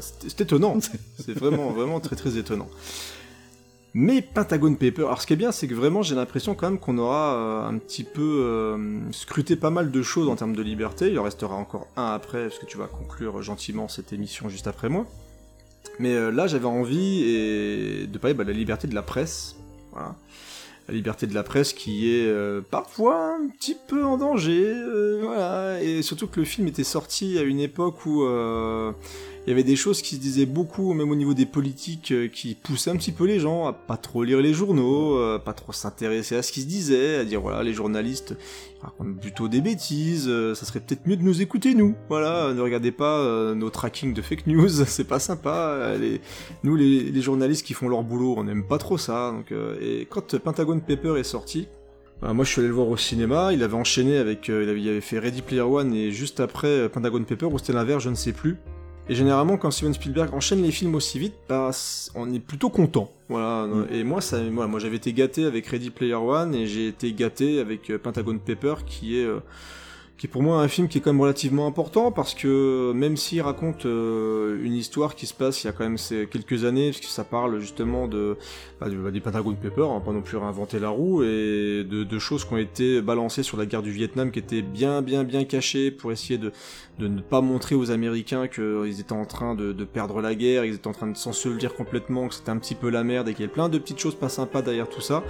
c'est c'est étonnant, c'est vraiment, vraiment très très étonnant. Mais Pentagon Paper, alors ce qui est bien, c'est que vraiment j'ai l'impression quand même qu'on aura euh, un petit peu euh, scruté pas mal de choses en termes de liberté. Il en restera encore un après, parce que tu vas conclure gentiment cette émission juste après moi. Mais euh, là, j'avais envie et de parler bah, de la liberté de la presse. La liberté de la presse qui est euh, parfois un petit peu en danger. euh, voilà. Et surtout que le film était sorti à une époque où il y avait des choses qui se disaient beaucoup, même au niveau des politiques, euh, qui poussaient un petit peu les gens à pas trop lire les journaux, euh, pas trop s'intéresser à ce qui se disait, à dire voilà, les journalistes racontent plutôt des bêtises, euh, ça serait peut-être mieux de nous écouter nous. Voilà, ne regardez pas nos tracking de fake news, c'est pas sympa. nous, les, journalistes qui font leur boulot, on n'aime pas trop ça. Donc, et quand Pentagon Paper est sorti, bah, moi je suis allé le voir au cinéma, il avait enchaîné avec, il, avait, fait Ready Player One et juste après Pentagon Paper, ou c'était l'inverse, je ne sais plus. Et généralement, quand Steven Spielberg enchaîne les films aussi vite, bah, on est plutôt content. Voilà. Mm. Et moi, ça, voilà, moi, j'avais été gâté avec Ready Player One et j'ai été gâté avec euh, Pentagon Paper, qui est, euh, qui est pour moi un film qui est quand même relativement important parce que même s'il raconte euh, une histoire qui se passe il y a quand même ces quelques années, parce que ça parle justement de bah, du- bah, des Pentagon Paper, hein, pas non plus réinventer la roue, et de, de choses qui ont été balancées sur la guerre du Vietnam, qui étaient bien bien bien cachées pour essayer de, de ne pas montrer aux Américains qu'ils étaient en train de, de perdre la guerre, ils étaient en train de s'ensevelir complètement, que c'était un petit peu la merde, et qu'il y avait plein de petites choses pas sympas derrière tout ça.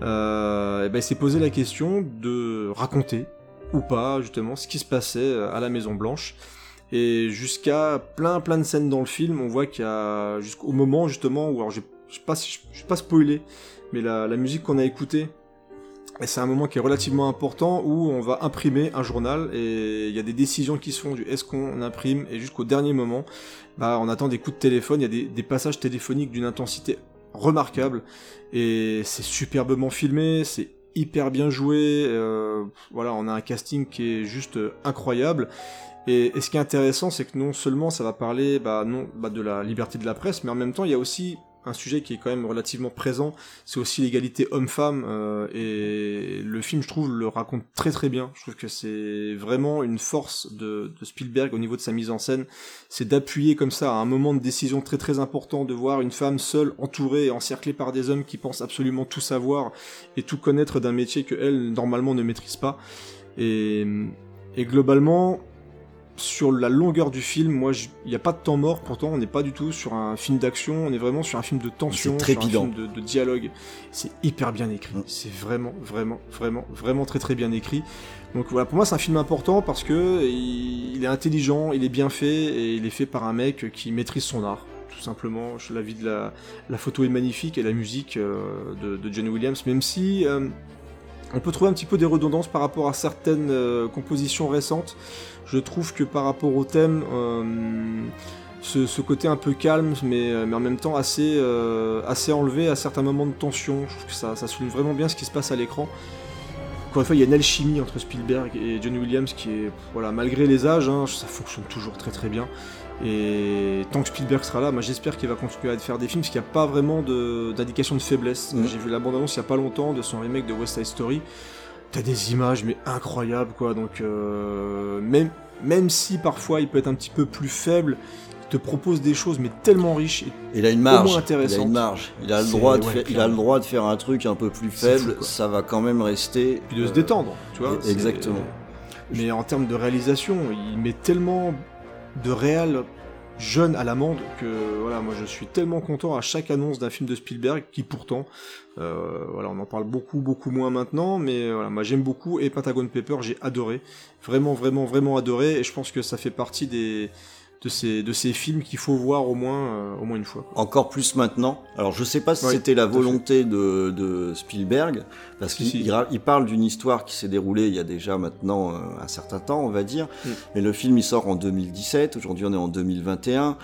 Euh, et ben, il s'est posé la question de raconter ou pas justement ce qui se passait euh, à la Maison Blanche. Et jusqu'à plein plein de scènes dans le film, on voit qu'il y a jusqu'au moment justement où alors je sais pas je, vais pas spoiler, mais la, la musique qu'on a écoutée, et c'est un moment qui est relativement important où on va imprimer un journal et il y a des décisions qui se font du est-ce qu'on imprime et jusqu'au dernier moment, bah on attend des coups de téléphone, il y a des passages téléphoniques d'une intensité remarquable et c'est superbement filmé, c'est hyper bien joué, euh, voilà on a un casting qui est juste euh, incroyable. Et, ce qui est intéressant, c'est que non seulement ça va parler bah, non, bah, de la liberté de la presse, mais en même temps, il y a aussi un sujet qui est quand même relativement présent, c'est aussi l'égalité homme-femme, euh, et le film, je trouve, le raconte très très bien. Je trouve que c'est vraiment une force de, Spielberg au niveau de sa mise en scène, c'est d'appuyer comme ça à un moment de décision très très important, de voir une femme seule, entourée et encerclée par des hommes qui pensent absolument tout savoir et tout connaître d'un métier que elle, normalement, ne maîtrise pas. Et, et globalement, sur la longueur du film, moi, il n'y a pas de temps mort. Pourtant, on n'est pas du tout sur un film d'action. On est vraiment sur un film de tension, C'est sur un trépidant. film de, de dialogue. C'est hyper bien écrit. Mm. C'est vraiment, vraiment, vraiment, vraiment très, très bien écrit. Donc voilà, pour moi, c'est un film important parce que il, il est intelligent, il est bien fait et il est fait par un mec qui maîtrise son art. Tout simplement, la vie de la, la photo est magnifique et la musique euh, de, de John Williams, même si euh, on peut trouver un petit peu des redondances par rapport à certaines euh, compositions récentes. Je trouve que par rapport au thème, euh, ce, côté un peu calme, mais, euh, en même temps assez, enlevé à certains moments de tension, je trouve que ça, ça souligne vraiment bien ce qui se passe à l'écran. Encore une fois, il y a une alchimie entre Spielberg et John Williams qui est, voilà, malgré les âges, hein, ça fonctionne toujours très très bien. Et tant que Spielberg sera là, moi j'espère qu'il va continuer à faire des films, parce qu'il n'y a pas vraiment d'indication de, faiblesse. Mhm. J'ai vu la bande-annonce il n'y a pas longtemps de son remake de West Side Story. T'as des images mais incroyables quoi, donc euh, même, même si parfois il peut être un petit peu plus faible, il te propose des choses mais tellement riches et Il a une marge. Il a une marge. Il a le droit de ouais, faire, il a le droit de faire un truc un peu plus faible. fou, ça va quand même rester. puis de se euh, détendre, tu vois. c'est- exactement. Mais en termes de réalisation, il met tellement de réal jeune à l'amende que voilà, moi je suis tellement content à chaque annonce d'un film de Spielberg qui pourtant, euh, voilà, on en parle beaucoup beaucoup moins maintenant, mais euh, voilà, moi j'aime beaucoup et Pentagon Paper j'ai adoré, vraiment vraiment vraiment adoré et je pense que ça fait partie des de ces de ces films qu'il faut voir au moins euh, au moins une fois. Encore plus maintenant. Alors je sais pas si c'était la volonté de, de Spielberg, parce Si, qu'il si. il il parle d'une histoire qui s'est déroulée il y a déjà maintenant euh, un certain temps, on va dire. Mm. Et le film il sort en 2017. Aujourd'hui on est en 2021.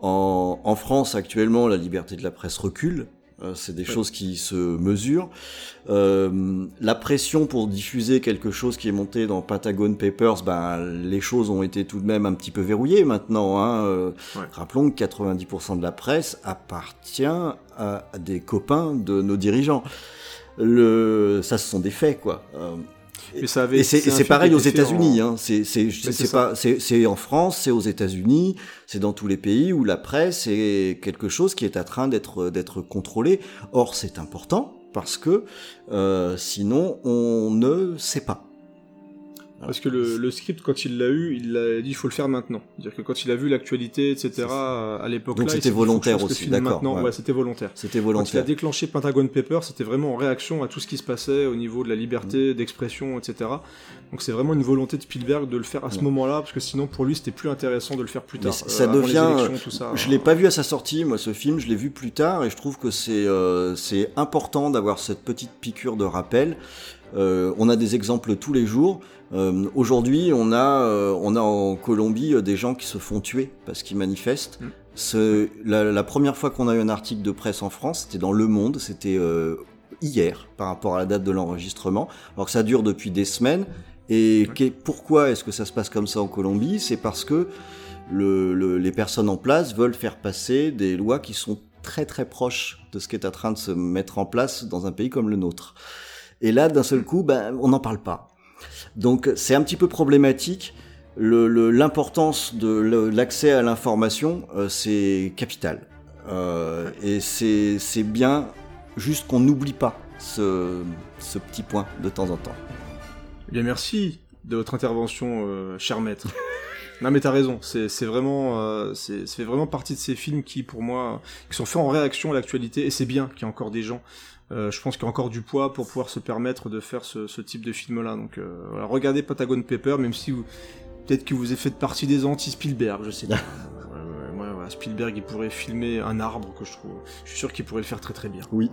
En, en France actuellement la liberté de la presse recule. Euh, c'est des choses qui se mesurent. Euh, la pression pour diffuser quelque chose qui est monté dans Pentagon Papers, ben les choses ont été tout de même un petit peu verrouillées maintenant. Hein. Euh, Ouais. Rappelons que 90% de la presse appartient à, des copains de nos dirigeants. Le, ça, ce sont des faits, quoi. Euh, Mais ça avait et c'est pareil aux États-Unis. en- Hein. Pas c'est en France, c'est aux États-Unis, c'est dans tous les pays où la presse est quelque chose qui est en train d'être d'être contrôlé. Or, c'est important parce que euh, sinon, on ne sait pas. Parce que le, le script, quand il l'a eu, il a dit il faut le faire maintenant. C'est-à-dire que quand il a vu l'actualité, etc., à l'époque Donc c'était volontaire aussi, d'accord, ouais. Ouais, c'était volontaire. C'était Quand il a volontaire. déclenché Pentagon Paper, c'était vraiment en réaction à tout ce qui se passait au niveau de la liberté Mm. d'expression, etc. Donc c'est vraiment une volonté de Spielberg de le faire à ce Ouais. moment-là, parce que sinon pour lui c'était plus intéressant de le faire plus Mais tard. euh, ça les devient, élections, tout ça. Je l'ai pas vu à sa sortie, moi, ce film. Je l'ai vu plus tard et je trouve que c'est euh, c'est important d'avoir cette petite piqûre de rappel. Euh, on a des exemples tous les jours. Euh, Aujourd'hui, on a euh, on a en Colombie des gens qui se font tuer parce qu'ils manifestent. Mm. Ce- la, la première fois qu'on a eu un article de presse en France, c'était dans Le Monde. C'était euh, hier par rapport à la date de l'enregistrement. Alors que ça dure depuis des semaines. Et qu'est- pourquoi est-ce que ça se passe comme ça en Colombie? C'est parce que le- le- les personnes en place veulent faire passer des lois qui sont très très proches de ce qui est en train de se mettre en place dans un pays comme le nôtre. Et là, d'un seul coup, ben, on n'en parle pas. Donc c'est un petit peu problématique. L'importance de l'accès à l'information, euh, c'est capital. Euh, et c'est bien juste qu'on n'oublie pas ce, ce petit point de temps en temps. Eh bien merci de votre intervention, euh, cher maître. Non mais t'as raison, c'est vraiment, euh, c'est fait vraiment partie de ces films qui, pour moi, qui sont faits en réaction à l'actualité, et c'est bien qu'il y ait encore des gens. euh, je pense qu'il y a encore du poids pour pouvoir se permettre de faire ce, ce type de film-là. Donc euh, voilà, regardez Patagon Paper, même si vous, peut-être que vous avez fait partie des anti-Spielberg, je sais pas. Spielberg, il pourrait filmer un arbre que je trouve. Je suis sûr qu'il pourrait le faire très très bien. Oui.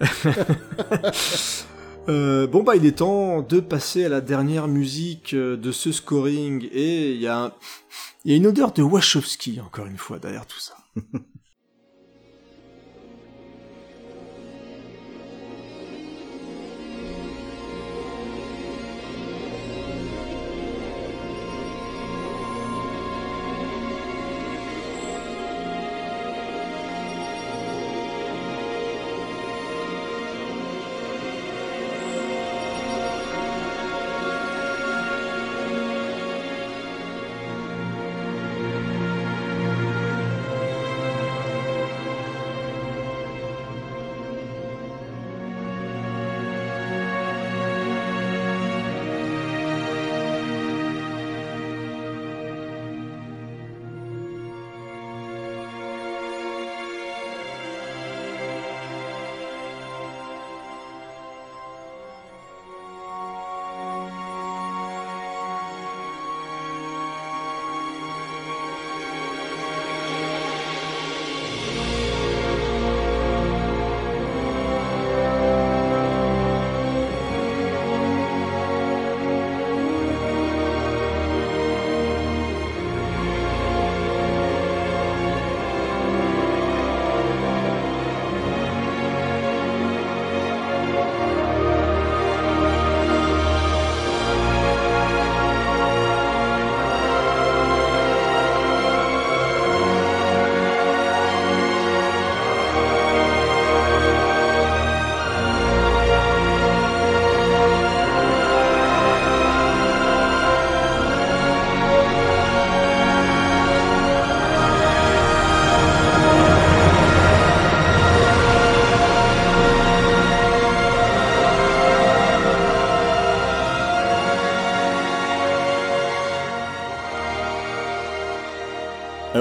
Euh, bon bah il est temps de passer à la dernière musique euh, de ce scoring et il y a un- il y a une odeur de Wachowski encore une fois derrière tout ça.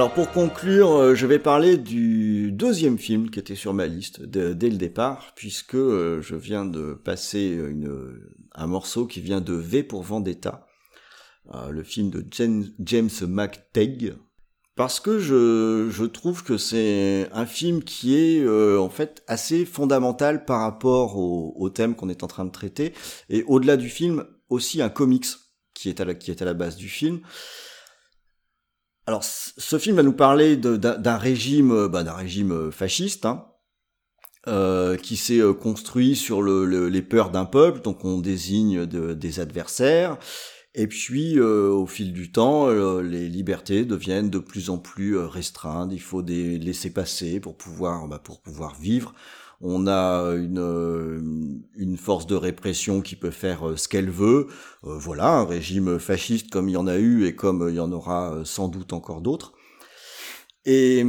Alors pour conclure, euh, je vais parler du deuxième film qui était sur ma liste dès le départ, puisque euh, je viens de passer un morceau qui vient de V pour Vendetta, euh, le film de James, McTagg, parce que je, trouve que c'est un film qui est en fait assez fondamental par rapport au, thème qu'on est en train de traiter, et au-delà du film, aussi un comics qui est à la base du film. Alors, ce film va nous parler d'un régime, euh, bah, d'un régime euh, fasciste, hein, euh, qui s'est euh, construit sur le, le- les peurs d'un peuple. Donc, on désigne de- des adversaires. Et puis, euh, au fil du temps, les libertés deviennent de plus en plus restreintes. Il faut des laisser passer pour pouvoir, bah, pour pouvoir vivre. On a une, euh, une force de répression qui peut faire euh, ce qu'elle veut. Euh, voilà, un régime fasciste comme il y en a eu et comme il y en aura sans doute encore d'autres. Et,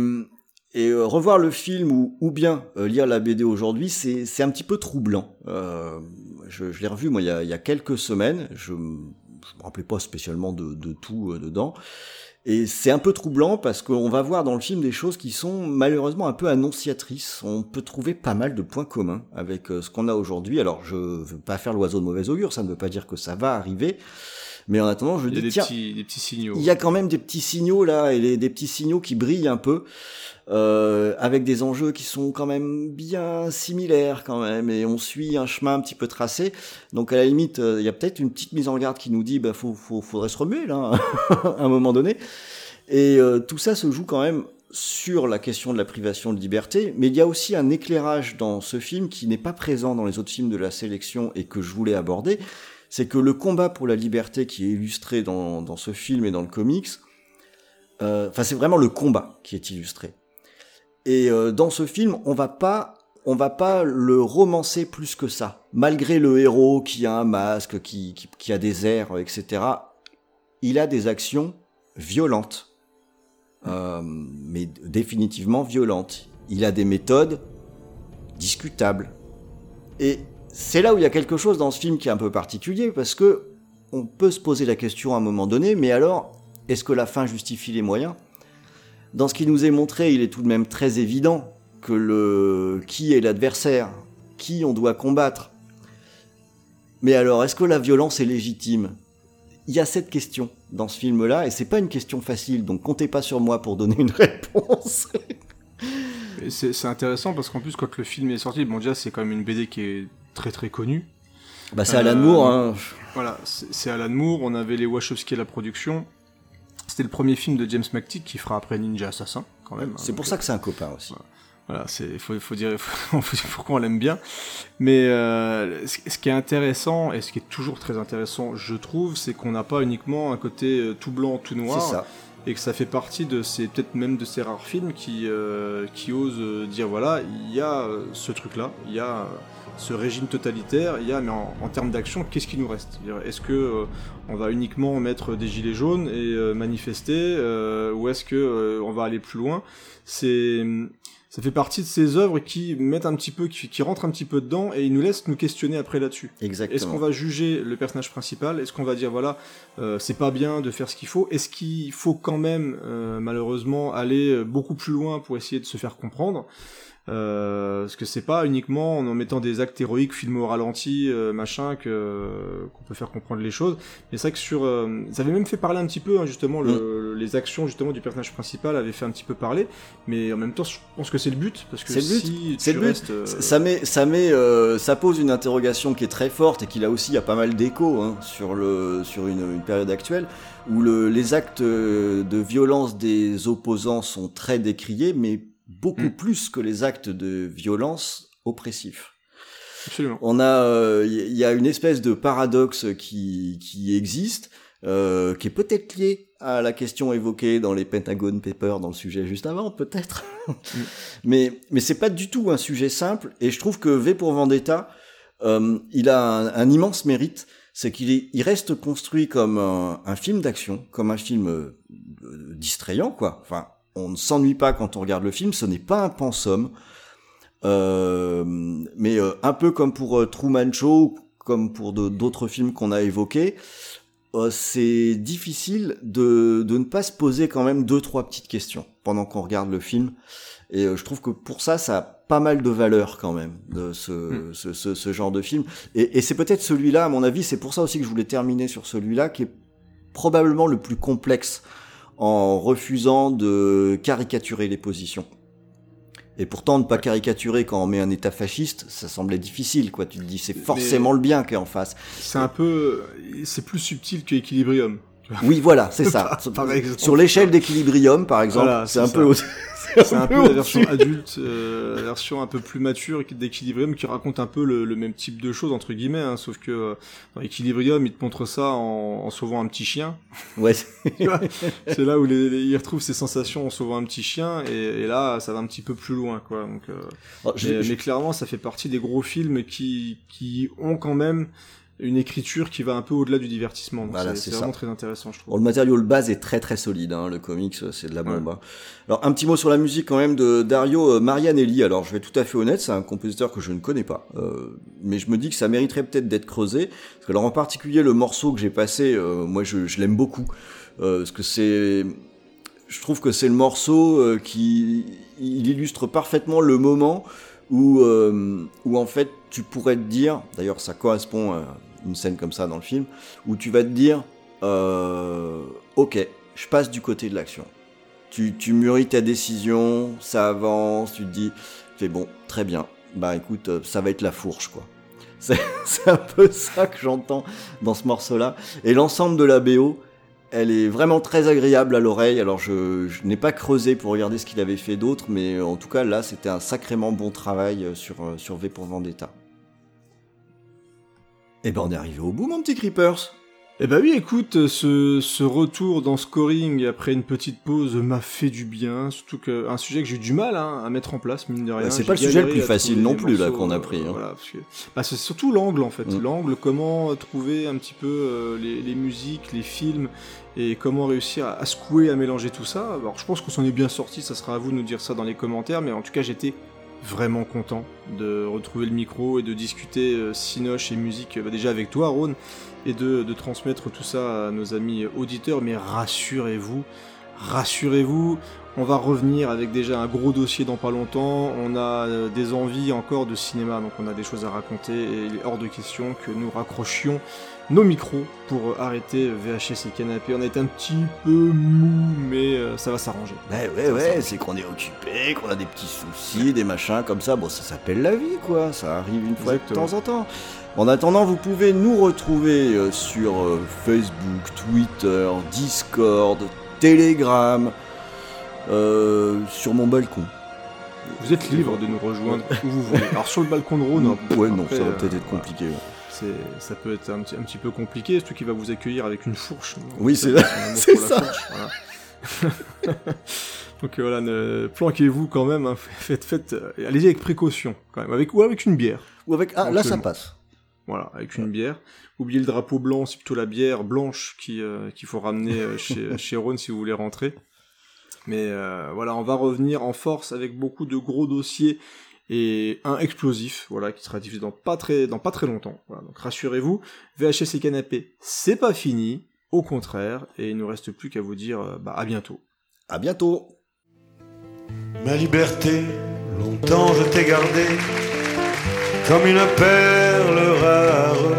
et revoir le film ou, bien lire la BD aujourd'hui, c'est un petit peu troublant. Je l'ai revu moi il y, a, quelques semaines. Je, je me rappelais pas spécialement de, tout dedans. Et c'est un peu troublant parce qu'on va voir dans le film des choses qui sont malheureusement un peu annonciatrices. On peut trouver pas mal de points communs avec euh, ce qu'on a aujourd'hui. Alors je veux pas faire l'oiseau de mauvais augure, ça ne veut pas dire que ça va arriver. Mais en attendant, je Il y a dis des tiens, petits, des petits signaux. il y a quand même des petits signaux là, et les- des petits signaux qui brillent un peu, euh, avec des enjeux qui sont quand même bien similaires quand même, et on suit un chemin un petit peu tracé. Donc à la limite, euh, il y a peut-être une petite mise en garde qui nous dit, bah faut, faut, faudrait se remuer là, à un moment donné. Et euh, tout ça se joue quand même sur la question de la privation de liberté, mais il y a aussi un éclairage dans ce film qui n'est pas présent dans les autres films de la sélection et que je voulais aborder, c'est que le combat pour la liberté qui est illustré dans, ce film et dans le comics, euh, enfin c'est vraiment le combat qui est illustré. Et euh, dans ce film, on va pas on va pas le romancer plus que ça. Malgré le héros qui a un masque, qui, qui, qui a des airs, etc., il a des actions violentes. Euh, mais définitivement violentes. Il a des méthodes discutables. Et c'est là où il y a quelque chose dans ce film qui est un peu particulier, parce que on peut se poser la question à un moment donné, mais alors, est-ce que la fin justifie les moyens? Dans ce qui nous est montré, il est tout de même très évident que le qui est l'adversaire, qui on doit combattre. Mais alors, est-ce que la violence est légitime? Il y a cette question dans ce film-là, et c'est pas une question facile, donc comptez pas sur moi pour donner une réponse. C'est intéressant parce qu'en plus, quand le film est sorti, bon, c'est quand même une BD qui est très très connue. bah, c'est Alan Euh, Moore, hein. Voilà, c'est Alan Moore, on avait les Wachowski à la production. C'était le premier film de James McTeague qui fera après Ninja Assassin, quand même. hein. C'est pour ça que c'est un copain aussi. Voilà, c'est faut, faut dire faut, pourquoi on l'aime bien. Mais euh, ce ce qui est intéressant et ce qui est toujours très intéressant, je trouve, c'est qu'on n'a pas uniquement un côté euh, tout blanc, tout noir, C'est ça. Et que ça fait partie de ces peut-être même de ces rares films qui euh, qui osent euh, dire voilà, il y a euh, ce truc-là, il y a euh, ce régime totalitaire, il y a mais en, en termes d'action, qu'est-ce qui nous reste? Est-ce que euh, on va uniquement mettre des gilets jaunes et euh, manifester, ou est-ce que on va aller plus loin? C'est ça fait partie de ces œuvres qui mettent un petit peu, qui, qui rentrent un petit peu dedans et ils nous laissent nous questionner après là-dessus. Exactement. Est-ce qu'on va juger le personnage principal? Est-ce qu'on va dire voilà, euh, c'est pas bien de faire ce qu'il faut? Est-ce qu'il faut quand même euh, malheureusement aller beaucoup plus loin pour essayer de se faire comprendre? Parce que c'est pas uniquement en en mettant des actes héroïques, filmés au ralenti, euh, machin, que qu'on peut faire comprendre les choses. Mais c'est vrai que sur, euh, ça avait même fait parler un petit peu hein, justement le- les actions justement du personnage principal avaient fait un petit peu parler. Mais en même temps, je pense que c'est le but parce que C'est le but. si C'est le but. restes, euh, Ça met, ça met, euh, ça pose une interrogation qui est très forte et qui là aussi a pas mal d'échos hein, sur le, sur une, une période actuelle où le, les actes euh, de violence des opposants sont très décriés, mais beaucoup Mm. plus que les actes de violence oppressifs. absolument. On a, euh, il y a une espèce de paradoxe qui, qui existe, euh, qui est peut-être lié à la question évoquée dans les Pentagon Papers, dans le sujet juste avant, peut-être. mais mais c'est pas du tout un sujet simple, et je trouve que V pour Vendetta, euh, il a un, un immense mérite, c'est qu'il est- il reste construit comme un, un film d'action, comme un film euh, euh, distrayant, quoi. Enfin, on ne s'ennuie pas quand on regarde le film, ce n'est pas un pensum. Euh, mais euh, un peu comme pour euh, Truman Show, comme pour d'autres films qu'on a évoqués, euh, c'est difficile de, de ne pas se poser quand même deux trois petites questions pendant qu'on regarde le film. Et euh, je trouve que pour ça, ça a pas mal de valeur quand même, de ce, Mm. ce, ce, ce genre de film. Et, et c'est peut-être celui-là, à mon avis, c'est pour ça aussi que je voulais terminer sur celui-là, qui est probablement le plus complexe en refusant de caricaturer les positions. Et pourtant, ne pas caricaturer quand on met un état fasciste, ça semblait difficile, quoi. Tu te dis, c'est Mais- forcément le bien qui est en face. C'est un peu, c'est plus subtil que Equilibrium. Oui, voilà, c'est ça. Sur l'échelle d'Equilibrium, par exemple, Voilà, c'est un ça. peu... C'est un peu la version adulte, euh, la version un peu plus mature d'Equilibrium qui raconte un peu le, le même type de choses entre guillemets, hein, sauf que euh, dans Equilibrium, il te montre ça en, en sauvant un petit chien. Ouais, c'est- Tu vois C'est là où les, les- il retrouve ses sensations en sauvant un petit chien, et, et là, ça va un petit peu plus loin, quoi. Donc, euh, Oh, mais, mais clairement, ça fait partie des gros films qui qui ont quand même une écriture qui va un peu au-delà du divertissement. Donc Voilà, c'est vraiment très intéressant, je trouve. Bon, le matériau de base est très très solide, hein, le comics, c'est de la bombe. Ouais. hein. Alors un petit mot sur la musique quand même de Dario euh, Marianelli. Alors je vais être tout à fait honnête, c'est un compositeur que je ne connais pas, euh, mais je me dis que ça mériterait peut-être d'être creusé. Parce que alors en particulier le morceau que j'ai passé, euh, moi je, je l'aime beaucoup, euh, parce que c'est, je trouve que c'est le morceau euh, qui il illustre parfaitement le moment où euh, où en fait tu pourrais te dire, d'ailleurs ça correspond à une scène comme ça dans le film, où tu vas te dire euh, ok, je passe du côté de l'action. Tu, tu mûris ta décision, ça avance, tu te dis, fais bon, très bien, bah écoute, euh, ça va être la fourche quoi. C'est un peu ça que j'entends dans ce morceau-là. Et l'ensemble de la BO, elle est vraiment très agréable à l'oreille. Alors je, n'ai pas creusé pour regarder ce qu'il avait fait d'autre, mais en tout cas là, c'était un sacrément bon travail euh, sur, euh, sur V pour Vendetta. Et ben on est arrivé au bout, mon petit Creepers. Eh ben oui, écoute, ce, ce retour dans scoring après une petite pause m'a fait du bien, surtout que un sujet que j'ai eu du mal hein, à mettre en place, mine de rien. Bah, c'est pas le sujet le plus facile non plus, là, qu'on a euh, pris, hein. voilà, parce que bah, c'est surtout l'angle en fait, Mm. l'angle, comment trouver un petit peu euh, les, les musiques, les films et comment réussir à, à secouer, à mélanger tout ça. Alors je pense qu'on s'en est bien sorti, ça sera à vous de nous dire ça dans les commentaires, mais en tout cas j'étais vraiment content de retrouver le micro et de discuter euh, Cinoche et musique bah, déjà avec toi Ron et de, de transmettre tout ça à nos amis auditeurs mais rassurez-vous rassurez-vous on va revenir avec déjà un gros dossier dans pas longtemps on a euh, des envies encore de cinéma donc on a des choses à raconter et il est hors de question que nous raccrochions nos micros pour euh, arrêter VHS et canapé on est un petit peu mou mais euh, ça va s'arranger Ouais, ouais, ouais, c'est qu'on est occupé, qu'on a des petits soucis, des machins comme ça. Bon, ça s'appelle la vie, quoi. Ça arrive une fois de temps en temps. En attendant, vous pouvez nous retrouver euh, sur euh, Facebook, Twitter, Discord, Telegram, euh, sur mon balcon. vous êtes libre de nous rejoindre où vous voulez alors sur le balcon de Rhône ouais, non, ça va euh, peut-être être voilà. compliqué. ouais. Ça peut être un, petit- un petit peu compliqué, surtout qu'il va vous accueillir avec une fourche. Oui, c'est- ça. Donc voilà, ne- planquez-vous quand même, hein, faites, faites, allez-y avec précaution, quand même, avec, ou avec une bière. Ou avec... Ah, là, ça passe. Voilà, avec une bière. Oubliez le drapeau blanc, c'est plutôt la bière blanche qui, euh, qu'il faut ramener euh, chez, chez Ron si vous voulez rentrer. Mais euh, voilà, on va revenir en force avec beaucoup de gros dossiers et un explosif, voilà, qui sera diffusé dans pas très, dans pas très longtemps. Voilà, donc rassurez-vous, VHS et canapé, c'est pas fini, au contraire, et il nous reste plus qu'à vous dire bah, à bientôt. À bientôt. Ma liberté, longtemps je t'ai gardée comme une perle rare.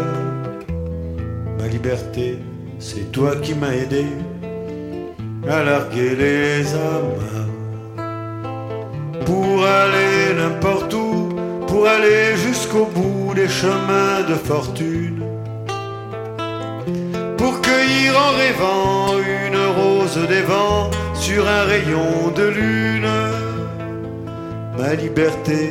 Ma liberté, c'est toi qui m'as aidé à larguer les amarres. Pour aller n'importe où, pour aller jusqu'au bout des chemins de fortune. Pour cueillir en rêvant une rose des vents sur un rayon de lune. Ma liberté